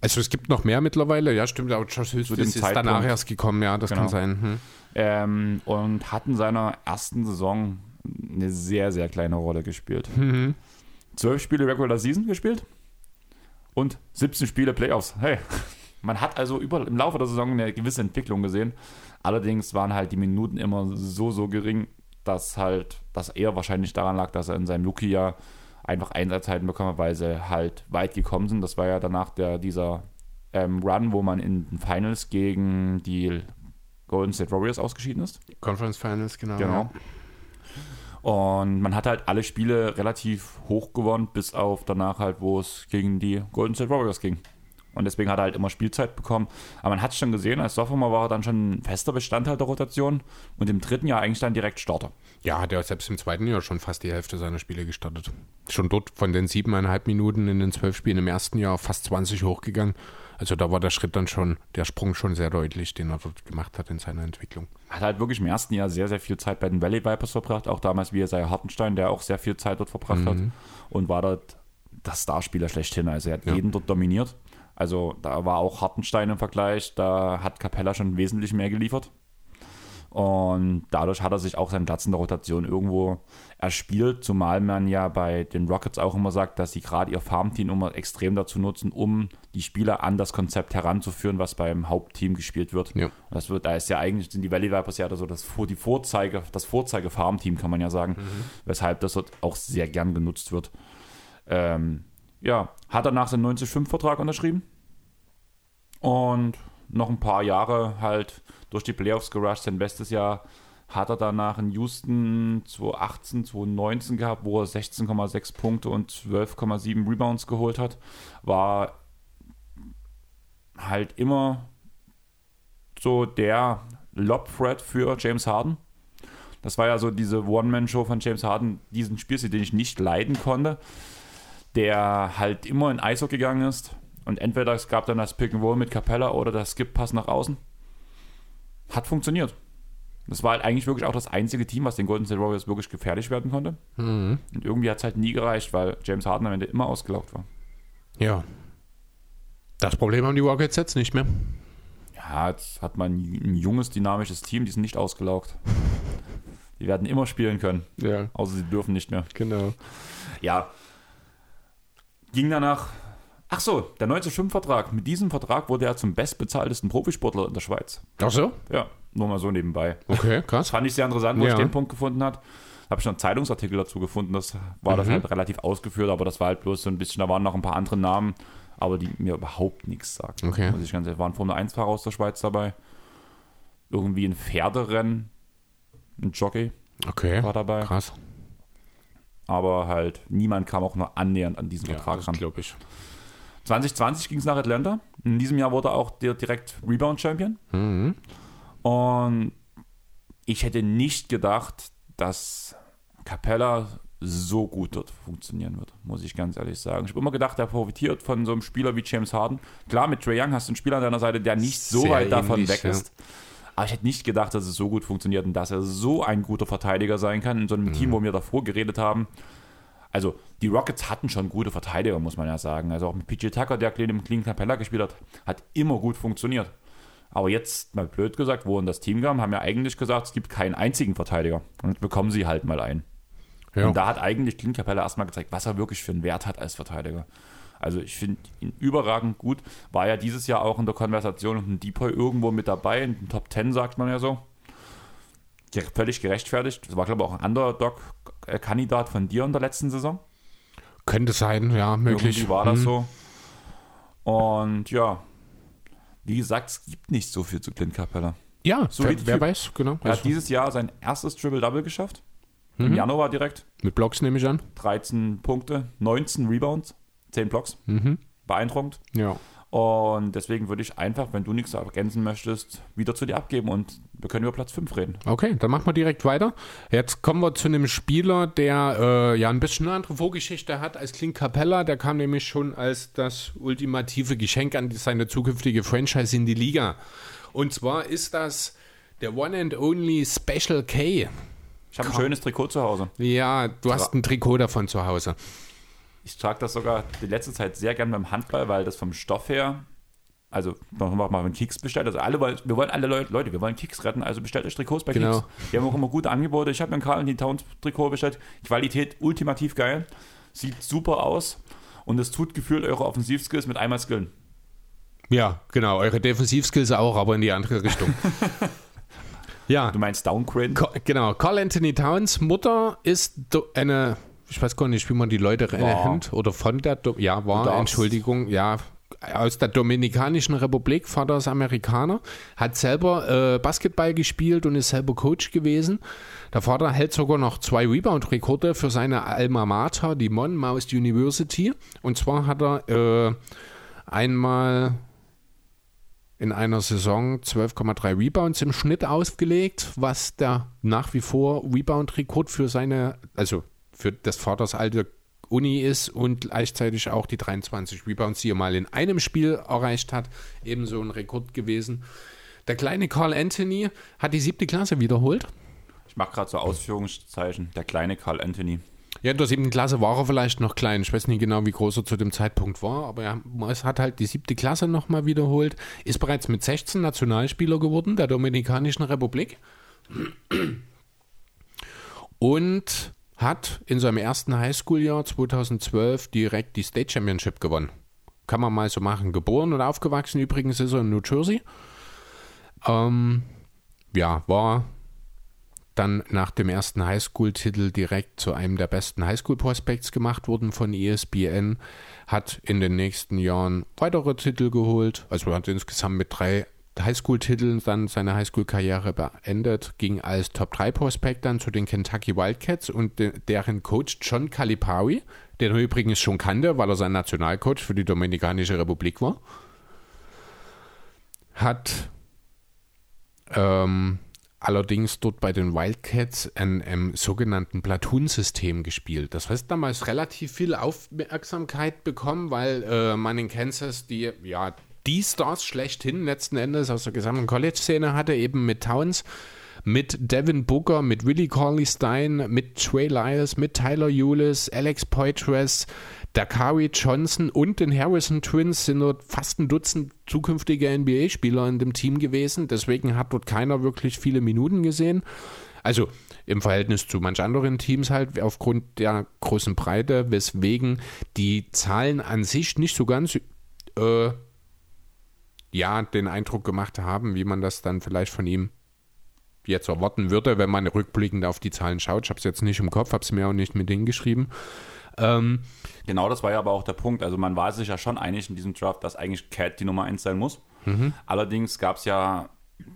Also es gibt noch mehr mittlerweile. Ja, stimmt. Aber Josh
dem
ist
Zeitpunkt.
danach erst gekommen. Ja, das
Genau.
kann sein. Hm.
ähm, und hat in seiner ersten Saison eine sehr, sehr kleine Rolle gespielt.
Mhm.
Zwölf Spiele Regular Season gespielt und 17 Spiele Playoffs. Hey, man hat also über, im Laufe der Saison eine gewisse Entwicklung gesehen. Allerdings waren halt die Minuten immer so, so gering, dass halt das eher wahrscheinlich daran lag, dass er in seinem Rookie-Jahr einfach Einsatzzeiten bekommen hat, weil sie halt weit gekommen sind. Das war ja danach der, dieser ähm, Run, wo man in den Finals gegen die Golden State Warriors ausgeschieden ist.
Conference Finals, genau.
Genau. Und man hat halt alle Spiele relativ hoch gewonnen, bis auf danach halt, wo es gegen die Golden State Warriors ging. Und deswegen hat er halt immer Spielzeit bekommen. Aber man hat schon gesehen, als Sophomore war er dann schon ein fester Bestandteil der Rotation und im dritten Jahr eigentlich dann direkt Starter.
Ja, hat er selbst im zweiten Jahr schon fast die Hälfte seiner Spiele gestartet. Schon dort von den siebeneinhalb Minuten in den zwölf Spielen im ersten Jahr fast 20 hochgegangen. Also da war der Schritt dann schon, der Sprung schon sehr deutlich, den er dort gemacht hat in seiner Entwicklung.
Hat halt wirklich im ersten Jahr sehr, sehr viel Zeit bei den Valley Vipers verbracht. Auch damals wie Isaiah Hartenstein, der auch sehr viel Zeit dort verbracht hat. Und war dort das Starspieler schlechthin. Also er hat
Ja.
jeden dort dominiert. Also da war auch Hartenstein im Vergleich. Da hat Capella schon wesentlich mehr geliefert. Und dadurch hat er sich auch seinen Platz in der Rotation irgendwo erspielt, zumal man ja bei den Rockets auch immer sagt, dass sie gerade ihr Farmteam immer extrem dazu nutzen, um die Spieler an das Konzept heranzuführen, was beim Hauptteam gespielt wird.
Ja.
Und Das wird, da ist ja eigentlich, sind die Valley Vipers ja so das, die Vorzeige, das Vorzeige-Farmteam, kann man ja sagen, weshalb das dort auch sehr gern genutzt wird. Ähm, ja, hat danach seinen 90-5-Vertrag unterschrieben und noch ein paar Jahre halt durch die Playoffs gerusht. Sein bestes Jahr hat er danach in Houston 2018, 2019 gehabt, wo er 16,6 Punkte und 12,7 Rebounds geholt hat. War halt immer so der Lob-Threat für James Harden. Das war ja so diese One-Man-Show von James Harden, diesen Spielstil, den ich nicht leiden konnte, der halt immer in ISO gegangen ist. Und entweder es gab dann das Pick and Roll mit Capella oder das Skip-Pass nach außen. Hat funktioniert. Das war halt eigentlich wirklich auch das einzige Team, was den Golden State Warriors wirklich gefährlich werden konnte.
Mhm.
Und irgendwie hat es halt nie gereicht, weil James Harden am Ende immer ausgelaugt war.
Ja. Das Problem haben die Rockets jetzt nicht mehr.
Ja, jetzt hat man ein junges, dynamisches Team, die sind nicht ausgelaugt. Die werden immer spielen können,
Ja,
außer sie dürfen nicht mehr.
genau.
Ja, ging danach Ach so, der 1905-Vertrag. Mit diesem Vertrag wurde er zum bestbezahltesten Profisportler in der Schweiz.
Ach so?
Ja, nur mal so nebenbei.
Okay,
Das
krass.
fand ich sehr interessant, wo
Ja.
ich den Punkt gefunden habe. Habe ich noch einen Zeitungsartikel dazu gefunden, das war das halt relativ ausgeführt, aber das war halt bloß so ein bisschen, da waren noch ein paar andere Namen, aber die mir überhaupt nichts sagten.
Okay.
Muss ich ganz ehrlich, waren Formel 1-Fahrer aus der Schweiz dabei. Irgendwie ein Pferderennen, ein Jockey
Okay,
war dabei,
krass.
Aber halt niemand kam auch nur annähernd an diesen
Ja,
Vertrag
das
ran.
glaube ich.
2020 ging es nach Atlanta. In diesem Jahr wurde er auch der direkt Rebound-Champion.
Mhm.
Und ich hätte nicht gedacht, dass Capella so gut dort funktionieren wird, muss ich ganz ehrlich sagen. Ich habe immer gedacht, er profitiert von so einem Spieler wie James Harden. Klar, mit Trey Young hast du einen Spieler an deiner Seite, der nicht so
Sehr
weit davon weg
ja.
Aber ich hätte nicht gedacht, dass es so gut funktioniert und dass er so ein guter Verteidiger sein kann in so einem
Mhm.
Team, wo wir davor geredet haben. Also, die Rockets hatten schon gute Verteidiger, muss man ja sagen. Also auch mit PJ Tucker, der im Clean Capella gespielt hat, hat immer gut funktioniert. Aber jetzt, mal blöd gesagt, wo in das Team kam, haben ja eigentlich gesagt, es gibt keinen einzigen Verteidiger. Und bekommen sie halt mal einen.
Ja.
Und da hat eigentlich Clint Capella erstmal gezeigt, was er wirklich für einen Wert hat als Verteidiger. Also ich finde ihn überragend gut. War ja dieses Jahr auch in der Konversation und ein Depoy irgendwo mit dabei, in den Top 10 sagt man ja so. Ja, völlig gerechtfertigt. Das war, glaube ich, auch ein Underdog-Kandidat von dir in der letzten Saison.
Könnte sein, ja, möglich.
Irgendwie war das
Mhm.
so. Und ja, wie gesagt, es gibt nicht so viel zu Clint Capella.
Ja,
So
wer, wer weiß, genau.
Er
Also,
hat dieses Jahr sein erstes Triple-Double geschafft.
Mhm.
Im Januar direkt.
mit Blocks nehme ich an.
13 Punkte, 19 Rebounds, 10 Blocks.
Mhm.
Beeindruckend.
Ja.
Und deswegen würde ich einfach, wenn du nichts ergänzen möchtest, wieder zu dir abgeben und wir können über Platz 5 reden.
Okay, dann machen wir direkt weiter. Jetzt kommen wir zu einem Spieler, der äh, ja ein bisschen eine andere Vorgeschichte hat als Clint Capella. Der kam nämlich schon als das ultimative Geschenk an seine zukünftige Franchise in die Liga. Und zwar ist das der One and Only Special K.
Ich habe ein schönes Trikot zu Hause.
Ja, du hast ein Trikot davon zu Hause.
Ich trage das sogar die letzte Zeit sehr gern beim Handball, weil das vom Stoff her, also noch mal einen Kicks bestellt. Also alle wir wollen alle Leute, Leute, wir wollen Kicks retten, also bestellt euch Trikots bei
Genau.
Kicks. Die haben auch immer gute Angebote. Ich habe mir ein Carl die Towns Trikot bestellt. Qualität ultimativ geil. Sieht super aus. Und es tut gefühlt eure Offensivskills mit einmal skillen.
Ja, genau. Eure Defensivskills auch, aber in die andere Richtung. ja,
Du meinst Downgrade?
Co- Genau, Carl Anthony Towns Mutter ist eine, ich weiß gar nicht, wie man die Leute
War.
nennt, oder von der, Do ja, war. Entschuldigung, ja, aus der Dominikanischen Republik, Vater ist Amerikaner, hat selber äh, Basketball gespielt und ist selber Coach gewesen. Der Vater hält sogar noch zwei Rebound-Rekorde für seine Alma Mater, die Monmouth University. Und zwar hat er äh, einmal in einer Saison 12,3 Rebounds im Schnitt ausgelegt, was der nach wie vor Rebound-Rekord für seine, also für des Vaters alte Uni ist und gleichzeitig auch die 23 Rebounds, die er mal in einem Spiel erreicht hat, ebenso ein Rekord gewesen. Der kleine Carl Anthony hat die siebte Klasse wiederholt.
Ich mache gerade so Ausführungszeichen. Der kleine Carl Anthony.
Ja, in der siebten Klasse war er vielleicht noch klein. Ich weiß nicht genau, wie groß er zu dem Zeitpunkt war, aber er hat halt die siebte Klasse nochmal wiederholt. Ist bereits mit 16 Nationalspieler geworden der Dominikanischen Republik. Und hat in seinem ersten Highschool-Jahr 2012 direkt die State Championship gewonnen. Kann man mal so machen. Geboren und aufgewachsen übrigens ist er in New Jersey. Ähm, ja, war dann nach dem ersten Highschool-Titel direkt zu einem der besten Highschool-Prospects gemacht worden von ESPN, hat in den nächsten Jahren weitere Titel geholt, also hat insgesamt mit drei Highschool-Titeln dann seine Highschool-Karriere beendet, ging als Top-3-Prospect dann zu den Kentucky Wildcats und de deren Coach John Calipari, den er übrigens schon kannte, weil er sein Nationalcoach für die Dominikanische Republik war, hat ähm, allerdings dort bei den Wildcats ein ähm, sogenannten Platoon-System gespielt. Das heißt damals relativ viel Aufmerksamkeit bekommen, weil äh, man in Kansas die, ja, die Stars schlechthin letzten Endes aus der gesamten College-Szene hatte, eben mit Towns, mit Devin Booker, mit Willie Corley Stein, mit Trey Lyles, mit Tyler Eulis, Alex Poitras, Dakari Johnson und den Harrison Twins sind dort fast ein Dutzend zukünftige NBA-Spieler in dem Team gewesen. Deswegen hat dort keiner wirklich viele Minuten gesehen. Also im Verhältnis zu manch anderen Teams halt aufgrund der großen Breite, weswegen die Zahlen an sich nicht so ganz äh, ja den Eindruck gemacht haben, wie man das dann vielleicht von ihm jetzt erwarten würde, wenn man rückblickend auf die Zahlen schaut. Ich habe es jetzt nicht im Kopf, habe es mir auch nicht mit hingeschrieben. Ähm,
Genau, das war ja aber auch der Punkt. Also man war sich ja schon einig in diesem Draft, dass eigentlich Cat die Nummer 1 sein muss. Allerdings gab es ja,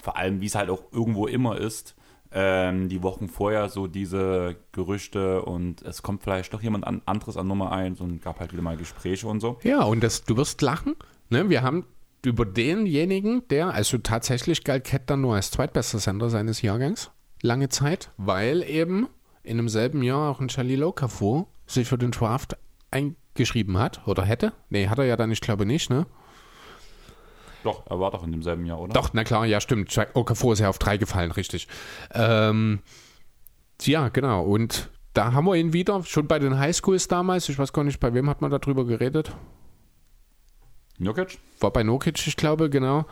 vor allem wie es halt auch irgendwo immer ist, ähm, die Wochen vorher so diese Gerüchte und es kommt vielleicht doch jemand an, anderes an Nummer 1 und gab halt wieder mal Gespräche und so.
Ja, und das, du wirst lachen. Ne? Wir haben über denjenigen, der, also tatsächlich galt Cat dann nur als zweitbester Sender seines Jahrgangs, lange Zeit, weil eben in demselben Jahr auch ein Charlie Okafor sich für den Draft eingeschrieben hat oder hätte. Nee, hat er ja dann, ich glaube nicht, ne?
Doch, er war doch in demselben Jahr, oder?
Doch, na klar, ja, stimmt. Okafor ist ja auf drei gefallen, richtig. Ähm, ja, genau. Und da haben wir ihn wieder, schon bei den Highschools damals, ich weiß gar nicht, bei wem hat man darüber geredet?
Jokic?
War bei Nokic, ich glaube, genau.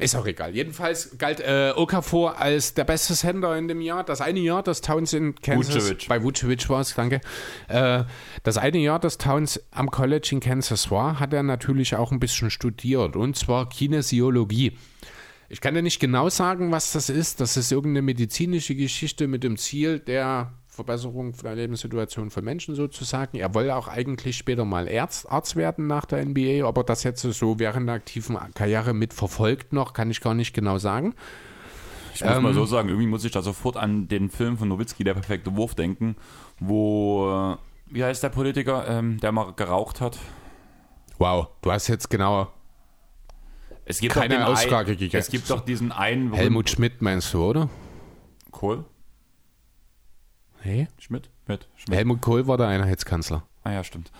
Ist auch egal. Jedenfalls galt äh, Okafor als der beste Sender in dem Jahr. Das eine Jahr, das Towns in Kansas.
Vucevic.
Bei Vucevic war es, danke. Äh, das eine Jahr, das Towns am College in Kansas war, hat er natürlich auch ein bisschen studiert. Und zwar Kinesiologie. Ich kann dir nicht genau sagen, was das ist. Das ist irgendeine medizinische Geschichte mit dem Ziel der Verbesserung der Lebenssituation von Menschen sozusagen. Er wollte auch eigentlich später mal Arzt, Arzt werden nach der NBA, aber das jetzt so während der aktiven Karriere mit verfolgt noch, kann ich gar nicht genau sagen.
Ich muss
Ähm,
mal so sagen, irgendwie muss ich da sofort an den Film von Nowitzki, Der perfekte Wurf, denken, wo, äh, wie heißt der Politiker, ähm, der mal geraucht hat?
Wow, du hast jetzt genau
Es gibt
Keine Aussage gegeben.
Es gibt doch diesen einen
Helmut Schmidt, meinst du, oder?
Kohl?
Hey?
Schmidt? Mit? Schmidt.
Helmut Kohl war der Einheitskanzler.
Ah ja, stimmt.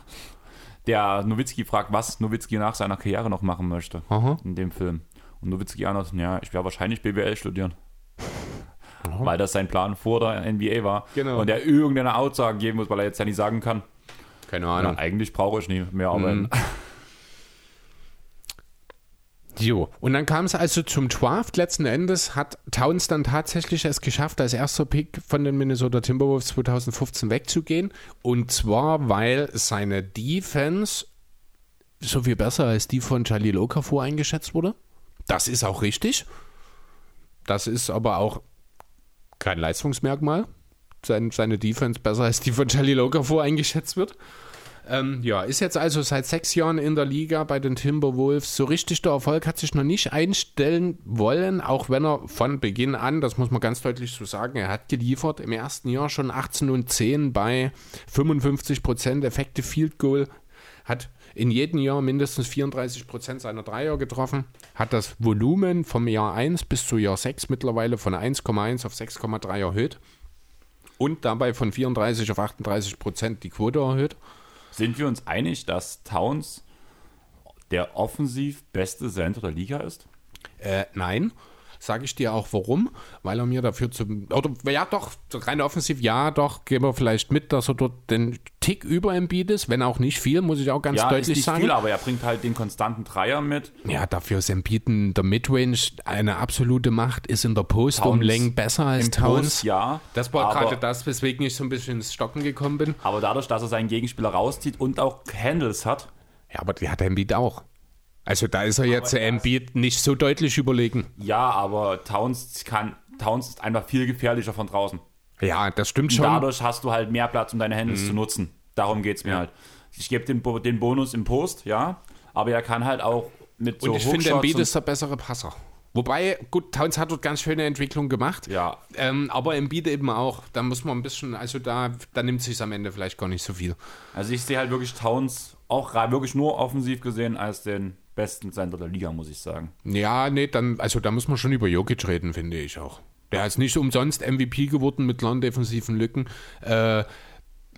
Der Nowitzki fragt, was Nowitzki nach seiner Karriere noch machen möchte
Aha.
in dem Film. Und Nowitzki antwortet, ja, ich werde wahrscheinlich BWL studieren. Weil das sein Plan vor der NBA war.
Genau.
Und er irgendeine Aussage geben muss, weil er jetzt ja nicht sagen kann,
Keine
ja,
Ahnung.
eigentlich brauche ich nicht mehr arbeiten.
Jo, und dann kam es also zum Draft. Letzten Endes hat Towns dann tatsächlich es geschafft, als erster Pick von den Minnesota Timberwolves 2015 wegzugehen. Und zwar, weil seine Defense so viel besser als die von Charlie Okafor eingeschätzt wurde. Das ist auch richtig. Das ist aber auch kein Leistungsmerkmal. Sein, seine Defense besser als die von Charlie Okafor eingeschätzt wird. Ähm, ja, ist jetzt also seit sechs Jahren in der Liga bei den Timberwolves. So richtig der Erfolg hat sich noch nicht einstellen wollen, auch wenn er von Beginn an, das muss man ganz deutlich so sagen, er hat geliefert. Im ersten Jahr schon 18 und 10 bei 55 Prozent Effective Field Goal, hat in jedem Jahr mindestens 34 Prozent seiner Dreier getroffen, hat das Volumen vom Jahr 1 bis zu Jahr 6 mittlerweile von 1,1 auf 6,3 erhöht und dabei von 34 auf 38 Prozent die Quote erhöht.
Sind wir uns einig, dass Towns der offensiv beste Center der Liga ist?
Äh, nein. Sage ich dir auch warum, weil er mir dafür zum. Oder ja, doch, rein offensiv, ja, doch, gehen wir vielleicht mit, dass er dort den Tick über Embiid ist, wenn auch nicht viel, muss ich auch ganz
Ja, ist
deutlich
nicht
sagen.
viel, aber er bringt halt den konstanten Dreier mit.
Ja, dafür ist Embiid in der Midrange eine absolute Macht, ist in der Post um Längen besser als
Im
Towns.
Post, ja.
Das war gerade das, weswegen ich so ein bisschen ins Stocken gekommen bin.
Aber dadurch, dass er seinen Gegenspieler rauszieht und auch Handles hat,
Ja, aber die hat Embiid auch. Also da ist er jetzt Embiid nicht so deutlich überlegen.
ja, aber Towns kann, Towns ist einfach viel gefährlicher von draußen.
Ja, das stimmt
Und
schon.
dadurch hast du halt mehr Platz, um deine
Mhm.
Handles zu nutzen. Darum geht es mir halt. Ich gebe den, Bo- den Bonus im Post, ja, aber er kann halt auch mit so
Und ich finde, Embiid ist der bessere Passer. Wobei, gut, Towns hat dort ganz schöne Entwicklung gemacht.
Ja,
Ähm, aber Embiid eben auch. Da muss man ein bisschen, also da, da nimmt sich am Ende vielleicht gar nicht so viel.
also ich sehe halt wirklich Towns auch wirklich nur offensiv gesehen als den besten Center der Liga, muss ich sagen.
Ja, nee, dann, also da muss man schon über Jokic reden, finde ich auch. Der ist nicht umsonst MVP geworden mit langen defensiven Lücken. Äh,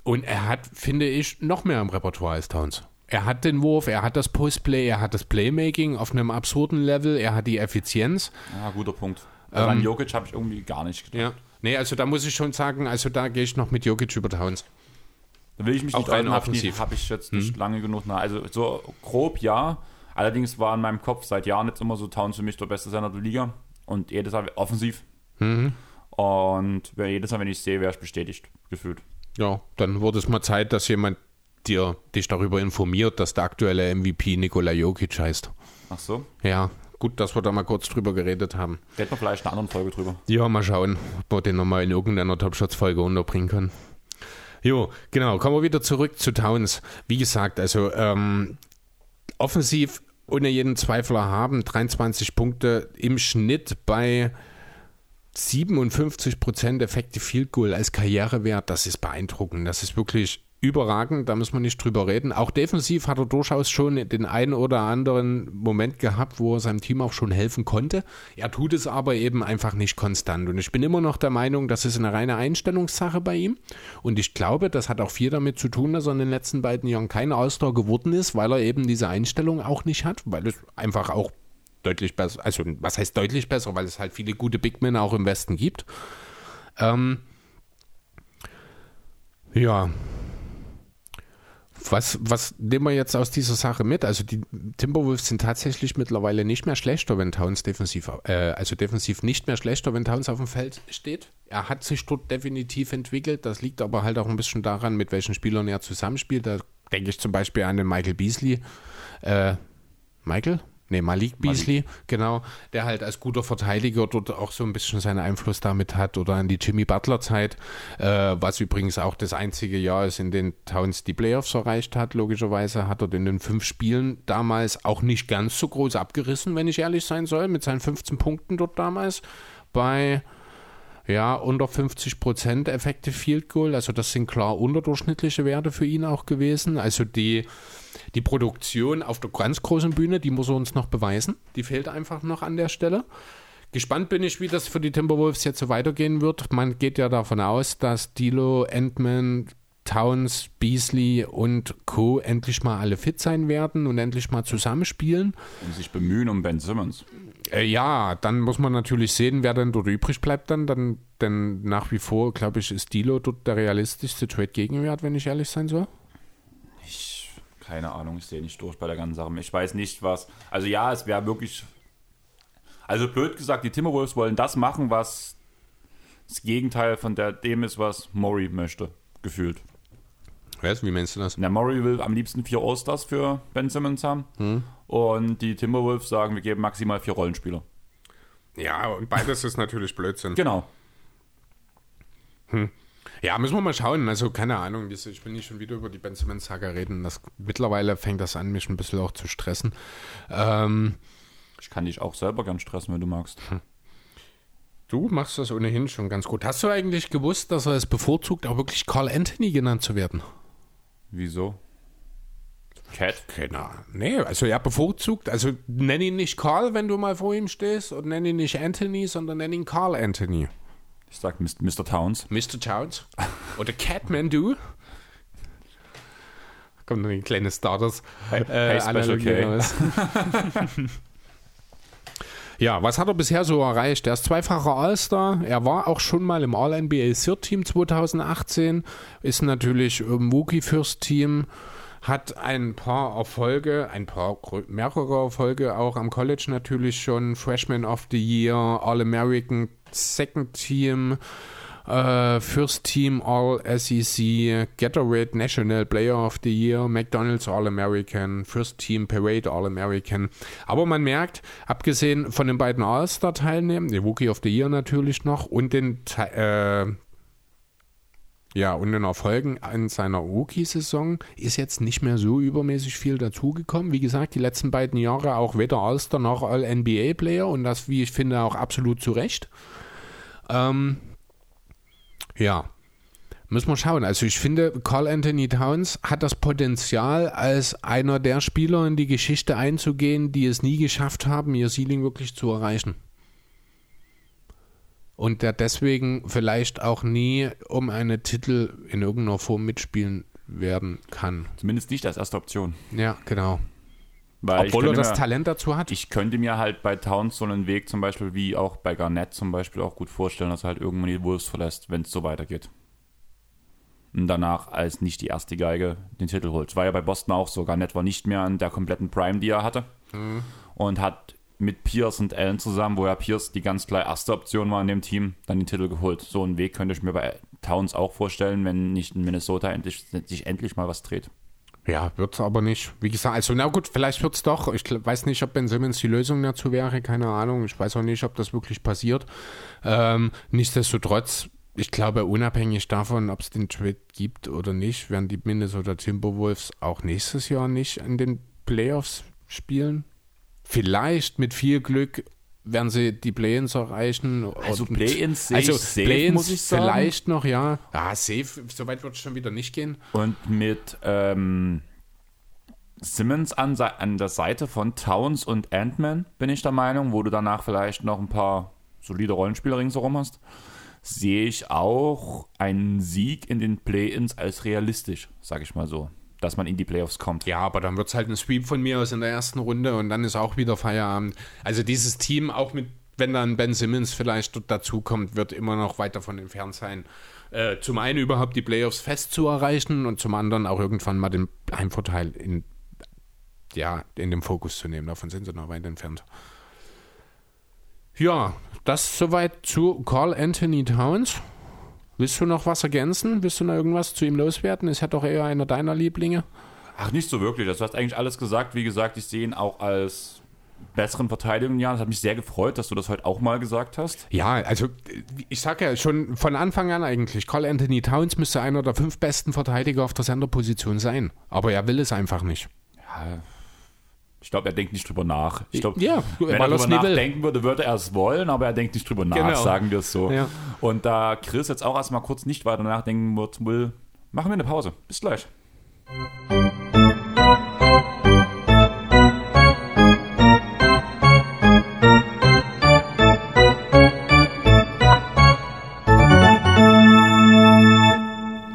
und er hat, finde ich, noch mehr im Repertoire als Towns. Er hat den Wurf, er hat das Postplay, er hat das Playmaking auf einem absurden Level, er hat die Effizienz.
Ja, guter Punkt. Also an Jokic habe ich irgendwie gar nicht gedacht.
Ja. Nee, also da muss ich schon sagen, also da gehe ich noch mit Jokic über Towns.
Da will ich mich
Auch
nicht
rein
rein habe ich,
offensiv.
jetzt nicht lange genug nach. Also so grob ja. Allerdings war in meinem Kopf seit Jahren jetzt immer so Towns für mich der beste Center der Liga. Und jedes Mal offensiv. Und wer- jedes Mal, wenn ich sehe, wäre ich bestätigt, gefühlt.
Ja, dann wurde es mal Zeit, dass jemand dir, dich darüber informiert, dass der aktuelle MVP Nikola Jokic heißt.
Ach so.
Ja, gut, dass wir da mal kurz drüber geredet haben.
Hätten wir vielleicht in einer anderen Folge drüber.
Ja, mal schauen, ob wir den nochmal in irgendeiner Top Shots Folge unterbringen können. Jo, genau, kommen wir wieder zurück zu Towns. Wie gesagt, also ähm, offensiv ohne jeden Zweifler haben 23 Punkte im Schnitt bei 57% Effective Field Goal als Karrierewert, das ist beeindruckend. Das ist wirklich überragend, da muss man nicht drüber reden. Auch defensiv hat er durchaus schon den einen oder anderen Moment gehabt, wo er seinem Team auch schon helfen konnte. Er tut es aber eben einfach nicht konstant. Und ich bin immer noch der Meinung, das ist eine reine Einstellungssache bei ihm. Und ich glaube, das hat auch viel damit zu tun, dass er in den letzten beiden Jahren kein All-Star geworden ist, weil er eben diese Einstellung auch nicht hat, weil es einfach auch deutlich besser, also was heißt deutlich besser, weil es halt viele gute Big Men auch im Westen gibt. Ähm, ja. Was, was nehmen wir jetzt aus dieser Sache mit? Also die Timberwolves sind tatsächlich mittlerweile nicht mehr schlechter, wenn Towns defensiv, äh, also defensiv nicht mehr schlechter, wenn Towns auf dem Feld steht. Er hat sich dort definitiv entwickelt. Das liegt aber halt auch ein bisschen daran, mit welchen Spielern er zusammenspielt. Da denke ich zum Beispiel an den Michael Beasley. Äh, Michael? Nee, Malik Beasley, genau, der halt als guter Verteidiger dort auch so ein bisschen seinen Einfluss damit hat oder an die Jimmy Butler-Zeit, äh, was übrigens auch das einzige Jahr ist, in dem Towns die Playoffs erreicht hat. Logischerweise hat er in den fünf Spielen damals auch nicht ganz so groß abgerissen, wenn ich ehrlich sein soll, mit seinen 15 Punkten dort damals bei ja, unter 50 Prozent Effective Field Goal. Also das sind klar unterdurchschnittliche Werte für ihn auch gewesen. Also die, die Produktion auf der ganz großen Bühne, die muss er uns noch beweisen. Die fehlt einfach noch an der Stelle. Gespannt bin ich, wie das für die Timberwolves jetzt so weitergehen wird. Man geht ja davon aus, dass Dilo, Endman, Towns, Beasley und Co. endlich mal alle fit sein werden und endlich mal zusammenspielen.
Und sich bemühen um Ben Simmons.
Äh, ja, dann muss man natürlich sehen, wer denn dort übrig bleibt dann. dann denn nach wie vor, glaube ich, ist Dilo dort der realistischste Trade-Gegenwert, wenn ich ehrlich sein soll.
Ich, keine Ahnung, ich sehe nicht durch bei der ganzen Sache. Ich weiß nicht, was. Also ja, es wäre wirklich. Also blöd gesagt, die Timberwolves wollen das machen, was das Gegenteil von der, dem ist, was Murray möchte, gefühlt.
Was? Wie meinst du das?
Der Murray will am liebsten vier All-Stars für Ben Simmons haben. Und die Timberwolves sagen, wir geben maximal vier Rollenspieler.
Ja, und beides ist natürlich Blödsinn.
Genau.
Ja, müssen wir mal schauen. Also, keine Ahnung, ich will nicht schon wieder über die Ben Simmons-Saga reden. Das, mittlerweile fängt das an, mich ein bisschen auch zu stressen. Ähm,
Ich kann dich auch selber gern stressen, wenn du magst.
du machst das ohnehin schon ganz gut. Hast du eigentlich gewusst, dass er es bevorzugt, auch wirklich Carl Anthony genannt zu werden?
Wieso? Cat?
Ahnung. Nee, also er bevorzugt, also nenn ihn nicht Carl, wenn du mal vor ihm stehst, und nenn ihn nicht Anthony, sondern nenn ihn Carl Anthony.
Ich sag Mr. Towns.
Mr. Towns. Oder Catman, du. Kommt noch ein kleines Stardust.
Hey,
äh,
hey Special K.
ja, was hat er bisher so erreicht? Er ist zweifacher All-Star. Er war auch schon mal im All-NBA Third Team 2018. Ist natürlich im Wookie First Team. Hat ein paar Erfolge, ein paar mehrere Erfolge auch am College natürlich schon. Freshman of the Year, All-American Second Team. Äh, First Team All SEC, Gatorade National Player of the Year, McDonald's All American, First Team Parade All American. Aber man merkt, abgesehen von den beiden All-Star-Teilnehmern, der Rookie of the Year natürlich noch und den äh, ja, und den Erfolgen in seiner Rookie-Saison ist jetzt nicht mehr so übermäßig viel dazugekommen. Wie gesagt, die letzten beiden Jahre auch weder All-Star noch All-NBA-Player und das, wie ich finde, auch absolut zu Recht. Ähm, ja, müssen wir schauen. Also ich finde, Carl Anthony Towns hat das Potenzial, als einer der Spieler in die Geschichte einzugehen, die es nie geschafft haben, ihr Ceiling wirklich zu erreichen. Und der deswegen vielleicht auch nie um eine Titel in irgendeiner Form mitspielen werden kann.
Zumindest nicht als erste Option.
Ja, genau.
Weil
Obwohl er das
mir-
Talent dazu hat.
Ich könnte mir halt bei Towns so einen Weg zum Beispiel wie auch bei Garnett zum Beispiel auch gut vorstellen, dass er halt irgendwann die Wolves verlässt, wenn es so weitergeht. Und danach als nicht die erste Geige den Titel holt. War ja bei Boston auch so. Garnett war nicht mehr an der kompletten Prime, die er hatte. Und hat mit Pierce und Allen zusammen, wo ja Pierce die ganz klar erste Option war in dem Team, dann den Titel geholt. So einen Weg könnte ich mir bei Towns auch vorstellen, wenn nicht in Minnesota endlich, sich endlich mal was dreht.
Ja, wird es aber nicht. Wie gesagt, also na gut, vielleicht wird es doch. Ich weiß nicht, ob Ben Simmons die Lösung dazu wäre, keine Ahnung. Ich weiß auch nicht, ob das wirklich passiert. Ähm, nichtsdestotrotz, ich glaube, unabhängig davon, ob es den Trade gibt oder nicht, werden die Minnesota Timberwolves auch nächstes Jahr nicht in den Playoffs spielen. Vielleicht mit viel Glück werden sie die Play-ins erreichen.
Also Play-ins sehe
also
ich safe,
Play-ins
muss ich sagen.
vielleicht noch, ja. Ja, safe, soweit wird es schon wieder nicht gehen.
Und mit ähm, Simmons an, an der Seite von Towns und Ant-Man, bin ich der Meinung, wo du danach vielleicht noch ein paar solide Rollenspieler ringsherum hast, sehe ich auch einen Sieg in den Play-Ins als realistisch, sage ich mal so, dass man in die Playoffs kommt.
Ja, aber dann wird es halt ein Sweep von mir aus in der ersten Runde und dann ist auch wieder Feierabend. Also dieses Team, auch mit, wenn dann Ben Simmons vielleicht dazukommt, wird immer noch weit davon entfernt sein, äh, zum einen überhaupt die Playoffs fest zu erreichen und zum anderen auch irgendwann mal den Heimvorteil in, ja, in den Fokus zu nehmen. Davon sind sie noch weit entfernt. Ja, das soweit zu Carl Anthony Towns. Willst du noch was ergänzen? Willst du noch irgendwas zu ihm loswerden? Ist ja doch eher einer deiner Lieblinge.
Ach, nicht so wirklich. Das hast eigentlich alles gesagt. Wie gesagt, ich sehe ihn auch als besseren Verteidigung. Ja, das hat mich sehr gefreut, dass du das heute auch mal gesagt hast.
Ja, also ich sage ja schon von Anfang an eigentlich, Carl Anthony Towns müsste einer der fünf besten Verteidiger auf der Senderposition sein. Aber er will es einfach nicht.
Ich glaube, er denkt nicht drüber nach. Ich glaube,
Ja,
wenn er drüber nachdenken würde, würde er es wollen, aber er denkt nicht drüber nach,
Genau.
sagen wir es so.
Ja.
Und da Chris jetzt auch erstmal kurz nicht weiter nachdenken wird, will, machen wir eine Pause. Bis gleich.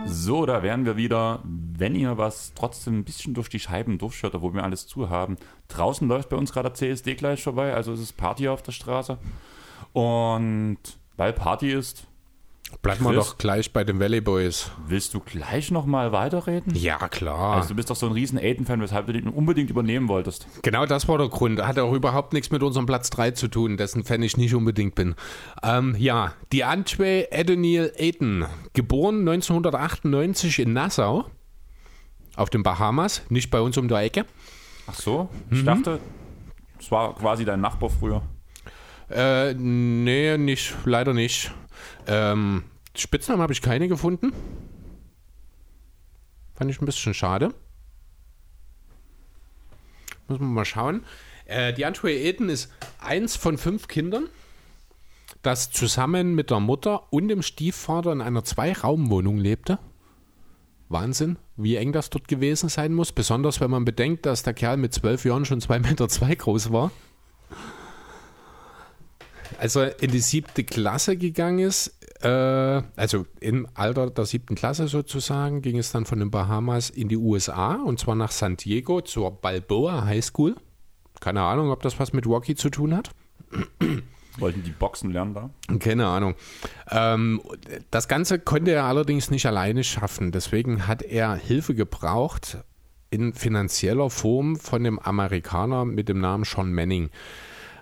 So, da wären wir wieder. Wenn ihr was trotzdem ein bisschen durch die Scheiben durchschaut, wo wir alles zu haben. Draußen läuft bei uns gerade der CSD gleich vorbei, also es ist Party auf der Straße. Und weil Party ist,
Bleiben wir doch gleich bei den Valley Boys.
willst du gleich nochmal weiterreden?
Ja, klar.
Also du bist doch so ein riesen Aiden-Fan, weshalb du den unbedingt übernehmen wolltest.
Genau das war der Grund. Hat auch überhaupt nichts mit unserem Platz 3 zu tun, dessen Fan ich nicht unbedingt bin. Ähm, ja, die Antwe Adoniel Aiden, geboren 1998 in Nassau, auf den Bahamas, nicht bei uns um der Ecke.
Ach so? Ich dachte, es war quasi dein Nachbar früher.
Äh, nee, nicht, leider nicht. Ähm, Spitznamen habe ich keine gefunden. Fand ich ein bisschen schade. Muss man mal schauen. Äh, die Antwe Eden ist eins von fünf Kindern, das zusammen mit der Mutter und dem Stiefvater in einer Zwei-Raum-Wohnung lebte. Wahnsinn, wie eng das dort gewesen sein muss. Besonders wenn man bedenkt, dass der Kerl mit zwölf Jahren schon zwei Meter zwei groß war als er in die siebte Klasse gegangen ist, äh, also im Alter der siebten Klasse sozusagen, ging es dann von den Bahamas in die USA und zwar nach San Diego zur Balboa High School. Keine Ahnung, ob das was mit Rocky zu tun hat.
Wollten die Boxen lernen da?
Keine Ahnung. Ähm, das Ganze konnte er allerdings nicht alleine schaffen. Deswegen hat er Hilfe gebraucht in finanzieller Form von dem Amerikaner mit dem Namen Sean Manning.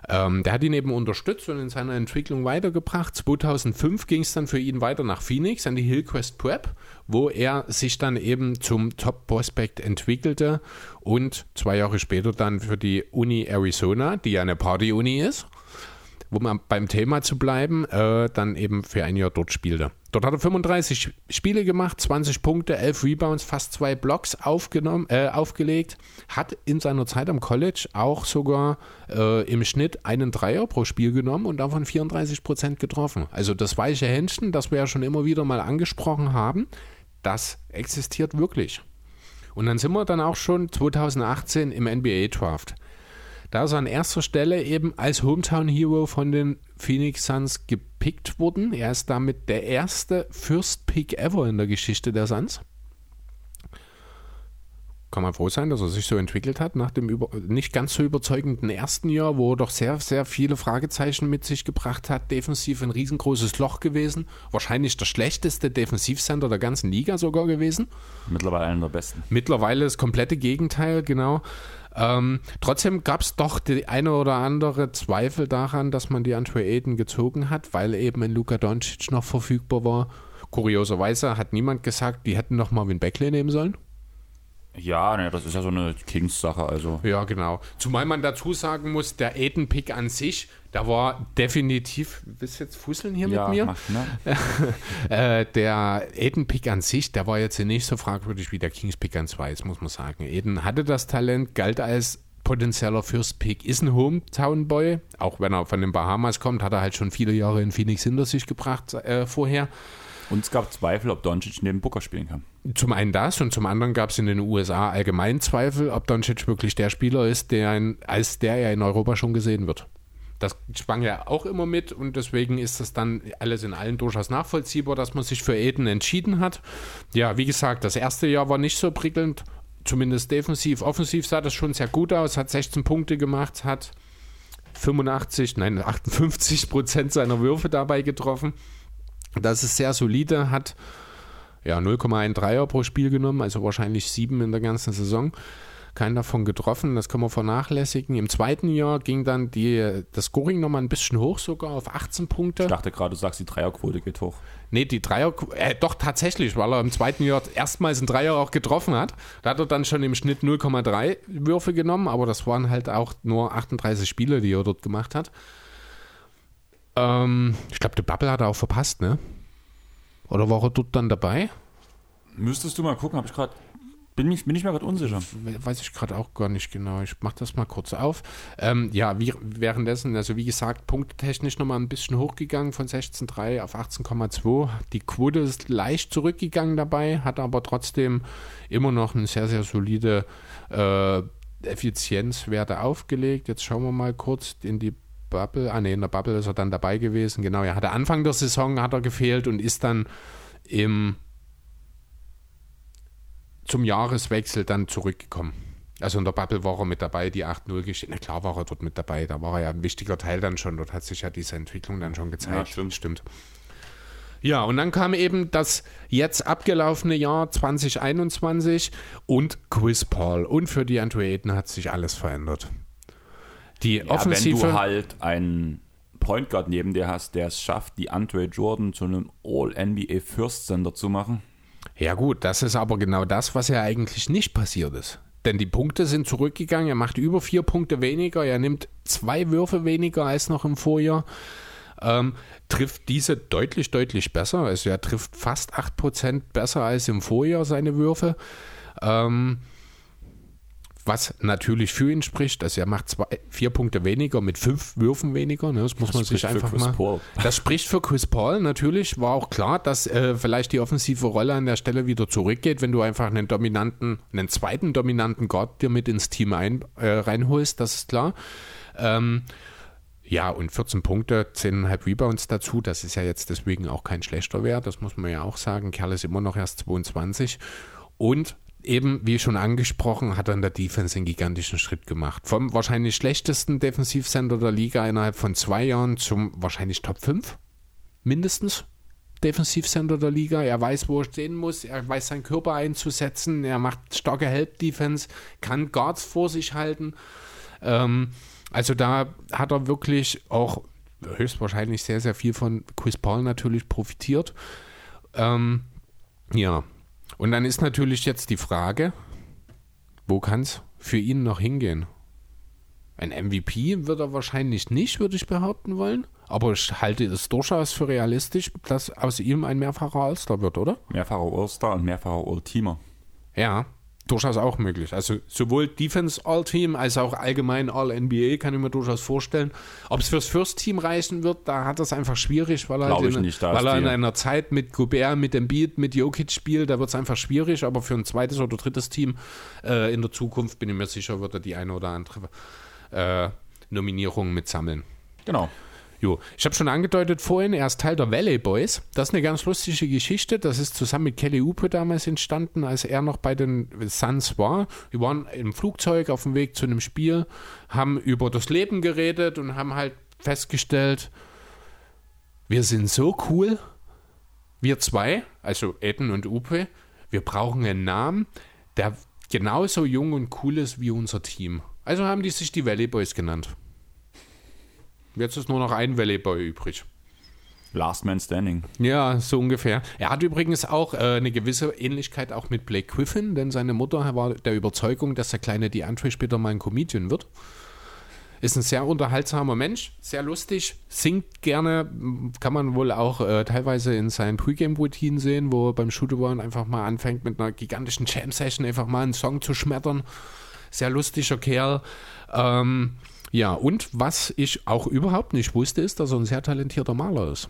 Ähm, der hat ihn eben unterstützt und in seiner Entwicklung weitergebracht. 2005 ging es dann für ihn weiter nach Phoenix an die Hillcrest Prep, wo er sich dann eben zum Top Prospect entwickelte und zwei Jahre später dann für die Uni Arizona, die ja eine Party-Uni ist, wo man beim Thema zu bleiben, äh, dann eben für ein Jahr dort spielte. Dort hat er 35 Spiele gemacht, 20 Punkte, 11 Rebounds, fast zwei Blocks aufgenommen, äh, aufgelegt, hat in seiner Zeit am College auch sogar äh, im Schnitt einen Dreier pro Spiel genommen und davon 34 Prozent getroffen. Also das weiche Händchen, das wir ja schon immer wieder mal angesprochen haben, das existiert wirklich. Und dann sind wir dann auch schon 2018 im NBA Draft. Da ist er an erster Stelle eben als Hometown Hero von den Phoenix Suns gepickt worden. Er ist damit der erste First Pick ever in der Geschichte der Suns. kann man froh sein, dass er sich so entwickelt hat nach dem über, nicht ganz so überzeugenden ersten Jahr, wo er doch sehr, sehr viele Fragezeichen mit sich gebracht hat. Defensiv ein riesengroßes Loch gewesen. Wahrscheinlich der schlechteste Defensivcenter der ganzen Liga sogar gewesen.
Mittlerweile einer der besten.
Mittlerweile das komplette Gegenteil, genau. Ähm, trotzdem gab es doch die eine oder andere Zweifel daran, dass man die Andre Aiden gezogen hat, weil eben ein Luka Doncic noch verfügbar war. Kurioserweise hat niemand gesagt, die hätten noch Marvin Beckley nehmen sollen.
Ja, ne, das ist ja so eine Kings-Sache. Also.
Ja, genau. Zumal man dazu sagen muss, der Aiden-Pick an sich, da war definitiv. Du jetzt fusseln hier
ja,
mit mir?
Mach, ne?
äh, der Aiden-Pick an sich, der war jetzt nicht so fragwürdig wie der Kings-Pick an zwei, muss man sagen. Aiden hatte das Talent, galt als potenzieller First Pick, ist ein Hometown Boy. Auch wenn er von den Bahamas kommt, hat er halt schon viele Jahre in Phoenix hinter sich gebracht äh, vorher.
Und es gab Zweifel, ob Doncic neben Booker spielen kann.
Zum einen das und zum anderen gab es in den USA allgemein Zweifel, ob Doncic wirklich der Spieler ist, der ein, als der er in Europa schon gesehen wird. Das schwang ja auch immer mit und deswegen ist das dann alles in allen durchaus nachvollziehbar, dass man sich für Eden entschieden hat. Ja, wie gesagt, das erste Jahr war nicht so prickelnd, zumindest defensiv. Offensiv sah das schon sehr gut aus, hat 16 Punkte gemacht, hat 85, nein, 58 Prozent seiner Würfe dabei getroffen. Das ist sehr solide, hat ja 0,1 Dreier pro Spiel genommen, also wahrscheinlich sieben in der ganzen Saison. Keinen davon getroffen, das kann man vernachlässigen. Im zweiten Jahr ging dann die, das Scoring nochmal ein bisschen hoch, sogar auf 18 Punkte.
Ich dachte gerade, du sagst, die Dreierquote geht hoch.
Nee, die Dreier, äh, doch tatsächlich, weil er im zweiten Jahr erstmals einen Dreier auch getroffen hat. Da hat er dann schon im Schnitt 0,3 Würfe genommen, aber das waren halt auch nur 38 Spiele, die er dort gemacht hat. Ähm, ich glaube, der Bubble hat er auch verpasst, ne? Oder war er dort dann dabei?
Müsstest du mal gucken, habe ich gerade. Bin, mich, bin ich mir gerade unsicher.
Weiß ich gerade auch gar nicht genau. Ich mache das mal kurz auf. Ähm, ja, wie, währenddessen, also wie gesagt, punktetechnisch nochmal ein bisschen hochgegangen von 16,3 auf 18,2. Die Quote ist leicht zurückgegangen dabei, hat aber trotzdem immer noch eine sehr, sehr solide äh, Effizienzwerte aufgelegt. Jetzt schauen wir mal kurz in die Bubble. Ah, ne, in der Bubble ist er dann dabei gewesen. Genau, er hatte Anfang der Saison hat er gefehlt und ist dann im zum Jahreswechsel dann zurückgekommen. Also in der Bubble war er mit dabei, die 8-0 geschehen. Na klar war er dort mit dabei, da war er ja ein wichtiger Teil dann schon. Dort hat sich ja diese Entwicklung dann schon gezeigt. Ja,
stimmt.
stimmt. Ja, und dann kam eben das jetzt abgelaufene Jahr 2021 und Chris Paul. Und für die Ayton hat sich alles verändert. Die
Ja,
Offensive.
wenn du halt einen Point Guard neben dir hast, der es schafft, die Andre Jordan zu einem All-NBA First Center zu machen.
Ja gut, das ist aber genau das, was ja eigentlich nicht passiert ist. Denn die Punkte sind zurückgegangen, er macht über vier Punkte weniger, er nimmt zwei Würfe weniger als noch im Vorjahr, ähm, trifft diese deutlich, deutlich besser. Also er trifft fast 8% besser als im Vorjahr seine Würfe. Ähm, was natürlich für ihn spricht, also er macht zwei, vier Punkte weniger mit fünf Würfen weniger. Ne? Das muss man sich
spricht für
einfach
Chris
mal.
Paul.
Das spricht für Chris Paul natürlich. War auch klar, dass äh, vielleicht die offensive Rolle an der Stelle wieder zurückgeht, wenn du einfach einen dominanten, einen zweiten dominanten Guard dir mit ins Team ein, äh, reinholst. Das ist klar. Ähm, ja, und 14 Punkte, 10,5 Rebounds dazu. Das ist ja jetzt deswegen auch kein schlechter Wert. Das muss man ja auch sagen. Kerl ist immer noch erst 22. Und eben, wie schon angesprochen, hat er in der Defense einen gigantischen Schritt gemacht. Vom wahrscheinlich schlechtesten Defensivcenter der Liga innerhalb von zwei Jahren zum wahrscheinlich Top 5. Mindestens. Defensivcenter der Liga. Er weiß, wo er stehen muss. Er weiß, seinen Körper einzusetzen. Er macht starke Help-Defense, kann Guards vor sich halten. Ähm, also da hat er wirklich auch höchstwahrscheinlich sehr, sehr viel von Chris Paul natürlich profitiert. Ähm, ja, und dann ist natürlich jetzt die Frage, wo kann es für ihn noch hingehen? Ein MVP wird er wahrscheinlich nicht, würde ich behaupten wollen. Aber ich halte es durchaus für realistisch, dass aus ihm ein mehrfacher All-Star wird, oder?
Mehrfacher All-Star und mehrfacher All-Teamer.
Ja, durchaus auch möglich. Also sowohl Defense All-Team als auch allgemein All-NBA kann ich mir durchaus vorstellen. Ob es fürs First Team reichen wird, da hat es einfach schwierig, weil er, halt in,
nicht,
weil er in einer Zeit mit Gobert, mit dem Beat, mit Jokic spielt, da wird es einfach schwierig. Aber für ein zweites oder drittes Team äh, in der Zukunft bin ich mir sicher, wird er die eine oder andere äh, Nominierung mitsammeln.
Genau.
Jo, ich habe schon angedeutet vorhin, er ist Teil der Valley Boys. Das ist eine ganz lustige Geschichte. Das ist zusammen mit Kelly Oubre damals entstanden, als er noch bei den Suns war. Wir waren im Flugzeug auf dem Weg zu einem Spiel, haben über das Leben geredet und haben halt festgestellt, wir sind so cool, wir zwei, also Eden und Upe, wir brauchen einen Namen, der genauso jung und cool ist wie unser Team. Also haben die sich die Valley Boys genannt. Jetzt ist nur noch ein Valley Boy übrig.
Last Man Standing.
Ja, so ungefähr. Er hat übrigens auch äh, eine gewisse Ähnlichkeit auch mit Blake Griffin, denn seine Mutter war der Überzeugung, dass der kleine DeAndre später mal ein Comedian wird. Ist ein sehr unterhaltsamer Mensch, sehr lustig, singt gerne, kann man wohl auch äh, teilweise in seinen Pre-Game-Routinen sehen, wo er beim Shooter einfach mal anfängt mit einer gigantischen Jam-Session einfach mal einen Song zu schmettern. Sehr lustiger Kerl. Ähm, ja, und was ich auch überhaupt nicht wusste, ist, dass er ein sehr talentierter Maler ist.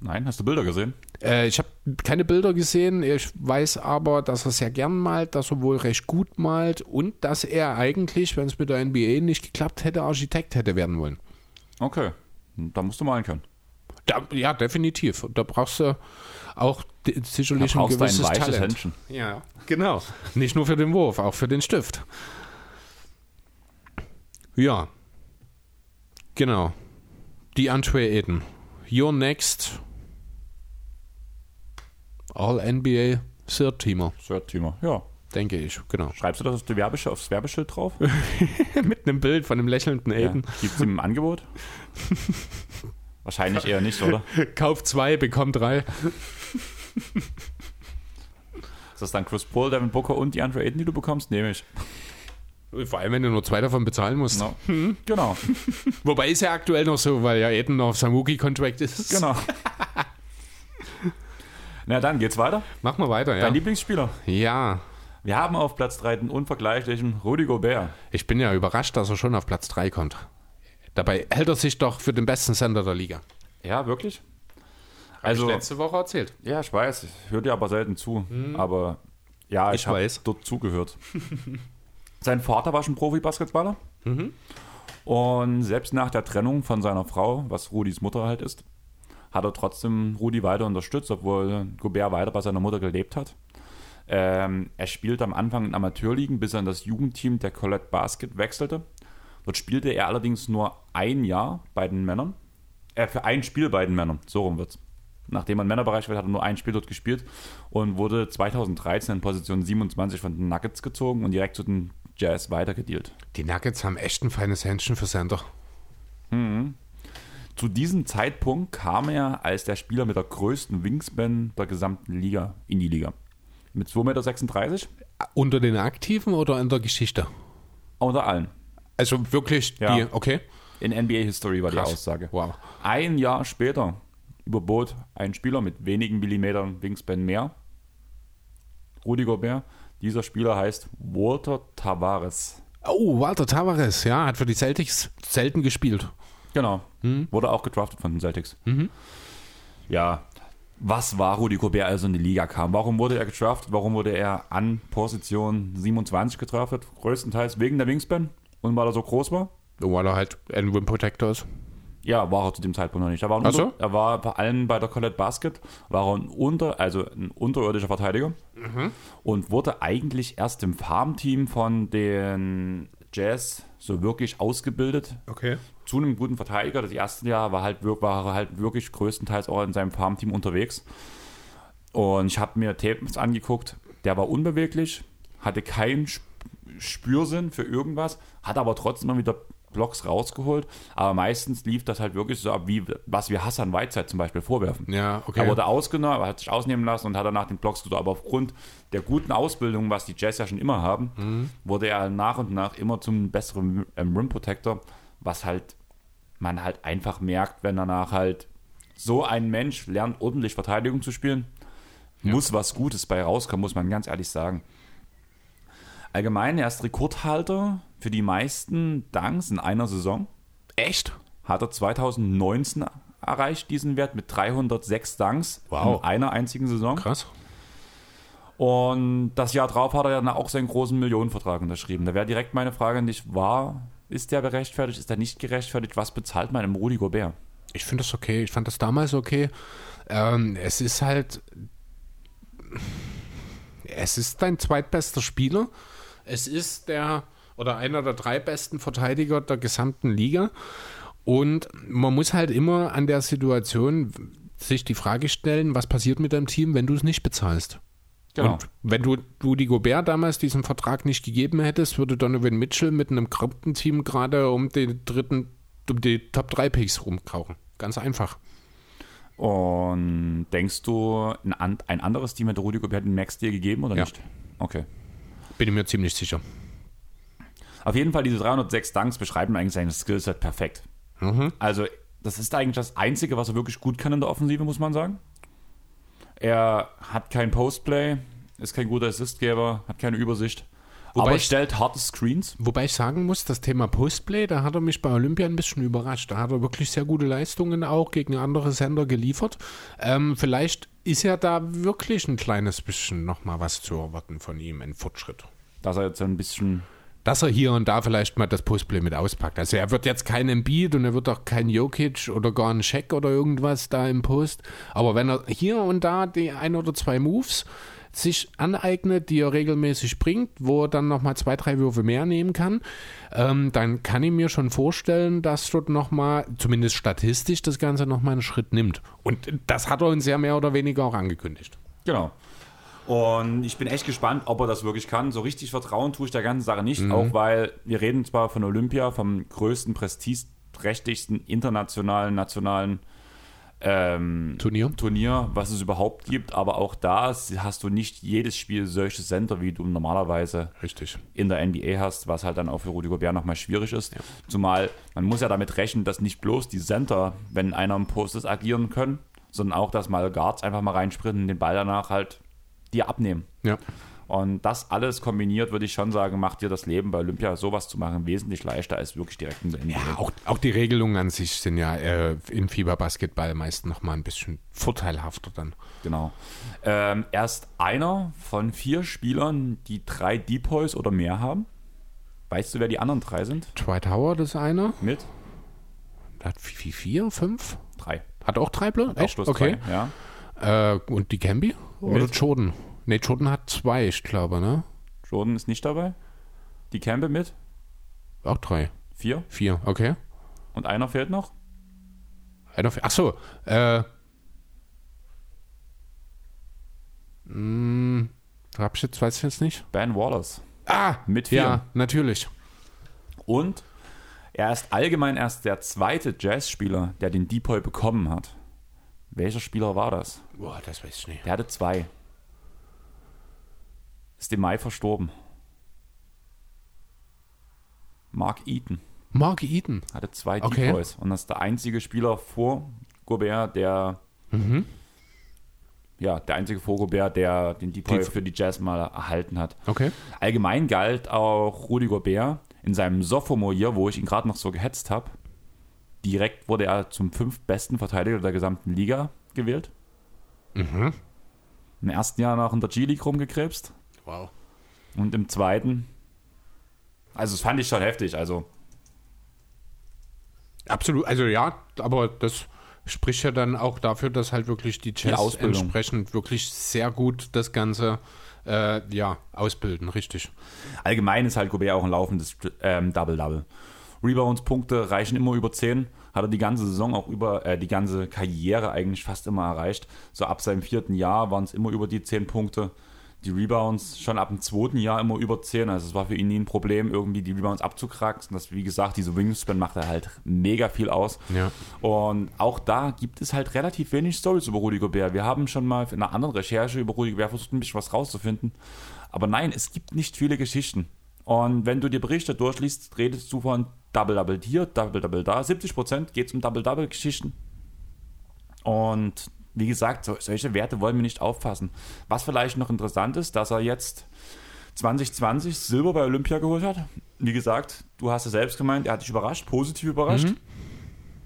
Nein, hast du Bilder gesehen?
Äh, ich habe keine Bilder gesehen. Ich weiß aber, dass er sehr gern malt, dass er wohl recht gut malt und dass er eigentlich, wenn es mit der NBA nicht geklappt hätte, Architekt hätte werden wollen.
Okay, da musst du malen können.
Da, ja, definitiv. Da brauchst du auch sicherlich ein gewisses
ein
Talent.
Händchen.
Ja, genau. Nicht nur für den Wurf, auch für den Stift. Ja. Genau. Die Antwe Eden. Your next All-NBA Third-Teamer,
Third-Teamer, ja.
denke ich. Genau.
Schreibst du das auf die Werbes aufs Werbeschild drauf?
Mit einem Bild von einem lächelnden
Ja.
Aiden.
Gibt es ihm im Angebot? Wahrscheinlich eher nicht, oder?
Kauf zwei, bekomm drei.
Ist das dann Chris Paul, Devin Booker und die Andre Ayton, die du bekommst? Nehme ich.
Vor allem, wenn du nur zwei davon bezahlen musst.
No. Genau,
Wobei ist ja aktuell noch so, weil ja Aiden noch auf seinem Rookie-Contract ist.
genau. Na dann geht's weiter.
Mach mal weiter, ja.
Dein Lieblingsspieler.
Ja.
Wir haben auf Platz 3 den unvergleichlichen Rudi Gobert.
Ich bin ja überrascht, dass er schon auf Platz 3 kommt. Dabei hält er sich doch für den besten Sender der Liga.
Ja, wirklich?
Also,
Also,
letzte Woche erzählt.
ja, ich weiß, ich höre dir aber selten zu. Aber ja, ich,
Ich
habe dort zugehört. Sein Vater war schon Profi-Basketballer. Und selbst nach der Trennung von seiner Frau, was Rudis Mutter halt ist, hat er trotzdem Rudi weiter unterstützt, obwohl Gobert weiter bei seiner Mutter gelebt hat. Ähm, er spielte am Anfang in Amateurligen, bis er in das Jugendteam der Colette Basket wechselte. Dort spielte er allerdings nur ein Jahr bei den Männern. Äh, für ein Spiel bei den Männern, so rum wird's. Nachdem er im Männerbereich war, hat er nur ein Spiel dort gespielt und wurde 2013 in Position 27 von den Nuggets gezogen und direkt zu den Jazz weitergedealt.
Die Nuggets haben echt ein feines Händchen für Sender.
Zu diesem Zeitpunkt kam er als der Spieler mit der größten Wingspan der gesamten Liga in die Liga. Mit 2,36 Meter
Unter den Aktiven oder in der Geschichte?
unter allen.
Also wirklich
Ja.
die, okay.
In NBA History war
Krass.
die Aussage.
Wow.
Ein Jahr später überbot ein Spieler mit wenigen Millimetern Wingspan mehr, Rudi Gobert. Dieser Spieler heißt Walter Tavares.
Oh, Walter Tavares, ja, hat für die Celtics selten gespielt.
Genau. Wurde auch gedraftet von den Celtics. Ja. Was war Rudi Gobert, als er in die Liga kam? Warum wurde er gedraftet? Warum wurde er an Position 27 gedraftet? Größtenteils wegen der Wingspan und weil er so groß war?
Weil er halt ein Rim Protector ist.
Ja, war er zu dem Zeitpunkt noch nicht. Er war,
Ach so?
unter, er war vor allem bei der Colette Basket, war er ein, unter, also ein unterirdischer Verteidiger und wurde eigentlich erst im Farmteam von den Jazz so wirklich ausgebildet
Okay.
zu einem guten Verteidiger. Das erste Jahr war, halt, war er halt wirklich größtenteils auch in seinem Farmteam unterwegs. Und ich habe mir Tapes angeguckt, der war unbeweglich, hatte keinen Sp- Spürsinn für irgendwas, hat aber trotzdem mal wieder Blocks rausgeholt. Aber meistens lief das halt wirklich so ab, wie was wir Hassan Whiteside zum Beispiel vorwerfen.
Ja, okay.
Er wurde ausgenommen, er hat sich ausnehmen lassen und hat danach den Blocks gesucht. Aber aufgrund der guten Ausbildung, was die Jazz ja schon immer haben, wurde er nach und nach immer zum besseren ähm, Rim Protector, was halt man halt einfach merkt, wenn danach halt so ein Mensch lernt, ordentlich Verteidigung zu spielen, muss was Gutes bei rauskommen, muss man ganz ehrlich sagen. Allgemein, er ist Rekordhalter für die meisten Dunks in einer Saison
Echt?
hat er 2019 erreicht, diesen Wert mit 306 Dunks
Wow.
in einer einzigen Saison.
Krass.
Und das Jahr drauf hat er dann auch seinen großen Millionenvertrag unterschrieben. Da wäre direkt meine Frage an dich, war, ist der gerechtfertigt, ist der nicht gerechtfertigt? Was bezahlt man im Rudi Gobert?
Ich finde das okay. Ich fand das damals okay. Ähm, es ist halt. Es ist dein zweitbester Spieler. Es ist der oder einer der drei besten Verteidiger der gesamten Liga. Und man muss halt immer an der Situation sich die Frage stellen, was passiert mit deinem Team, wenn du es nicht bezahlst.
Genau.
Und wenn du Rudy Gobert damals diesen Vertrag nicht gegeben hättest, würde Donovan Mitchell mit einem Team gerade um den dritten, um die Top 3 Picks rumkrauchen. Ganz einfach.
Und denkst du, ein, ein anderes Team hätte Rudy Gobert den Max dir gegeben oder
Ja.
nicht? Okay.
Bin ich mir ziemlich sicher.
Auf jeden Fall, diese 306 Dunks beschreiben eigentlich sein Skillset perfekt. Also, das ist eigentlich das Einzige, was er wirklich gut kann in der Offensive, muss man sagen. Er hat kein Postplay, ist kein guter Assistgeber, hat keine Übersicht.
Wobei
aber
ich-
stellt harte Screens.
Wobei ich sagen muss, das Thema Postplay, da hat er mich bei Olympia ein bisschen überrascht. Da hat er wirklich sehr gute Leistungen auch gegen andere Sender geliefert. Ähm, vielleicht ist ja da wirklich ein kleines bisschen nochmal was zu erwarten von ihm, ein Fortschritt.
Dass er jetzt ein bisschen.
Dass er hier und da vielleicht mal das Postplay mit auspackt. Also er wird jetzt kein Embiid und er wird auch kein Jokic oder gar ein Scheck oder irgendwas da im Post. Aber wenn er hier und da die ein oder zwei Moves sich aneignet, die er regelmäßig bringt, wo er dann nochmal zwei, drei Würfe mehr nehmen kann, ähm, dann kann ich mir schon vorstellen, dass dort nochmal, zumindest statistisch, das Ganze nochmal einen Schritt nimmt. Und das hat er uns ja mehr oder weniger auch angekündigt.
Genau. Und ich bin echt gespannt, ob er das wirklich kann. So richtig vertrauen tue ich der ganzen Sache nicht, auch weil wir reden zwar von Olympia, vom größten, prestigeträchtigsten internationalen, nationalen ähm,
Turnier?
Turnier, was es überhaupt gibt, aber auch da hast du nicht jedes Spiel solche Center, wie du normalerweise
Richtig.
in der NBA hast, was halt dann auch für Rudi Gobert nochmal schwierig ist. Zumal man muss ja damit rechnen, dass nicht bloß die Center, wenn einer im Post ist, agieren können, sondern auch, dass mal Guards einfach mal reinsprinten und den Ball danach halt dir abnehmen.
Ja.
Und das alles kombiniert, würde ich schon sagen, macht dir das Leben bei Olympia sowas zu machen wesentlich leichter als wirklich direkt in der NBA.
Ja, auch, auch die Regelungen an sich sind ja äh, in Fieberbasketball meist noch mal ein bisschen vorteilhafter dann.
Genau. Ähm, erst einer von vier Spielern, die drei Depoys oder mehr haben. Weißt du, wer die anderen drei sind?
Dwight Howard ist einer.
Mit
hat wie, wie, vier, fünf?
drei.
Hat auch drei Blöcke? Echt? Okay.
Drei, ja.
Äh, und die Camby? Oder. Jordan? Ne, Jordan hat zwei, ich glaube, ne?
Jordan ist nicht dabei. Die Campbell mit
Auch drei.
vier.
Vier, okay.
Und einer fehlt noch.
Einer, ach so, äh. Mh, da hab ich jetzt, weiß ich jetzt nicht.
Ben Wallace.
Ah,
Mit vier.
ja, natürlich.
Und er ist allgemein erst der zweite Jazz-Spieler, der den Depoy bekommen hat. Welcher Spieler war das?
Boah, das weiß ich nicht.
Der hatte zwei. Ist im Mai verstorben. Mark Eaton
Mark Eaton.
hatte zwei
Okay.
Depoys. Und das ist der einzige Spieler vor Gobert, der.
Mhm.
Ja, der einzige vor Gobert, der den Depoy
Die-
für die Jazz mal erhalten hat.
Okay.
Allgemein galt auch Rudi Gobert in seinem Sophomore-Year, wo ich ihn gerade noch so gehetzt habe, direkt wurde er zum fünftbesten Verteidiger der gesamten Liga gewählt.
Mhm.
Im ersten Jahr noch in der G-League rumgekrebst
Wow.
und im zweiten. Also, das fand ich schon heftig. Also,
Absolut, also ja, aber das spricht ja dann auch dafür, dass halt wirklich die Jazz
Ausbildung.
entsprechend wirklich sehr gut das Ganze äh, ja, ausbilden, richtig.
allgemein ist halt Gobert auch ein laufendes ähm, Double-Double. Rebounds, Punkte reichen immer über 10. Hat er die ganze Saison auch über, äh, die ganze Karriere eigentlich fast immer erreicht. So ab seinem vierten Jahr waren es immer über die 10 Punkte. Die Rebounds schon ab dem zweiten Jahr immer über 10. Also es war für ihn nie ein Problem, irgendwie die Rebounds abzukraxen. Das, wie gesagt, diese Wingspan macht er halt mega viel aus.
Ja.
Und auch da gibt es halt relativ wenig Stories über Rudi Gobert. Wir haben schon mal in einer anderen Recherche über Rudi Gobert versucht, ein bisschen was rauszufinden. Aber nein, es gibt nicht viele Geschichten. Und wenn du dir Berichte durchliest, redest du von Double-Double hier, Double-Double da. 70% geht es um Double-Double-Geschichten. Und wie gesagt, so, solche Werte wollen wir nicht auffassen. Was vielleicht noch interessant ist, dass er jetzt 2020 Silber bei Olympia geholt hat. Wie gesagt, du hast es selbst gemeint, er hat dich überrascht, positiv überrascht.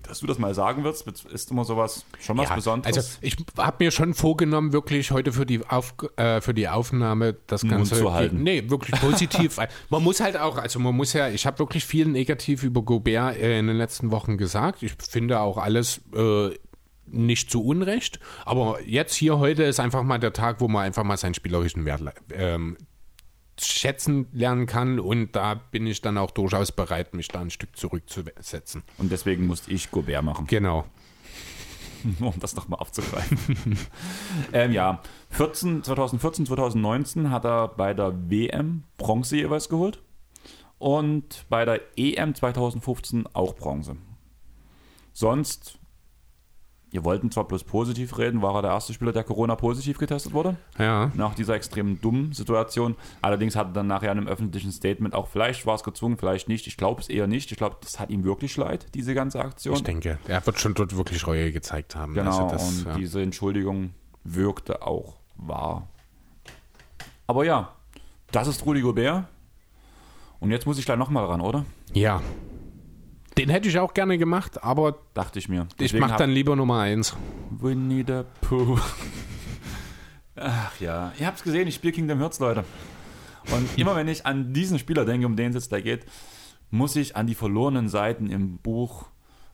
Dass du das mal sagen wirst, ist immer sowas schon was
Ja,
Besonderes.
Also ich habe mir schon vorgenommen, wirklich heute für die, Auf, äh, für die Aufnahme das
Mund
Ganze.
zu halten.
Nee, wirklich positiv. man muss halt auch, also man muss ja, ich habe wirklich viel negativ über Gobert äh, in den letzten Wochen gesagt. Ich finde auch alles äh, nicht zu Unrecht. Aber jetzt hier heute ist einfach mal der Tag, wo man einfach mal seinen spielerischen Wert ähm, schätzen lernen kann. Und da bin ich dann auch durchaus bereit, mich da ein Stück zurückzusetzen.
und deswegen musste ich Gobert machen,
Genau.
um das nochmal aufzugreifen. ähm, ja, 14, 2014, 2019 hat er bei der WM Bronze jeweils geholt und bei der EM 2015 auch Bronze. Sonst, wir wollten zwar bloß positiv reden, war er der erste Spieler, der Corona-positiv getestet wurde.
Ja.
nach dieser extrem dummen Situation. Allerdings hat er dann nachher in einem öffentlichen Statement auch, vielleicht war es gezwungen, vielleicht nicht. Ich glaube es eher nicht. Ich glaube, das hat ihm wirklich leid, diese ganze Aktion.
Ich denke, er wird schon dort wirklich Reue gezeigt haben.
Genau,
Also das,
und
ja.
diese Entschuldigung wirkte auch wahr. Aber ja, das ist Rudi Gobert. Und jetzt muss ich gleich nochmal ran, oder?
ja. Den hätte ich auch gerne gemacht, aber
Dachte ich mir.
ich mache
hab-
dann lieber Nummer eins.
Winnie the Pooh. Ach ja, ihr habt es gesehen, ich spiele Kingdom Hearts, Leute. Und immer wenn ich an diesen Spieler denke, um den es jetzt da geht, muss ich an die verlorenen Seiten im Buch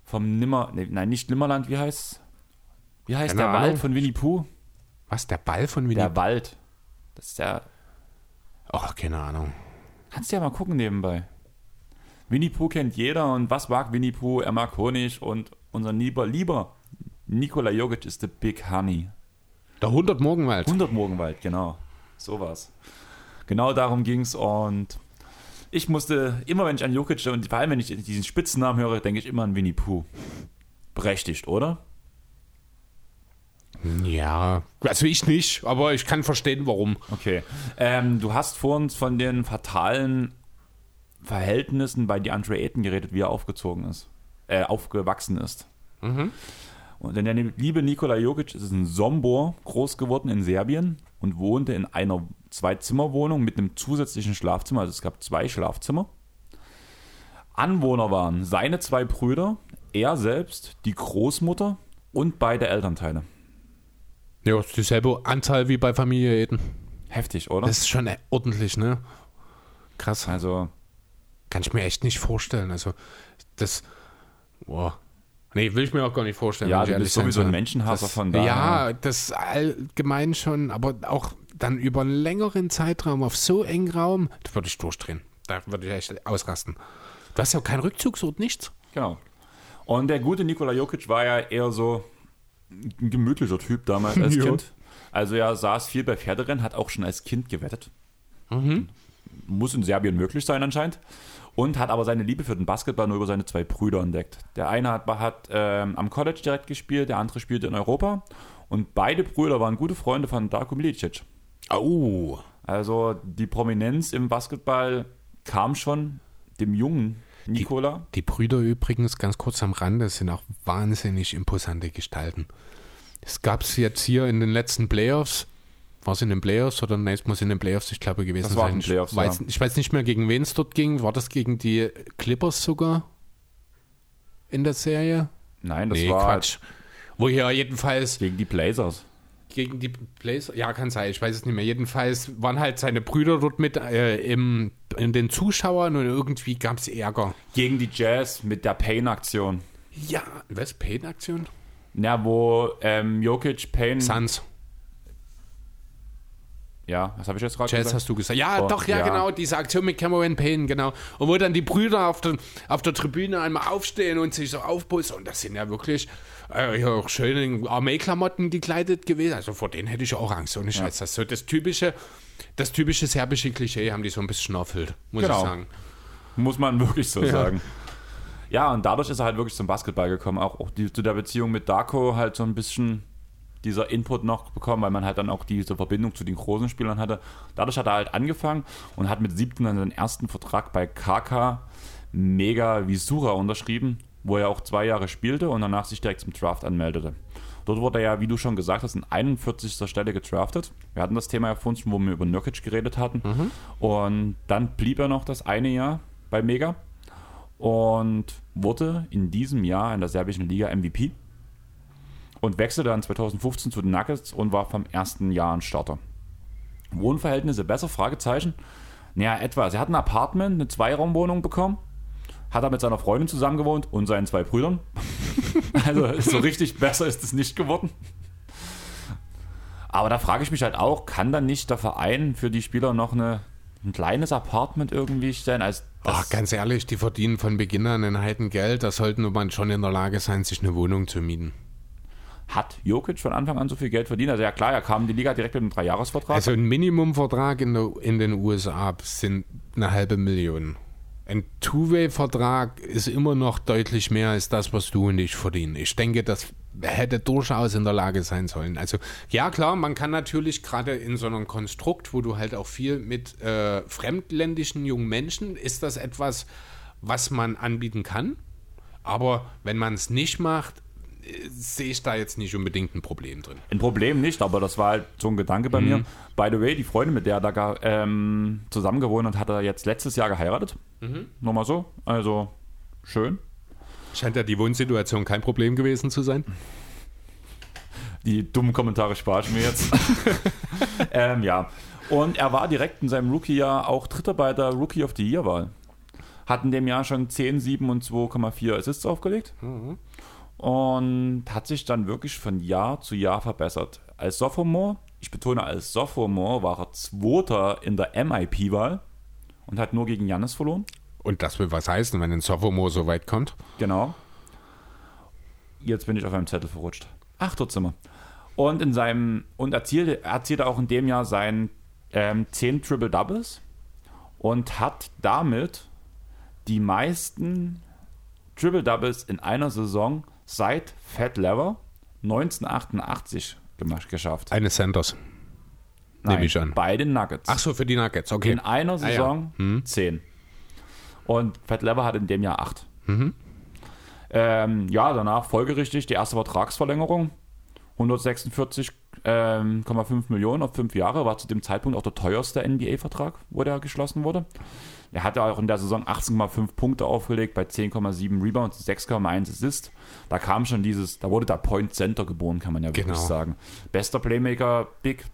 vom Nimmer, nee, nein, nicht Nimmerland, wie heißt Wie heißt
Keine
der. Wald von Winnie Pooh?
Was, der Ball von Winnie?
Der Wald. Das ist der,
Ach, keine Ahnung.
kannst du ja mal gucken nebenbei. Winnie Pooh kennt jeder und was mag Winnie Pooh? Er mag Honig und unser lieber, lieber Nikola Jokic ist the Big Honey.
Der 100 Morgenwald.
100 Morgenwald, genau. Sowas. Genau darum ging es und ich musste, immer wenn ich an Jokic und vor allem wenn ich diesen Spitzennamen höre, denke ich immer an Winnie Pooh. Berechtigt, oder?
Ja, also ich nicht, aber ich kann verstehen, warum.
Okay. Ähm, du hast vor uns von den fatalen Verhältnissen bei DeAndre Ayton geredet, wie er aufgezogen ist. Äh, aufgewachsen ist. Und denn der liebe Nikola Jokic ist in Sombor groß geworden in Serbien und wohnte in einer Zwei-Zimmer-Wohnung mit einem zusätzlichen Schlafzimmer. Also es gab zwei Schlafzimmer. Anwohner waren seine zwei Brüder, er selbst, die Großmutter und beide Elternteile.
Ja, dieselbe Anzahl wie bei Familie Eden.
Heftig, oder?
Das ist schon ordentlich, ne? Krass.
also,
Kann ich mir echt nicht vorstellen. Also, das. Boah. Nee, will ich mir auch gar nicht vorstellen.
Ja, du bist sowieso ein. Menschenhasser
das,
von daher.
Ja, das allgemein schon, aber auch dann über einen längeren Zeitraum auf so engen Raum, da würde ich durchdrehen. Da würde ich echt ausrasten. Du hast ja auch keinen Rückzugsort, nichts.
Genau. Und der gute Nikola Jokic war ja eher so ein gemütlicher Typ damals als. Kind. Also er saß viel bei Pferderennen, hat auch schon als Kind gewettet. Muss in Serbien möglich sein anscheinend. Und hat aber seine Liebe für den Basketball nur über seine zwei Brüder entdeckt. Der eine hat, hat ähm, am College direkt gespielt, der andere spielte in Europa. Und beide Brüder waren gute Freunde von Darko Milicic.
Oh.
Also die Prominenz im Basketball kam schon dem jungen Nikola.
Die Brüder übrigens, ganz kurz am Rande, sind auch wahnsinnig imposante Gestalten. Es gab es jetzt hier in den letzten Playoffs. War es in den Playoffs oder nein, es muss in den Playoffs, ich glaube, gewesen
Das war
sein.
Playoffs,
ich, weiß,
ja.
ich weiß nicht mehr, gegen wen es dort ging. War das gegen die Clippers sogar in der Serie?
Nein, das
nee,
war
Quatsch. Wo hier jedenfalls
gegen die Blazers.
gegen die Blazers, ja, kann sein, ich weiß es nicht mehr. Jedenfalls waren halt seine Brüder dort mit äh, im, in den Zuschauern und irgendwie gab es Ärger.
Gegen die Jazz mit der Pain-Aktion.
Ja, was? Pain-Aktion?
Ja, wo ähm, Jokic Pain.
Suns.
Ja, was habe ich jetzt gerade
Jazz
gesagt?
hast du gesagt. Ja,
Oh,
doch, ja,
ja.
genau, diese Aktion mit Cameron Payne, genau. Und wo dann die Brüder auf, den, auf der Tribüne einmal aufstehen und sich so aufpusten. Und das sind ja wirklich äh, ja, auch schön in Armeeklamotten gekleidet gewesen. Also vor denen hätte ich auch Angst. Und ich weiß, das ist so das typische, das typische serbische Klischee haben die so ein bisschen erfüllt, muss
Genau.
ich sagen.
Muss man wirklich so
Ja.
sagen. Ja, und dadurch ist er halt wirklich zum Basketball gekommen. Auch, auch die, zu der Beziehung mit Darko halt so ein bisschen dieser Input noch bekommen, weil man halt dann auch diese Verbindung zu den großen Spielern hatte. Dadurch hat er halt angefangen und hat mit 17 dann seinen ersten Vertrag bei KK Mega Visura unterschrieben, wo er auch zwei Jahre spielte und danach sich direkt zum Draft anmeldete. Dort wurde er ja, wie du schon gesagt hast, an 41. Stelle gedraftet. Wir hatten das Thema ja vorhin schon, wo wir über Nurkic geredet hatten. Und dann blieb er noch das eine Jahr bei Mega. und wurde in diesem Jahr in der serbischen Liga MVP und wechselte dann 2015 zu den Nuggets und war vom ersten Jahr ein Starter. Wohnverhältnisse besser? Fragezeichen. Naja, etwas. Er hat ein Apartment, eine Zweiraumwohnung bekommen, hat er mit seiner Freundin zusammen gewohnt und seinen zwei Brüdern. also so richtig besser ist es nicht geworden. Aber da frage ich mich halt auch, kann dann nicht der Verein für die Spieler noch eine, ein kleines Apartment irgendwie stellen? Als
Ach, ganz ehrlich, die verdienen von Beginn an ein Heidengeld. Da sollten man schon in der Lage sein, sich eine Wohnung zu mieten.
Hat Jokic von Anfang an so viel Geld verdient? Also ja klar, er kam in die Liga direkt mit einem Dreijahresvertrag.
Also ein Minimumvertrag in, der, in den USA sind eine halbe Million. Ein Two-Way-Vertrag ist immer noch deutlich mehr als das, was du und ich verdienen. Ich denke, das hätte durchaus in der Lage sein sollen. Also ja, klar, man kann natürlich gerade in so einem Konstrukt, wo du halt auch viel mit äh, fremdländischen jungen Menschen, ist das etwas, was man anbieten kann. Aber wenn man es nicht macht, sehe ich da jetzt nicht unbedingt ein Problem drin.
Ein Problem nicht, aber das war halt so ein Gedanke bei mir. By the way, die Freundin, mit der er da ähm, zusammen gewohnt hat, hat er jetzt letztes Jahr geheiratet. Nur mal so. Also schön.
Scheint ja die Wohnsituation kein Problem gewesen zu sein.
Die dummen Kommentare spare ich mir jetzt. ähm, ja. Und er war direkt in seinem Rookie-Jahr auch Dritter bei der Rookie of the Year-Wahl. Hat in dem Jahr schon 10, 7 und 2,4 Assists aufgelegt. Und hat sich dann wirklich von Jahr zu Jahr verbessert. Als Sophomore, ich betone als Sophomore, war er Zweiter in der MIP-Wahl und hat nur gegen Jannis verloren.
Und das will was heißen, wenn ein Sophomore so weit kommt.
Genau. Jetzt bin ich auf einem Zettel verrutscht. Ach, dort sind wir. Und in seinem und erzielte, er erzielte auch in dem Jahr seinen ähm, 10 Triple Doubles und hat damit die meisten Triple Doubles in einer Saison seit Fat Lever 1988 gemacht, geschafft.
Eine Sanders. nehme ich an.
Bei den Nuggets.
Ach so, für die Nuggets, okay.
In einer
Ah, ja.
Saison 10. Und Fat Lever hat in dem Jahr 8.
Mhm.
Ähm, ja, danach folgerichtig die erste Vertragsverlängerung. 146,5 ähm, 0,5 Millionen auf fünf Jahre, war zu dem Zeitpunkt auch der teuerste NBA-Vertrag, wo der geschlossen wurde. Er hatte auch in der Saison 18,5 Punkte aufgelegt, bei 10,7 Rebounds, 6,1 Assists. Da kam schon dieses, da wurde der Point Center geboren, kann man ja wirklich
Genau.
sagen. Bester Playmaker, Big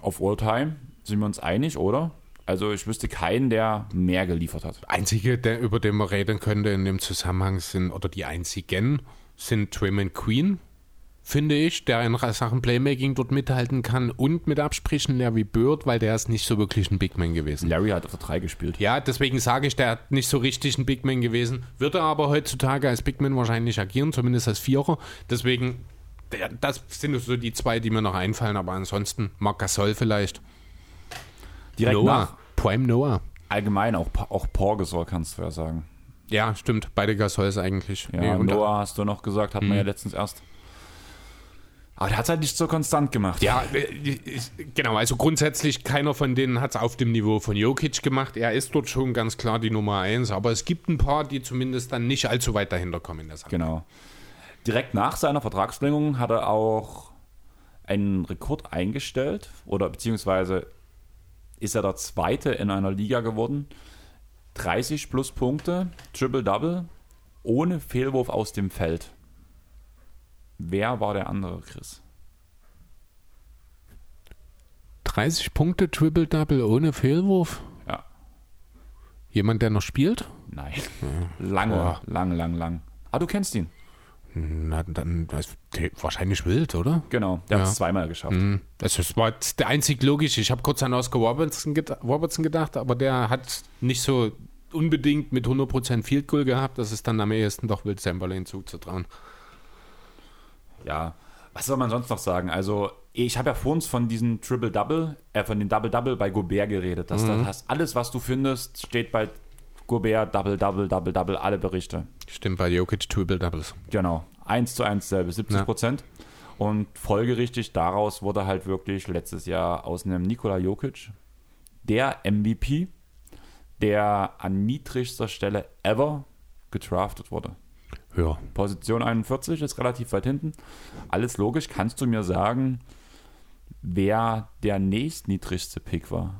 of all time, sind wir uns einig, oder? Also ich wüsste keinen, der mehr geliefert hat.
Einzige, der, über den man reden könnte in dem Zusammenhang sind, oder die einzigen, sind Draymond Queen, finde ich, der in Sachen Playmaking dort mithalten kann und mit Absprechen Larry Bird, weil der ist nicht so wirklich ein Big Man gewesen.
Larry hat auf der 3 gespielt.
Ja, deswegen sage ich, der hat nicht so richtig ein Big Man gewesen. Wird er aber heutzutage als Big Man wahrscheinlich agieren, zumindest als Vierer. Deswegen, der, das sind so die zwei, die mir noch einfallen, aber ansonsten Marc Gasol vielleicht.
Direkt nach
Noah, Prime Noah.
allgemein auch, auch Porgesol kannst du ja sagen.
Ja, stimmt. Beide Gasols eigentlich.
Ja,
Nee, und-
Noah hast du noch gesagt, hat man ja letztens erst. Aber der hat es halt nicht so konstant gemacht.
Ja, äh, genau. Also grundsätzlich, keiner von denen hat es auf dem Niveau von Jokic gemacht. Er ist dort schon ganz klar die Nummer eins. Aber es gibt ein paar, die zumindest dann nicht allzu weit dahinter kommen in der Sache.
Genau. Direkt nach seiner Vertragsverlängerung hat er auch einen Rekord eingestellt oder beziehungsweise ist er der Zweite in einer Liga geworden. 30 plus Punkte, Triple-Double, ohne Fehlwurf aus dem Feld. Wer war der andere, Chris?
30 Punkte, Triple-Double ohne Fehlwurf.
Ja,
Jemand, der noch spielt?
nein. Lange,
Boah.
lang, lang, lang. Ah, du kennst ihn.
Na, dann wahrscheinlich wild, oder?
Genau, der hat
Ja.
es zweimal geschafft.
Hm, Das ist, war der einzig logische. Ich habe kurz an Oscar Robertson, Robertson gedacht, aber der hat nicht so unbedingt mit 100% Field Goal gehabt. Das ist dann am ehesten doch Will Chamberlain zuzutrauen.
Ja, was soll man sonst noch sagen? Also, ich habe ja vor uns von diesem Triple-Double, äh, von dem Double-Double bei Gobert geredet. Dass das hast, alles, was du findest, steht bei Gobert, Double, Double, Double, Double, alle Berichte.
Stimmt, bei Jokic Triple Doubles.
Genau. 1 zu 1 selbe, 70 Prozent. Und folgerichtig daraus wurde halt wirklich letztes Jahr aus einem Nikola Jokic der MVP, der an niedrigster Stelle ever gedraftet wurde.
Ja.
Position 41 ist relativ weit hinten. Alles logisch. Kannst du mir sagen, wer der nächstniedrigste Pick war?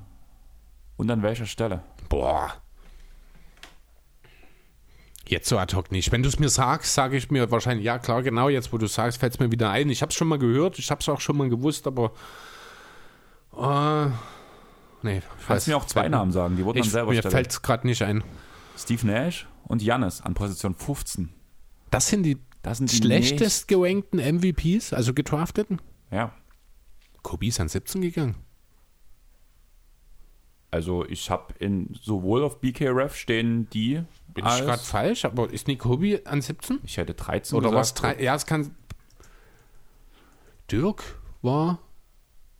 Und an welcher Stelle?
Boah. Jetzt so ad hoc nicht. Wenn du es mir sagst, sage ich mir wahrscheinlich, ja klar, genau, jetzt wo du sagst, fällt es mir wieder ein. Ich habe es schon mal gehört, ich habe es auch schon mal gewusst, aber äh, nee.
Kannst mir auch zwei Namen sagen, die wurden
ich,
dann selber
Mir fällt es gerade nicht ein.
Steve Nash und Jannis an Position 15.
Das sind die,
Das sind die
schlechtest gewankten MVPs, also gedrafteten.
Ja,
Kobe ist an 17 gegangen.
also ich habe in sowohl auf BKRF stehen die
Bin ich gerade falsch, aber ist nicht Kobe an 17?
ich hätte 13
Oder was?
gesagt.
Drei, ja, es kann. Dirk war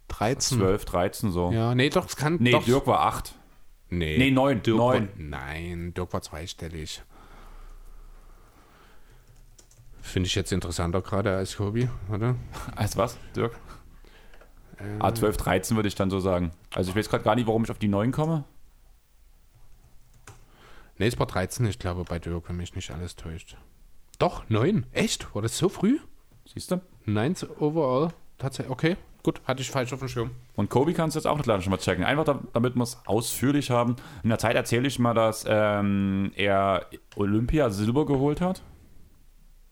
13.
12, 13 so.
Ja, nee, doch, es kann.
Nee,
doch,
Dirk war 8.
Nee,
Nee, 9.
Dirk
9.
War, nein, Dirk war zweistellig. Finde ich jetzt interessanter gerade als Kobe, oder?
Als was, Dirk? Ah, 12, 13 würde ich dann so sagen. Also ich weiß gerade gar nicht, warum ich auf die 9 komme.
Nee, es war 13, ich glaube, bei Dirk, wenn mich nicht alles täuscht. Doch, 9. Echt? War das so früh?
Siehst du?
9 overall. Tatsächlich, okay. Gut, hatte ich falsch auf dem Schirm.
Und Kobe kannst du jetzt auch gleich schon mal checken. Einfach da, damit wir es ausführlich haben. In der Zeit erzähle ich mal, dass ähm, er Olympia Silber geholt hat.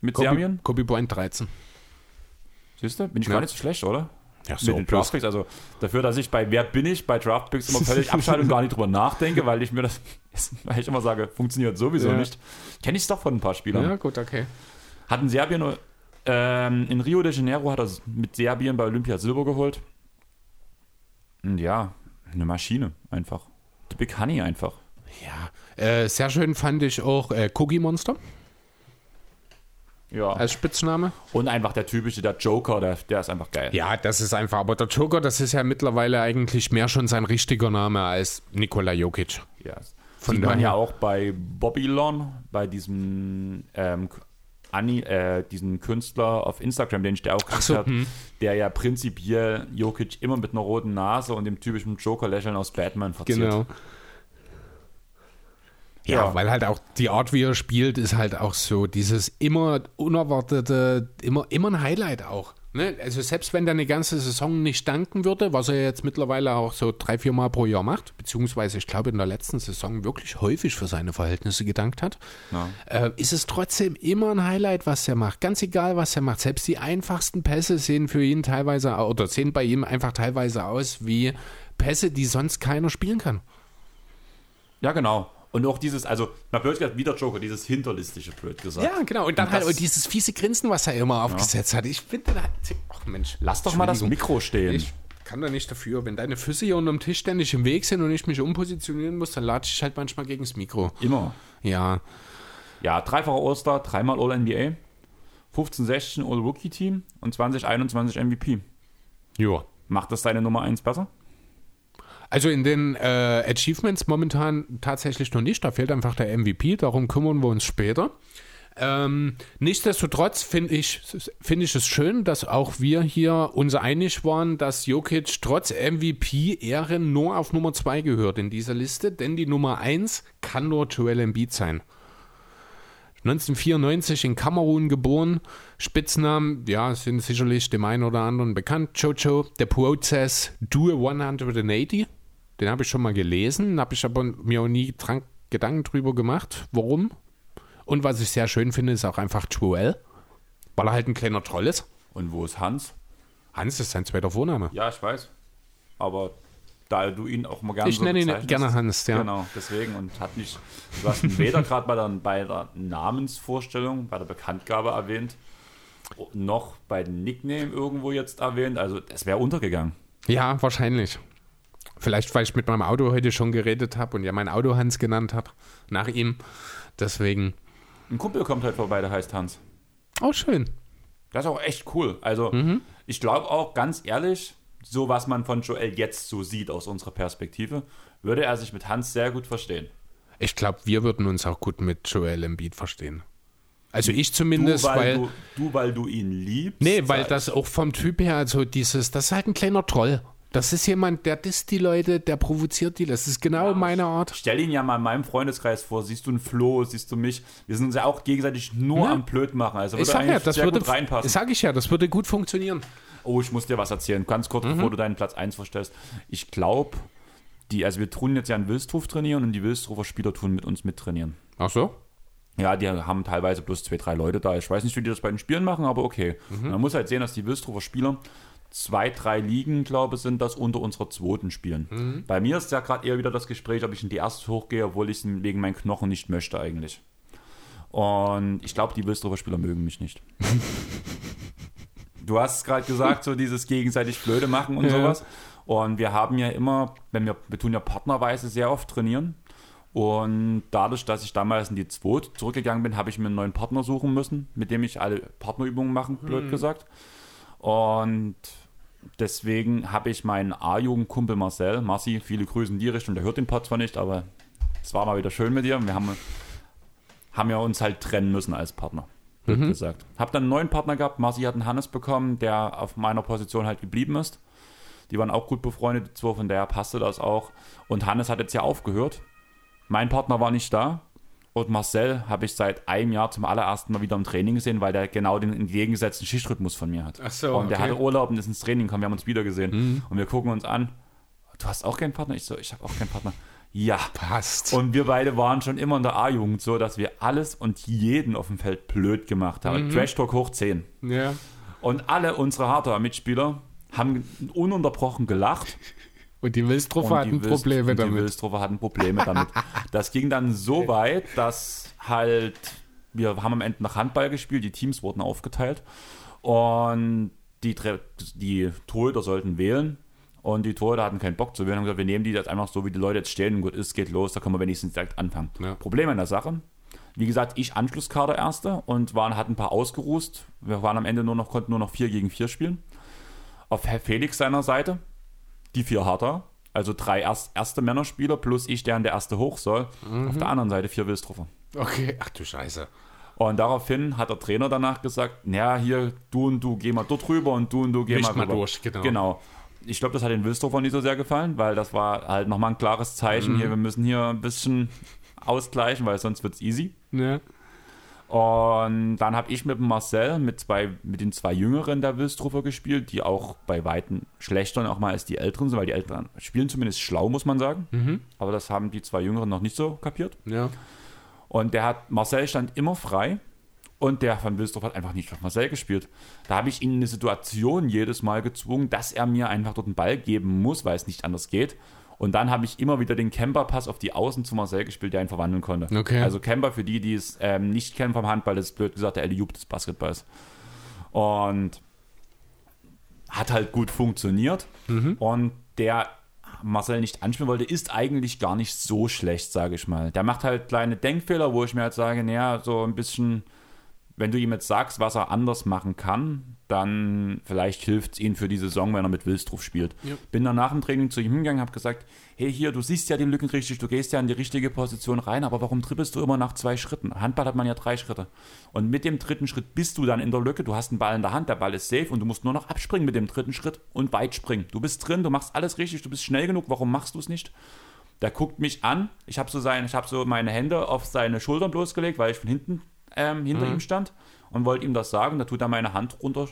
Mit
Kobe,
Serbien.
Kobe Bryant 13.
Siehst du? Bin ich
Ja.
gar nicht so schlecht, oder?
Ja,
Mit den Draftpicks. Also dafür, dass ich bei Wer bin ich bei Draftpicks immer völlig abschalte und gar nicht drüber nachdenke, weil ich mir das, weil ich immer sage, funktioniert sowieso
Ja.
nicht. Kenne ich es doch von ein paar Spielern.
Ja, gut, okay.
Hat in Serbien, ähm, in Rio de Janeiro hat er mit Serbien bei Olympia Silber geholt. Und ja, eine Maschine einfach. The Big Honey einfach.
Ja, äh, sehr schön fand ich auch äh, Cookie Monster
Ja.
als Spitzname.
Und einfach der typische, der Joker, der, der ist einfach geil.
Ja, das ist einfach, aber der Joker, das ist ja mittlerweile eigentlich mehr schon sein richtiger Name als Nikola Jokic.
Ja.
Von
Sieht man
daher-
ja auch bei Bobby bei diesem ähm, Anni, äh, diesen Künstler auf Instagram, den ich dir auch geschickt
so,
habe, der ja prinzipiell Jokic immer mit einer roten Nase und dem typischen Joker-Lächeln aus Batman verziert.
Genau. Ja,
Ja.
weil halt auch die Art, wie er spielt, ist halt auch so dieses immer unerwartete, immer, immer ein Highlight auch. Ne? Also selbst wenn der eine ganze Saison nicht danken würde, was er jetzt mittlerweile auch so drei, vier Mal pro Jahr macht, beziehungsweise ich glaube in der letzten Saison wirklich häufig für seine Verhältnisse gedankt hat,
Ja.
äh, ist es trotzdem immer ein Highlight, was er macht. Ganz egal, was er macht. Selbst die einfachsten Pässe sehen für ihn teilweise oder sehen bei ihm einfach teilweise aus wie Pässe, die sonst keiner spielen kann.
Ja, genau. Und auch dieses, also, mal blöd gesagt, wie der Joker, dieses hinterlistige, blöd gesagt.
Ja, genau. Und dann
Und
halt und dieses fiese Grinsen, was er immer aufgesetzt hat. Ich finde, halt, ach Mensch.
Lass doch mal das. Mikro stehen.
Ich kann da nicht dafür. Wenn deine Füße hier unterm Tisch ständig im Weg sind und ich mich umpositionieren muss, dann latsche ich halt manchmal gegen das Mikro.
Immer.
Ja.
Ja, dreifacher All-Star, dreimal All-NBA, 15-16 All-Rookie-Team und 2021 MVP.
Ja.
Macht das deine Nummer 1 besser?
Also in den äh, Achievements momentan tatsächlich noch nicht. Da fehlt einfach der MVP. Darum kümmern wir uns später. Ähm, nichtsdestotrotz finde ich, find ich es schön, dass auch wir hier uns einig waren, dass Jokic trotz MVP-Ehren nur auf Nummer 2 gehört in dieser Liste, denn die Nummer 1 kann nur Joel Embiid sein. 1994 in Kamerun geboren. Spitznamen, ja, sind sicherlich dem einen oder anderen bekannt. Jojo, The Process, Do a 180. Den habe ich schon mal gelesen, habe ich aber mir auch nie dran, Gedanken drüber gemacht, warum. Und was ich sehr schön finde, ist auch einfach Joel, weil er halt ein kleiner Troll ist.
Und wo ist Hans?
Hans ist sein zweiter Vorname.
Ja, ich weiß. Aber da du ihn auch mal gerne
Ich nenne ihn gerne Hans, ja.
Genau, deswegen. Und hat nicht, du hast ihn weder gerade bei der, bei der Namensvorstellung, bei der Bekanntgabe erwähnt, noch bei dem Nickname irgendwo jetzt erwähnt. Also, es wäre untergegangen.
Ja, wahrscheinlich. Vielleicht, weil ich mit meinem Auto heute schon geredet habe und ja mein Auto Hans genannt hat, nach ihm. Deswegen.
Ein Kumpel kommt halt vorbei, der heißt Hans.
Oh, schön.
Das ist auch echt cool. Also,
Mhm.
ich glaube auch, ganz ehrlich, so was man von Joel jetzt so sieht aus unserer Perspektive, würde er sich mit Hans sehr gut verstehen.
Ich glaube, wir würden uns auch gut mit Joel Embiid verstehen. Also ich
Du
zumindest,
weil,
weil.
du, du, weil du ihn liebst.
nee, weil das auch vom Typ her, also dieses, das ist halt ein kleiner Troll. Das ist jemand, der disst die Leute, der provoziert die. Das ist genau meine Art.
Stell ihn ja mal in meinem Freundeskreis vor. Siehst du einen Flo, siehst du mich. Wir sind uns ja auch gegenseitig nur
Ja.
am Blöd machen. Also
Ich
würde
sag ja, das würde,
gut reinpassen.
sag ich ja, das würde gut funktionieren.
Oh, ich muss dir was erzählen. Ganz kurz,
Mhm.
bevor du deinen Platz 1 vorstellst. Ich glaube, die, also wir tun jetzt ja in Wilstruf trainieren und die Wilstrofer Spieler tun mit uns mittrainieren.
Ach so?
Ja, die haben teilweise bloß zwei, drei Leute da. Ich weiß nicht, wie die das bei den Spielen machen, aber okay. Man muss halt sehen, dass die Wilstrofer Spieler zwei, drei Ligen, glaube ich, sind das unter unserer zweiten spielen. Bei mir ist ja gerade eher wieder das Gespräch, ob ich in die erste hochgehe, obwohl ich es wegen meinen Knochen nicht möchte eigentlich. Und ich glaube, die Wilstrofer Spieler mögen mich nicht. du hast es gerade gesagt, so dieses gegenseitig Blöde machen und
Ja.
sowas. Und wir haben ja immer, wenn wir, wir tun ja partnerweise sehr oft trainieren. Und dadurch, dass ich damals in die Zweit zurückgegangen bin, habe ich mir einen neuen Partner suchen müssen, mit dem ich alle Partnerübungen machen, blöd gesagt. Und deswegen habe ich meinen A-Jugendkumpel Marcel, Marci, viele Grüße in die Richtung, der hört den Pod zwar nicht, aber es war mal wieder schön mit dir. Wir haben, haben ja uns halt trennen müssen als Partner, blöd gesagt. Hab dann einen neuen Partner gehabt, Marci hat einen Hannes bekommen, der auf meiner Position halt geblieben ist. Die waren auch gut befreundet, die zwei, von daher passte das auch. Und Hannes hat jetzt ja aufgehört. Mein Partner war nicht da. Und Marcel habe ich seit einem Jahr zum allerersten Mal wieder im Training gesehen, weil der genau den entgegengesetzten Schichtrhythmus von mir hat.
Ach so,
und der
okay.
hatte Urlaub und ist ins Training gekommen. Wir haben uns wieder gesehen. Und wir gucken uns an. Du hast auch keinen Partner? Ich so, ich habe auch keinen Partner. Ja.
Passt.
Und wir beide waren schon immer in der A-Jugend so, dass wir alles und jeden auf dem Feld blöd gemacht haben. Trash Talk hoch 10.
ja.
Und alle unsere Hardware-Mitspieler haben ununterbrochen gelacht.
Und die Wilstruffer
Und
hatten
die Wilst-
Probleme
und Die
damit.
Wilstruffer hatten Probleme damit. Das ging dann so weit, dass halt, wir haben am Ende nach Handball gespielt, die Teams wurden aufgeteilt und die, die Torhüter sollten wählen und die Torhüter hatten keinen Bock zu wählen und haben gesagt, wir nehmen die jetzt einfach so, wie die Leute jetzt stehen und gut ist, geht los, da können wir wenigstens direkt anfangen.
Ja.
Problem an der Sache, wie gesagt, ich Anschlusskader Erste und waren, hatten ein paar ausgeruht. Wir waren am Ende nur noch, konnten nur noch 4 gegen 4 spielen. Auf Herr Felix seiner Seite, die vier Harter, also drei erst, erste Männerspieler plus ich, der an der erste hoch soll. Auf der anderen Seite vier Wilstruffer.
Okay, ach du Scheiße.
Und daraufhin hat der Trainer danach gesagt, naja, hier, du und du geh mal dort rüber und du und du geh
Mischt
mal
mal
rüber.
durch, genau.
Genau. Ich glaube, das hat den Wilstruffer nicht so sehr gefallen, weil das war halt nochmal ein klares Zeichen,
Mhm.
hier, wir müssen hier ein bisschen ausgleichen, weil sonst wird's easy.
Ja.
Und dann habe ich mit Marcel, mit, zwei, mit den zwei Jüngeren der Wilstruffer gespielt, die auch bei Weitem schlechter auch mal als die Älteren sind, weil die Älteren spielen zumindest schlau, muss man sagen.
Mhm.
Aber das haben die zwei Jüngeren noch nicht so kapiert.
Ja.
Und der hat, Marcel stand immer frei und der von Wilsdorf hat einfach nicht auf Marcel gespielt. Da habe ich ihn in eine Situation jedes Mal gezwungen, dass er mir einfach dort einen Ball geben muss, weil es nicht anders geht. Und dann habe ich immer wieder den Camper-Pass auf die Außen zu Marcel gespielt, der ihn verwandeln konnte.
Okay.
Also Camper, für die, die es ähm, nicht kennen vom Handball, das ist blöd gesagt der Eliup des Basketballs. Und hat halt gut funktioniert. Und der Marcel nicht anspielen wollte, ist eigentlich gar nicht so schlecht, sage ich mal. Der macht halt kleine Denkfehler, wo ich mir halt sage, naja, so ein bisschen, wenn du ihm jetzt sagst, was er anders machen kann, dann vielleicht hilft es ihm für die Saison, wenn er mit Wilstruf spielt.
Ja.
Bin dann nach dem Training zu ihm hingegangen, habe gesagt, hey hier, du siehst ja die Lücken richtig, du gehst ja in die richtige Position rein, aber warum trippelst du immer nach zwei Schritten? Handball hat man ja drei Schritte. Und mit dem dritten Schritt bist du dann in der Lücke, du hast einen Ball in der Hand, der Ball ist safe und du musst nur noch abspringen mit dem dritten Schritt und weit springen. Du bist drin, du machst alles richtig, du bist schnell genug, warum machst du es nicht? Der guckt mich an, ich habe so, sein, ich hab so meine Hände auf seine Schultern bloßgelegt, weil ich von hinten ähm, hinter ihm stand und wollte ihm das sagen. Da tut er meine Hand runter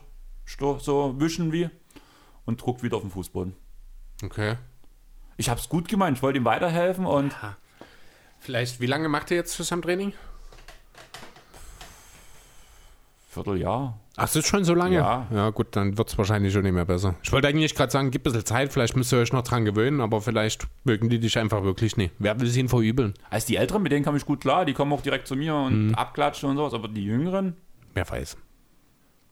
so wischen wie und druckt wieder auf den Fußboden.
Okay.
Ich habe es gut gemeint, ich wollte ihm weiterhelfen und
Vielleicht, wie lange macht ihr jetzt zusammen Training?
Vierteljahr.
Ach, das ist schon so lange?
Ja.
Ja, gut, dann wird es wahrscheinlich schon nicht mehr besser. Ich wollte eigentlich gerade sagen, gib ein bisschen Zeit, vielleicht müsst ihr euch noch dran gewöhnen, aber vielleicht mögen die dich einfach wirklich nicht. Wer will es ihnen verübeln?
Als die Älteren, mit denen kam ich gut klar, die kommen auch direkt zu mir und abklatschen und sowas, aber die Jüngeren,
Wer weiß.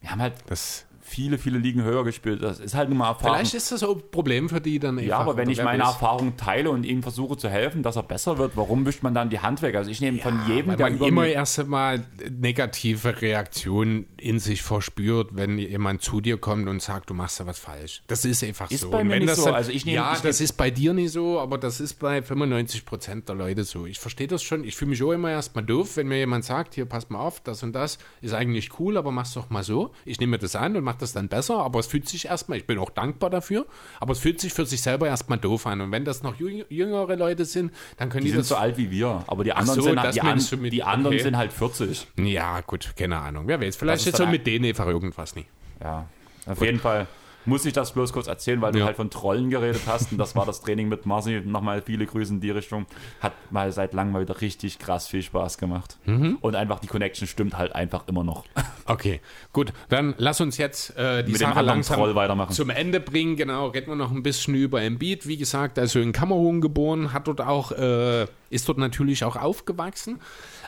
wir haben halt
Das,
viele, viele Ligen höher gespielt. Das ist halt nur mal Erfahrung.
vielleicht ist das so ein Problem für die dann
ja, aber wenn ich meine
weiß.
Erfahrung teile und ihm versuche zu helfen, dass er besser wird, warum wischt man dann die Hand weg? Also ich nehme von jedem, der
man
über
immer erst einmal negative Reaktionen in sich verspürt, wenn jemand zu dir kommt und sagt, du machst da was falsch. Das ist einfach
Ist
so.
bei
und
mir nicht
das
so.
Dann,
Also ich nehme-
ja,
ich
das
nehm-
ist bei dir nicht so, aber das ist bei 95 Prozent der Leute so. Ich verstehe das schon. Ich fühle mich auch immer erstmal doof, wenn mir jemand sagt, hier, pass mal auf, das und das ist eigentlich cool, aber mach's doch mal so. Ich nehme mir das an und mache das dann besser, aber es fühlt sich erstmal, ich bin auch dankbar dafür, aber es fühlt sich für sich selber erstmal doof an. Und wenn das noch jüng- jüngere Leute sind, dann können
die
die,
sind
das
so alt wie wir, aber die anderen,
so,
sind,
das
die, an,
mit-
die anderen
okay.
sind halt 40.
Ja, gut, keine Ahnung. Wer weiß, vielleicht
ist
so mit denen einfach irgendwas nicht.
Ja, auf jeden Fall muss ich das bloß kurz erzählen, weil
Ja.
du halt von Trollen geredet hast und das war das Training mit Marci. Nochmal viele Grüße in die Richtung. Hat mal seit langem mal wieder richtig krass viel Spaß gemacht.
Mhm.
Und einfach die Connection stimmt halt einfach immer noch.
Okay, gut. Dann lass uns jetzt äh, die
Mit
Sache langsam
Troll weitermachen.
zum Ende bringen. Genau, reden wir noch ein bisschen über Embiid. Wie gesagt, also in Kamerun geboren, hat dort auch, äh, ist dort natürlich auch aufgewachsen.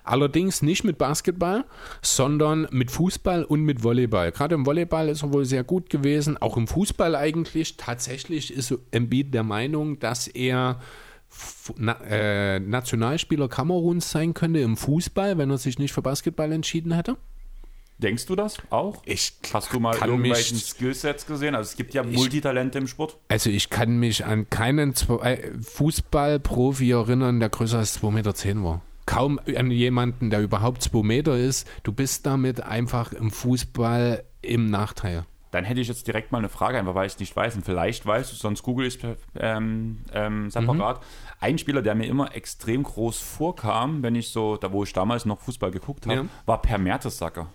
Allerdings nicht mit Basketball, sondern mit Fußball und mit Volleyball. Gerade im Volleyball ist er wohl sehr gut gewesen, auch im Fußball eigentlich. Tatsächlich ist Embiid der Meinung, dass er Na, äh, Nationalspieler Kameruns sein könnte im Fußball, wenn er sich nicht für Basketball entschieden hätte.
Denkst du das auch?
Ich
Hast du mal irgendwelchen
mich-
Skillsets gesehen? Also es gibt ja Multitalente im Sport.
Also ich kann mich an keinen äh, Fußballprofi erinnern, der größer als 2,10 Meter war. Kaum an jemanden, der überhaupt 2 Meter ist. Du bist damit einfach im Fußball im Nachteil.
Dann hätte ich jetzt direkt mal eine Frage, einfach weil ich es nicht weiß. Und vielleicht weißt du, sonst google ich es ähm, ähm, separat.
Mhm.
Ein Spieler, der mir immer extrem groß vorkam, wenn ich so, da wo ich damals noch Fußball geguckt habe,
Ja.
war Per Mertesacker.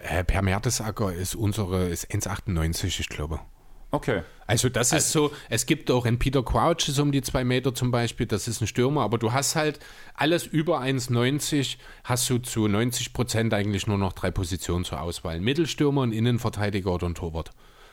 Äh, per Mertesacker ist unsere ist 1,98, ich glaube.
Okay.
Also das ist so, es gibt auch einen Peter Crouch ist um die zwei Meter zum Beispiel, das ist ein Stürmer, aber du hast halt alles über 1,90 hast du zu 90 Prozent eigentlich nur noch drei Positionen zur Auswahl. Mittelstürmer, ein Innenverteidiger oder ein Torwart.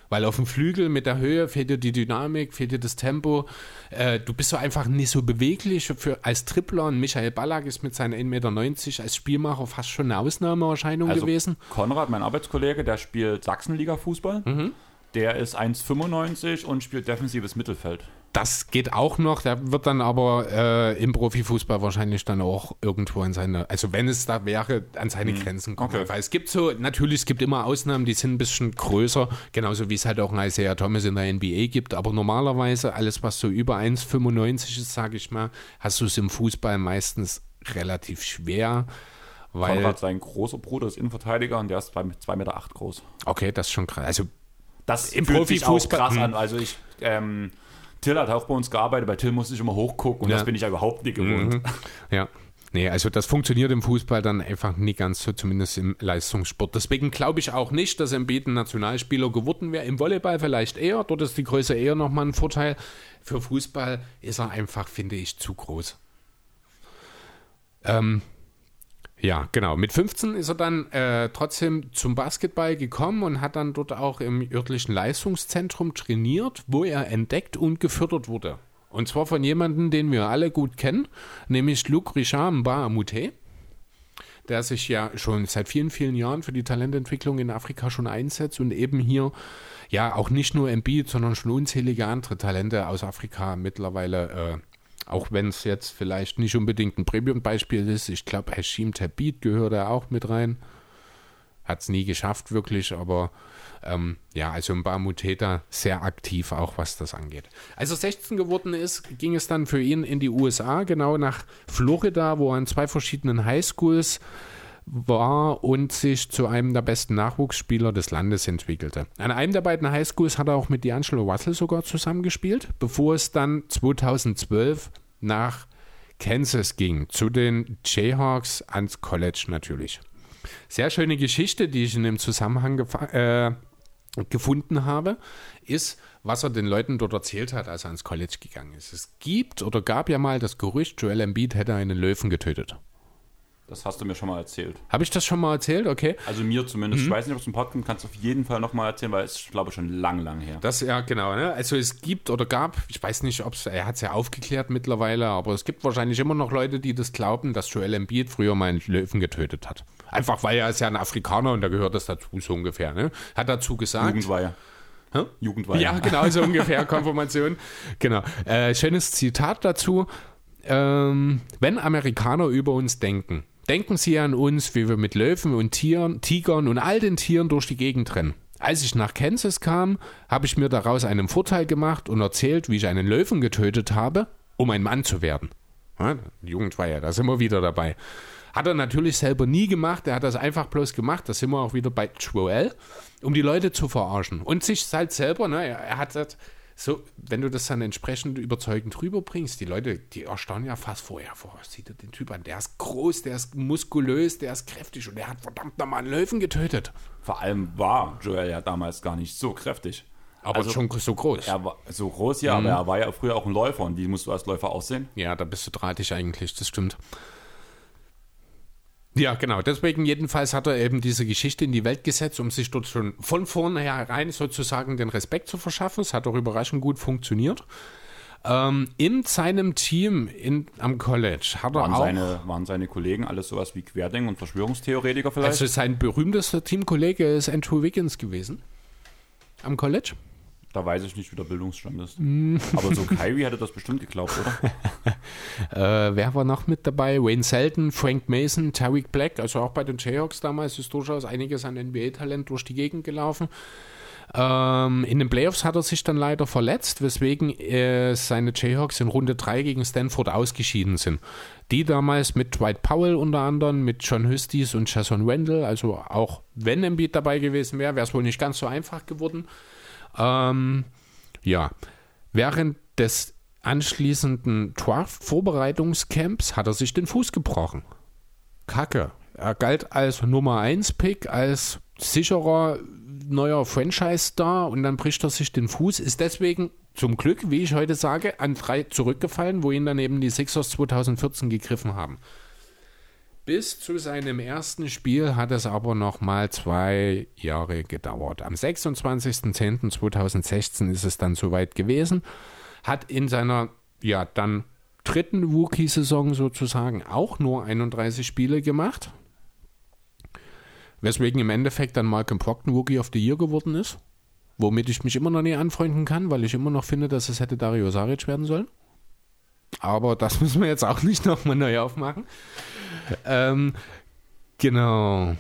Weil auf dem Flügel mit der Höhe fehlt dir die Dynamik, fehlt dir das Tempo. Äh, du bist so einfach nicht so beweglich für, als Tripler. Und Michael Ballack ist mit seinen 1,90 Meter als Spielmacher fast schon eine Ausnahmeerscheinung
Also
gewesen.
Konrad, mein Arbeitskollege, der spielt Sachsenliga-Fußball.
Mhm.
Der ist 1,95 und spielt defensives Mittelfeld.
Das geht auch noch, der wird dann aber äh, im Profifußball wahrscheinlich dann auch irgendwo an seine, also wenn es da wäre, an seine Grenzen kommen.
Okay.
Weil es gibt so, natürlich, es gibt immer Ausnahmen, die sind ein bisschen größer, genauso wie es halt auch einen Isaiah Thomas in der NBA gibt, aber normalerweise alles, was so über 1,95 ist, sage ich mal, hast du es im Fußball meistens relativ schwer, weil,
Konrad, sein großer Bruder, ist Innenverteidiger und der ist 2,8 Meter acht groß.
okay, das ist schon krass, also
Das
Im Profifußball-
krass
hm.
an. Also ich, ähm, Till hat auch bei uns gearbeitet, bei Till musste ich immer hochgucken und
Ja.
das bin ich ja überhaupt nicht gewohnt.
Ja. Nee, also das funktioniert im Fußball dann einfach nie ganz so, zumindest im Leistungssport. Deswegen glaube ich auch nicht, dass Embiid ein Nationalspieler geworden wäre. Im Volleyball vielleicht eher, dort ist die Größe eher nochmal ein Vorteil. Für Fußball ist er einfach, finde ich, zu groß. Ähm, ja, genau. Mit 15 ist er dann äh, trotzdem zum Basketball gekommen und hat dann dort auch im örtlichen Leistungszentrum trainiert, wo er entdeckt und gefördert wurde. Und zwar von jemandem, den wir alle gut kennen, nämlich Luc Richard Mbaamute, der sich ja schon seit vielen, vielen Jahren für die Talententwicklung in Afrika schon einsetzt und eben hier ja auch nicht nur Embiid, sondern schon unzählige andere Talente aus Afrika mittlerweile äh, auch wenn es jetzt vielleicht nicht unbedingt ein Premium-Beispiel ist, ich glaube, Hashim Tabit gehört da auch mit rein. Hat es nie geschafft, wirklich, aber ähm, ja, also ein Bamuteta sehr aktiv, auch was das angeht. Als er 16 geworden ist, ging es dann für ihn in die USA, genau nach Florida, wo er an zwei verschiedenen Highschools war und sich zu einem der besten Nachwuchsspieler des Landes entwickelte. An einem der beiden Highschools hat er auch mit D'Angelo Russell sogar zusammengespielt, bevor es dann 2012 nach Kansas ging, zu den Jayhawks ans College natürlich. Sehr schöne Geschichte, die ich in dem Zusammenhang äh, gefunden habe, ist, was er den Leuten dort erzählt hat, als er ans College gegangen ist. Es gibt oder gab ja mal das Gerücht, Joel Embiid hätte einen Löwen getötet.
Das hast du mir schon mal erzählt.
Habe ich das schon mal erzählt? Okay.
Also mir zumindest.
Mhm.
Ich weiß nicht, ob es im Podcast kannst du auf jeden Fall nochmal erzählen, weil es, ich glaube, schon lang, lang her.
Das, ja, genau. Ne? Also es gibt oder gab, ich weiß nicht, ob es, er hat es ja aufgeklärt mittlerweile, aber es gibt wahrscheinlich immer noch Leute, die das glauben, dass Joel Embiid früher mal einen Löwen getötet hat. Einfach weil er ist ja ein Afrikaner und da gehört das dazu so ungefähr. Ne? Hat dazu gesagt.
Jugendweihe. Jugendweihe.
Ja, genau, so ungefähr, Konfirmation. Genau. Äh, schönes Zitat dazu. Ähm, wenn Amerikaner über uns denken, denken sie an uns, wie wir mit Löwen und Tieren, Tigern und all den Tieren durch die Gegend rennen. Als ich nach Kansas kam, habe ich mir daraus einen Vorteil gemacht und erzählt, wie ich einen Löwen getötet habe, um ein Mann zu werden. Ja, Jugendweihe, da sind wir wieder dabei. Hat er natürlich selber nie gemacht, er hat das einfach bloß gemacht, da sind wir auch wieder bei Joel, um die Leute zu verarschen. Und sich halt selber, ne, er hat das so, wenn du das dann entsprechend überzeugend rüberbringst, die Leute, die erstaunen ja fast vorher, vorher sieht er den Typ an, der ist groß, der ist muskulös, der ist kräftig und der hat verdammt nochmal einen Löwen getötet.
Vor allem war Joel ja damals gar nicht so kräftig.
Aber
Also-
schon so groß.
Er war so groß, ja, aber er war ja früher auch ein Läufer und wie musst du als Läufer aussehen?
Ja, da bist du drahtig eigentlich, das stimmt. Ja, genau. Deswegen jedenfalls hat er eben diese Geschichte in die Welt gesetzt, um sich dort schon von vornherein sozusagen den Respekt zu verschaffen. Es hat auch überraschend gut funktioniert. Ähm, in seinem Team in, am College hat er
Waren
auch...
seine, waren seine Kollegen alles sowas wie Querdenker und Verschwörungstheoretiker vielleicht?
also sein berühmtester Teamkollege ist Andrew Wiggins gewesen. Am College.
Da weiß ich nicht, wie der Bildungsstand ist.
Mm.
Aber so Kyrie hätte das bestimmt geglaubt, oder?
Äh, wer war noch mit dabei? Wayne Selden, Frank Mason, Tariq Black, also auch bei den Jayhawks damals ist durchaus einiges an NBA-Talent durch die Gegend gelaufen. Ähm, in den Playoffs hat er sich dann leider verletzt, weswegen äh, seine Jayhawks in Runde 3 gegen Stanford ausgeschieden sind. Die damals mit Dwight Powell unter anderem, mit John Hustis und Jason Wendell, also auch wenn Embiid dabei gewesen wäre, wäre es wohl nicht ganz so einfach geworden. Ähm, ja, während des anschließenden Draft-Vorbereitungscamps hat er sich den Fuß gebrochen. Kacke. Er galt als Nummer 1 Pick, als sicherer neuer Franchise-Star und dann bricht er sich den Fuß, ist deswegen zum Glück, wie ich heute sage, an drei zurückgefallen, wo ihn dann eben die Sixers 2014 gegriffen haben. Bis zu seinem ersten Spiel hat es aber noch mal zwei Jahre gedauert. Am 26.10.2016 ist es dann soweit gewesen. Hat in seiner, ja, dann dritten Rookie-Saison sozusagen auch nur 31 Spiele gemacht. Weswegen im Endeffekt dann Malcolm Procton Rookie of the Year geworden ist. Womit ich mich immer noch nie anfreunden kann, weil ich immer noch finde, dass es hätte Dario Saric werden sollen. Aber das müssen wir jetzt auch nicht nochmal neu aufmachen. Ähm, genau.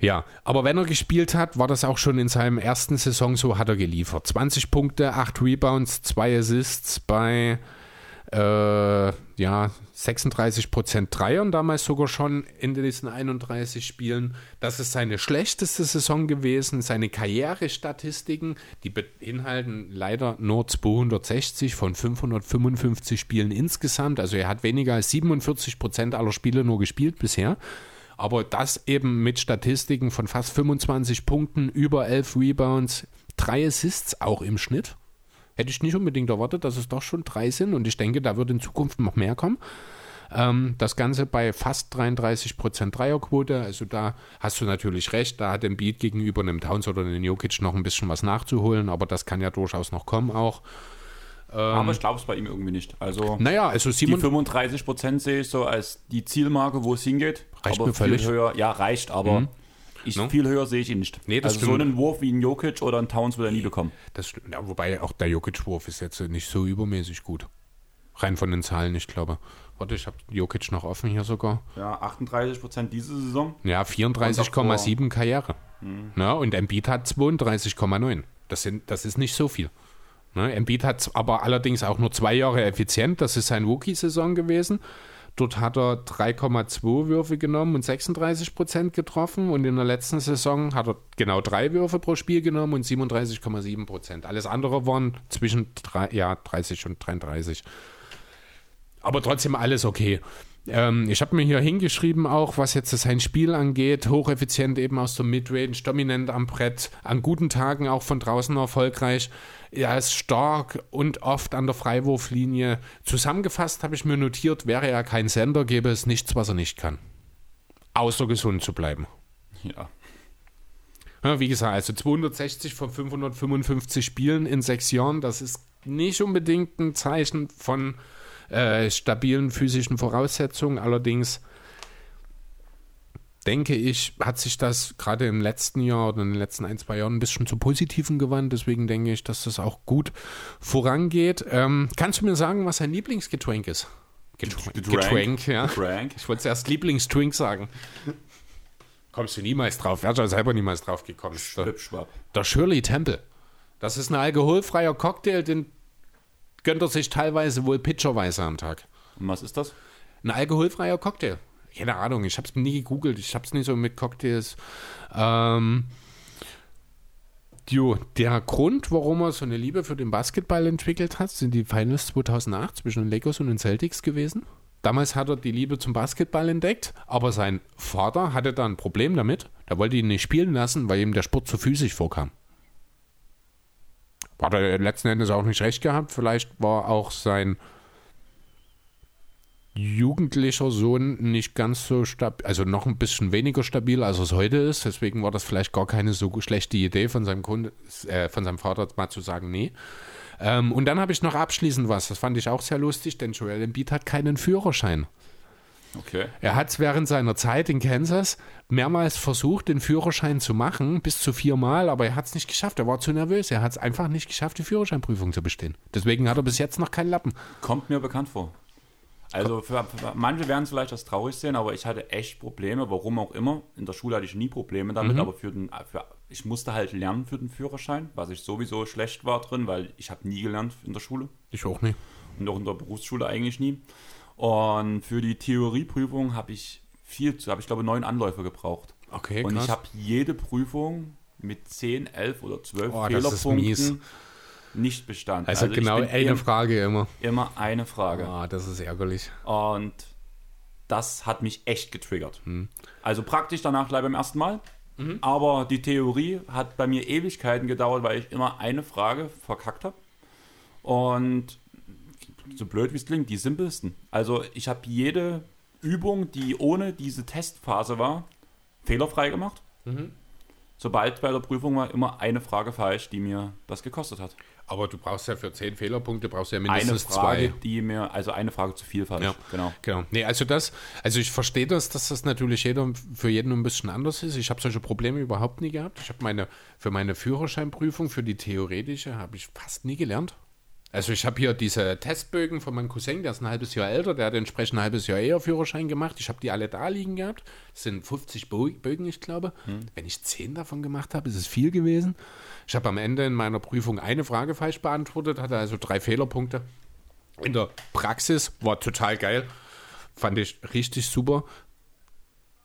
Ja, aber wenn er gespielt hat, war das auch schon in seinem ersten Saison so, hat er geliefert. 20 Punkte, 8 Rebounds, 2 Assists bei äh, ja, 36% Dreiern damals sogar schon in diesen 31 Spielen. Das ist seine schlechteste Saison gewesen. Seine Karrierestatistiken, die beinhalten leider nur 260 von 555 Spielen insgesamt. Also er hat weniger als 47% aller Spiele nur gespielt bisher. Aber das eben mit Statistiken von fast 25 Punkten, über 11 Rebounds, 3 Assists auch im Schnitt. Hätte ich nicht unbedingt erwartet, dass es doch schon drei sind und ich denke, da wird in Zukunft noch mehr kommen. Ähm, das Ganze bei fast 33% Dreierquote, also da hast du natürlich recht, da hat Embiid gegenüber einem Towns oder einem Jokic noch ein bisschen was nachzuholen, aber das kann ja durchaus noch kommen auch.
aber ich glaube es bei ihm irgendwie nicht. Also
Naja, also
die
Simon,
35% sehe ich so als die Zielmarke, wo es hingeht.
Reicht
aber
mir völlig.
Viel höher, ja, reicht, aber ich,
No?
viel höher sehe ich ihn nicht.
Nee, das
also so
stimmt.
einen Wurf wie ein Jokic oder ein Towns wird er nie bekommen.
das, ja, wobei auch der Jokic-Wurf ist jetzt nicht so übermäßig gut. Rein von den Zahlen, ich glaube. Warte, ich habe Jokic noch offen hier sogar.
Ja, 38% diese Saison.
Ja, 34,7 Karriere. Na, und Embiid hat 32,9. Das, sind, das ist nicht so viel. Ne, Embiid hat aber allerdings auch nur zwei Jahre effizient. Das ist sein Rookie-Saison gewesen. Dort hat er 3,2 Würfe genommen und 36 Prozent getroffen. Und in der letzten Saison hat er genau drei Würfe pro Spiel genommen und 37,7 Prozent. Alles andere waren zwischen drei, ja, 30 und 33. Aber trotzdem alles okay. Ähm, ich habe mir hier hingeschrieben, auch was jetzt sein Spiel angeht, hocheffizient eben aus der Midrange, dominant am Brett, an guten Tagen auch von draußen erfolgreich. Er ist stark und oft an der Freiwurflinie. Zusammengefasst habe ich mir notiert, wäre er kein Sender, gäbe es nichts, was er nicht kann. Außer gesund zu bleiben.
Ja.
Ja, wie gesagt, also 260 von 555 Spielen in sechs Jahren, das ist nicht unbedingt ein Zeichen von äh, stabilen physischen Voraussetzungen. Allerdings denke ich, hat sich das gerade im letzten Jahr oder in den letzten ein, zwei Jahren ein bisschen zu Positiven gewandt. Deswegen denke ich, dass das auch gut vorangeht. Ähm, kannst du mir sagen, was dein Lieblingsgetränk ist? Getränk,
Getränk.
Getränk ja.
Frank.
Ich wollte zuerst Lieblingsdrink sagen. Kommst du niemals drauf? Wärst du selber niemals drauf gekommen. Der, der Shirley Temple. Das ist ein alkoholfreier Cocktail, den gönnt er sich teilweise wohl pitcherweise am Tag.
Und was ist das?
Ein alkoholfreier Cocktail. Keine Ahnung, ich habe es nie gegoogelt, ich habe es nicht so mit Cocktails. Ähm, jo, der Grund, warum er so eine Liebe für den Basketball entwickelt hat, sind die Finals 2008 zwischen den Lakers und den Celtics gewesen. Damals hat er die Liebe zum Basketball entdeckt, aber sein Vater hatte da ein Problem damit. Der wollte ihn nicht spielen lassen, weil ihm der Sport zu physisch vorkam. Hat er letzten Endes auch nicht recht gehabt. Vielleicht war auch sein jugendlicher Sohn nicht ganz so stabil, also noch ein bisschen weniger stabil, als es heute ist. Deswegen war das vielleicht gar keine so schlechte Idee von seinem, Kunde, äh, von seinem Vater mal zu sagen, nee. Ähm, und dann habe ich noch abschließend was, das fand ich auch sehr lustig, denn Joel Embiid hat keinen Führerschein.
Okay.
Er hat während seiner Zeit in Kansas mehrmals versucht, den Führerschein zu machen, bis zu viermal, aber er hat es nicht geschafft. Er war zu nervös. Er hat es einfach nicht geschafft, die Führerscheinprüfung zu bestehen. Deswegen hat er bis jetzt noch keinen Lappen.
Kommt mir bekannt vor. Also für, für manche werden es vielleicht das traurig sehen, aber ich hatte echt Probleme, warum auch immer. In der Schule hatte ich nie Probleme damit, aber für den, für, ich musste halt lernen für den Führerschein, was ich sowieso schlecht war drin, weil ich habe nie gelernt in der Schule
Ich auch nicht.
und auch in der Berufsschule eigentlich nie. Und für die Theorieprüfung habe ich viel, habe ich glaube neun Anläufe gebraucht.
Okay,
Und
krass.
ich habe jede Prüfung mit 10, 11 oder 12
Oh.
Fehlerpunkten nicht bestanden.
Also,
ich
genau eine
im-
Frage immer.
Immer eine Frage.
Ah, das ist ärgerlich.
Und das hat mich echt getriggert.
Hm.
Also praktisch danach gleich beim ersten Mal. Aber die Theorie hat bei mir Ewigkeiten gedauert, weil ich immer eine Frage verkackt habe. Und so blöd wie es klingt, die simpelsten. Also ich habe jede Übung, die ohne diese Testphase war, fehlerfrei gemacht.
Mhm.
Sobald bei der Prüfung war immer eine Frage falsch, die mir das gekostet hat.
Aber du brauchst ja für zehn Fehlerpunkte brauchst ja
Eine
mindestens
Frage,
zwei.
die mir, also eine Frage zu viel falsch.
Ja.
Genau.
Genau. Nee, also das, also ich verstehe das, dass das natürlich jeder für jeden ein bisschen anders ist. Ich habe solche Probleme überhaupt nie gehabt. Ich habe meine, für meine Führerscheinprüfung, für die theoretische, habe ich fast nie gelernt. Also ich habe hier diese Testbögen von meinem Cousin, der ist ein halbes Jahr älter, der hat entsprechend ein halbes Jahr eher Führerschein gemacht. Ich habe die alle da liegen gehabt. Das sind 50 Bo- Bögen, ich glaube. Wenn ich 10 davon gemacht habe, ist es viel gewesen. Ich habe am Ende in meiner Prüfung eine Frage falsch beantwortet, hatte also drei Fehlerpunkte. In der Praxis war total geil. Fand ich richtig super.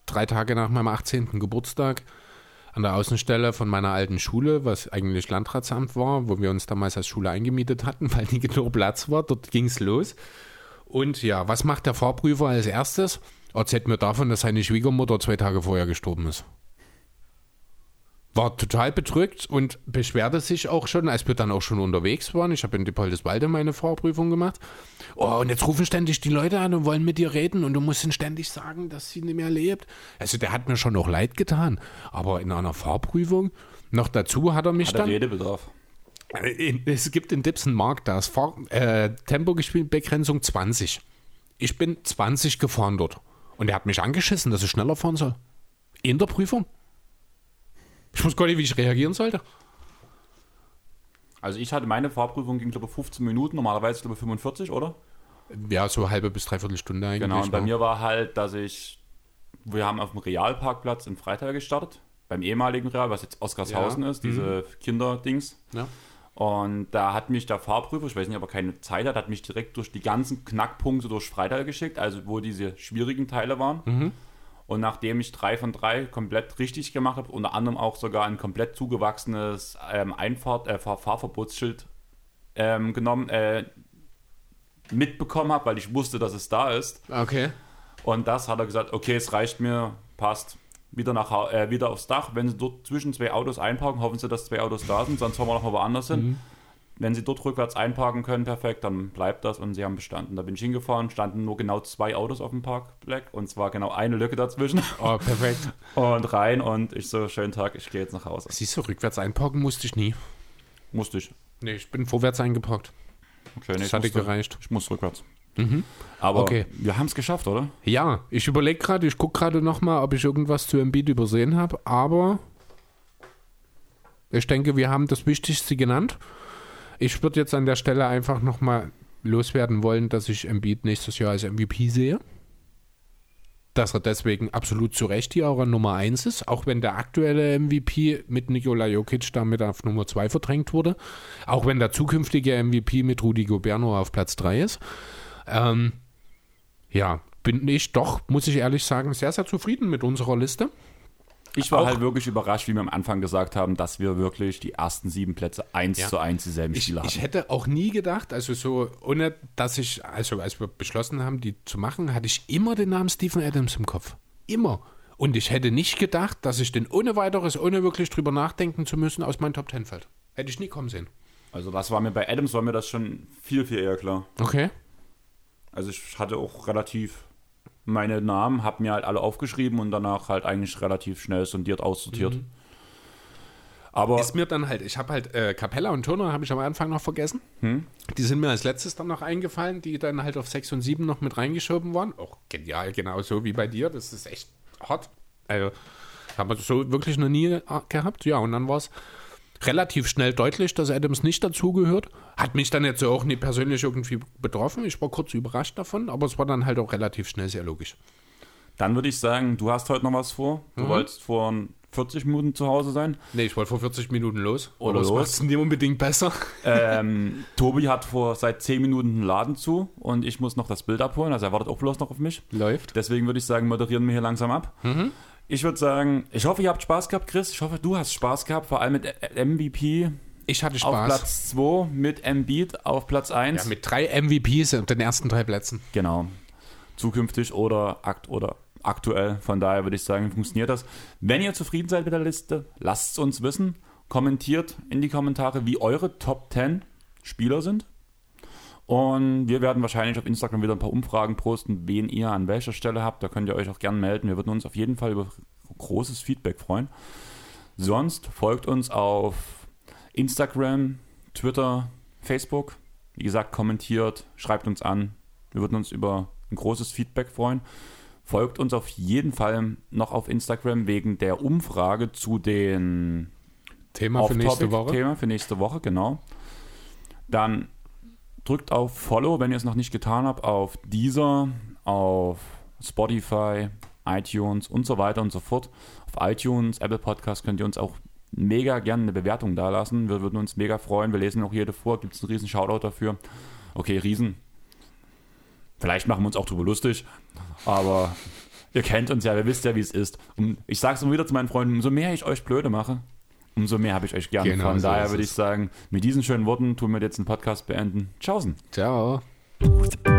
Drei Tage nach meinem 18. Geburtstag an der Außenstelle von meiner alten Schule, was eigentlich Landratsamt war, wo wir uns damals als Schule eingemietet hatten, weil nie genug Platz war. Dort ging es los. Und ja, was macht der Fahrprüfer als erstes? Erzählt mir davon, dass seine Schwiegermutter zwei Tage vorher gestorben ist. War total bedrückt und beschwerte sich auch schon, als wir dann auch schon unterwegs waren. Ich habe in Diepoldeswalde meine Fahrprüfung gemacht. Oh, und jetzt rufen ständig die Leute an und wollen mit dir reden und du musst ihnen ständig sagen, dass sie nicht mehr lebt. Also der hat mir schon auch leid getan. Aber in einer Fahrprüfung, noch dazu hat er mich
Hat er
dann...
Redebedarf.
In- Es gibt in Dipsen Markt das Fahr äh, Tempobegrenzung 20. Ich bin 20 gefahren dort. Und er hat mich angeschissen, dass ich schneller fahren soll. In der Prüfung. Ich wusste gar nicht, wie ich reagieren sollte.
Also ich hatte meine Fahrprüfung ging glaube ich 15 Minuten, normalerweise glaube ich 45, oder?
Ja, so halbe bis dreiviertel Stunde eigentlich.
Genau, und bei
ne?
mir war halt, dass ich, wir haben auf dem Realparkplatz in Freital gestartet, beim ehemaligen Real, was jetzt Oskarshausen
Ja,
ist, diese Kinderdings.
Ja.
Und da hat mich der Fahrprüfer, ich weiß nicht, ob er keine Zeit hat, hat mich direkt durch die ganzen Knackpunkte durch Freital geschickt, also wo diese schwierigen Teile waren.
Mhm.
Und nachdem ich drei von drei komplett richtig gemacht habe, unter anderem auch sogar ein komplett zugewachsenes ähm, Einfahrt, äh, Fahr Fahrverbotsschild ähm, genommen, äh, mitbekommen habe, weil ich wusste, dass es da ist.
Okay.
Und das hat er gesagt, okay, es reicht mir, passt. Wieder, nach, äh, wieder aufs Dach. Wenn Sie dort zwischen zwei Autos einparken, hoffen Sie, dass zwei Autos da sind, sonst fahren wir noch mal woanders hin. Wenn Sie dort rückwärts einparken können, perfekt, dann bleibt das und Sie haben bestanden. Da bin ich hingefahren, standen nur genau zwei Autos auf dem Parkpleck und zwar genau eine Lücke dazwischen
Oh, perfekt.
und rein und ich so, schönen Tag, ich gehe jetzt nach Hause.
Siehst du, rückwärts einparken musste ich nie.
Musste ich.
Nee, ich bin vorwärts eingeparkt.
Okay, nee,
Das
ich
hatte
musste,
gereicht.
Ich muss rückwärts. Aber
Okay.
wir haben es geschafft, oder?
Ja, ich überlege gerade, ich gucke gerade nochmal, ob ich irgendwas zu Embiid übersehen habe, aber ich denke, wir haben das Wichtigste genannt. Ich würde jetzt an der Stelle einfach nochmal loswerden wollen, dass ich Embiid nächstes Jahr als MVP sehe. Dass er deswegen absolut zu Recht hier auch an Nummer 1 ist, auch wenn der aktuelle MVP mit Nikola Jokic damit auf Nummer 2 verdrängt wurde. Auch wenn der zukünftige MVP mit Rudi Gobert nur auf Platz 3 ist. Ähm, ja, bin ich doch, muss ich ehrlich sagen, sehr, sehr zufrieden mit unserer Liste.
Ich war
Auch-
halt wirklich überrascht, wie wir am Anfang gesagt haben, dass wir wirklich die ersten sieben Plätze eins
Ja.
zu eins dieselben
Ich,
Spiele
ich
hatten.
hätte auch nie gedacht, also so, ohne dass ich, also als wir beschlossen haben, die zu machen, hatte ich immer den Namen Stephen Adams im Kopf. Immer. Und ich hätte nicht gedacht, dass ich den ohne weiteres, ohne wirklich drüber nachdenken zu müssen, aus meinen Top Ten fällt. Hätte ich nie kommen sehen.
Also das war mir bei Adams war mir das schon viel, viel eher klar.
Okay.
Also ich hatte auch relativ meine Namen, habe mir halt alle aufgeschrieben und danach halt eigentlich relativ schnell sondiert aussortiert. Aber
Ist mir dann halt, ich habe halt äh, Capella und Turner habe ich am Anfang noch vergessen. Die sind mir als letztes dann noch eingefallen, die dann halt auf 6 und 7 noch mit reingeschoben waren. Auch genial, genauso wie bei dir. Das ist echt hot. Also, haben wir so wirklich noch nie äh, gehabt. Ja, und dann war es relativ schnell deutlich, dass Adams nicht dazugehört. Hat mich dann jetzt auch nie persönlich irgendwie betroffen. Ich war kurz überrascht davon, aber es war dann halt auch relativ schnell sehr logisch.
dann würde ich sagen, du hast heute noch was vor. Du wolltest vor 40 Minuten zu Hause sein.
Nee, ich wollte vor 40 Minuten los.
Oder
das
los.
es nicht unbedingt besser.
Ähm, Tobi hat vor seit 10 Minuten einen Laden zu und ich muss noch das Bild abholen. Also er wartet auch bloß noch auf mich.
Läuft.
Deswegen würde ich sagen, moderieren wir hier langsam ab. Ich würde sagen, ich hoffe, ihr habt Spaß gehabt, Chris. Ich hoffe, du hast Spaß gehabt, vor allem mit MVP
Ich hatte
auf
Spaß.
Platz 2, mit Embiid auf Platz 1.
Ja, mit drei MVPs und den ersten drei Plätzen.
Genau. Zukünftig oder, akt oder aktuell. Von daher würde ich sagen, funktioniert das. Wenn ihr zufrieden seid mit der Liste, lasst es uns wissen. Kommentiert in die Kommentare, wie eure Top 10 Spieler sind. Und wir werden wahrscheinlich auf Instagram wieder ein paar Umfragen posten, wen ihr an welcher Stelle habt. Da könnt ihr euch auch gerne melden. Wir würden uns auf jeden Fall über großes Feedback freuen. Sonst folgt uns auf Instagram, Twitter, Facebook. Wie gesagt, kommentiert, schreibt uns an. Wir würden uns über ein großes Feedback freuen. Folgt uns auf jeden Fall noch auf Instagram wegen der Umfrage zu den
Thema für nächste Woche.
Off-Topic-Thema für nächste Woche, genau. Dann drückt auf Follow, wenn ihr es noch nicht getan habt, auf Deezer, auf Spotify, iTunes und so weiter und so fort. Auf iTunes, Apple Podcast könnt ihr uns auch mega gerne eine Bewertung dalassen. Wir würden uns mega freuen. Wir lesen auch jede vor. Gibt es einen riesen Shoutout dafür. Okay, riesen. Vielleicht machen wir uns auch drüber lustig, aber ihr kennt uns ja, ihr wisst ja, wie es ist. Und ich sage es immer wieder zu meinen Freunden, umso mehr ich euch blöde mache, umso mehr habe ich euch gerne.
Genau,
Von
so
daher würde ich sagen, mit diesen schönen Worten tun wir jetzt den Podcast beenden. Tschaußen.
Ciao.
Thank.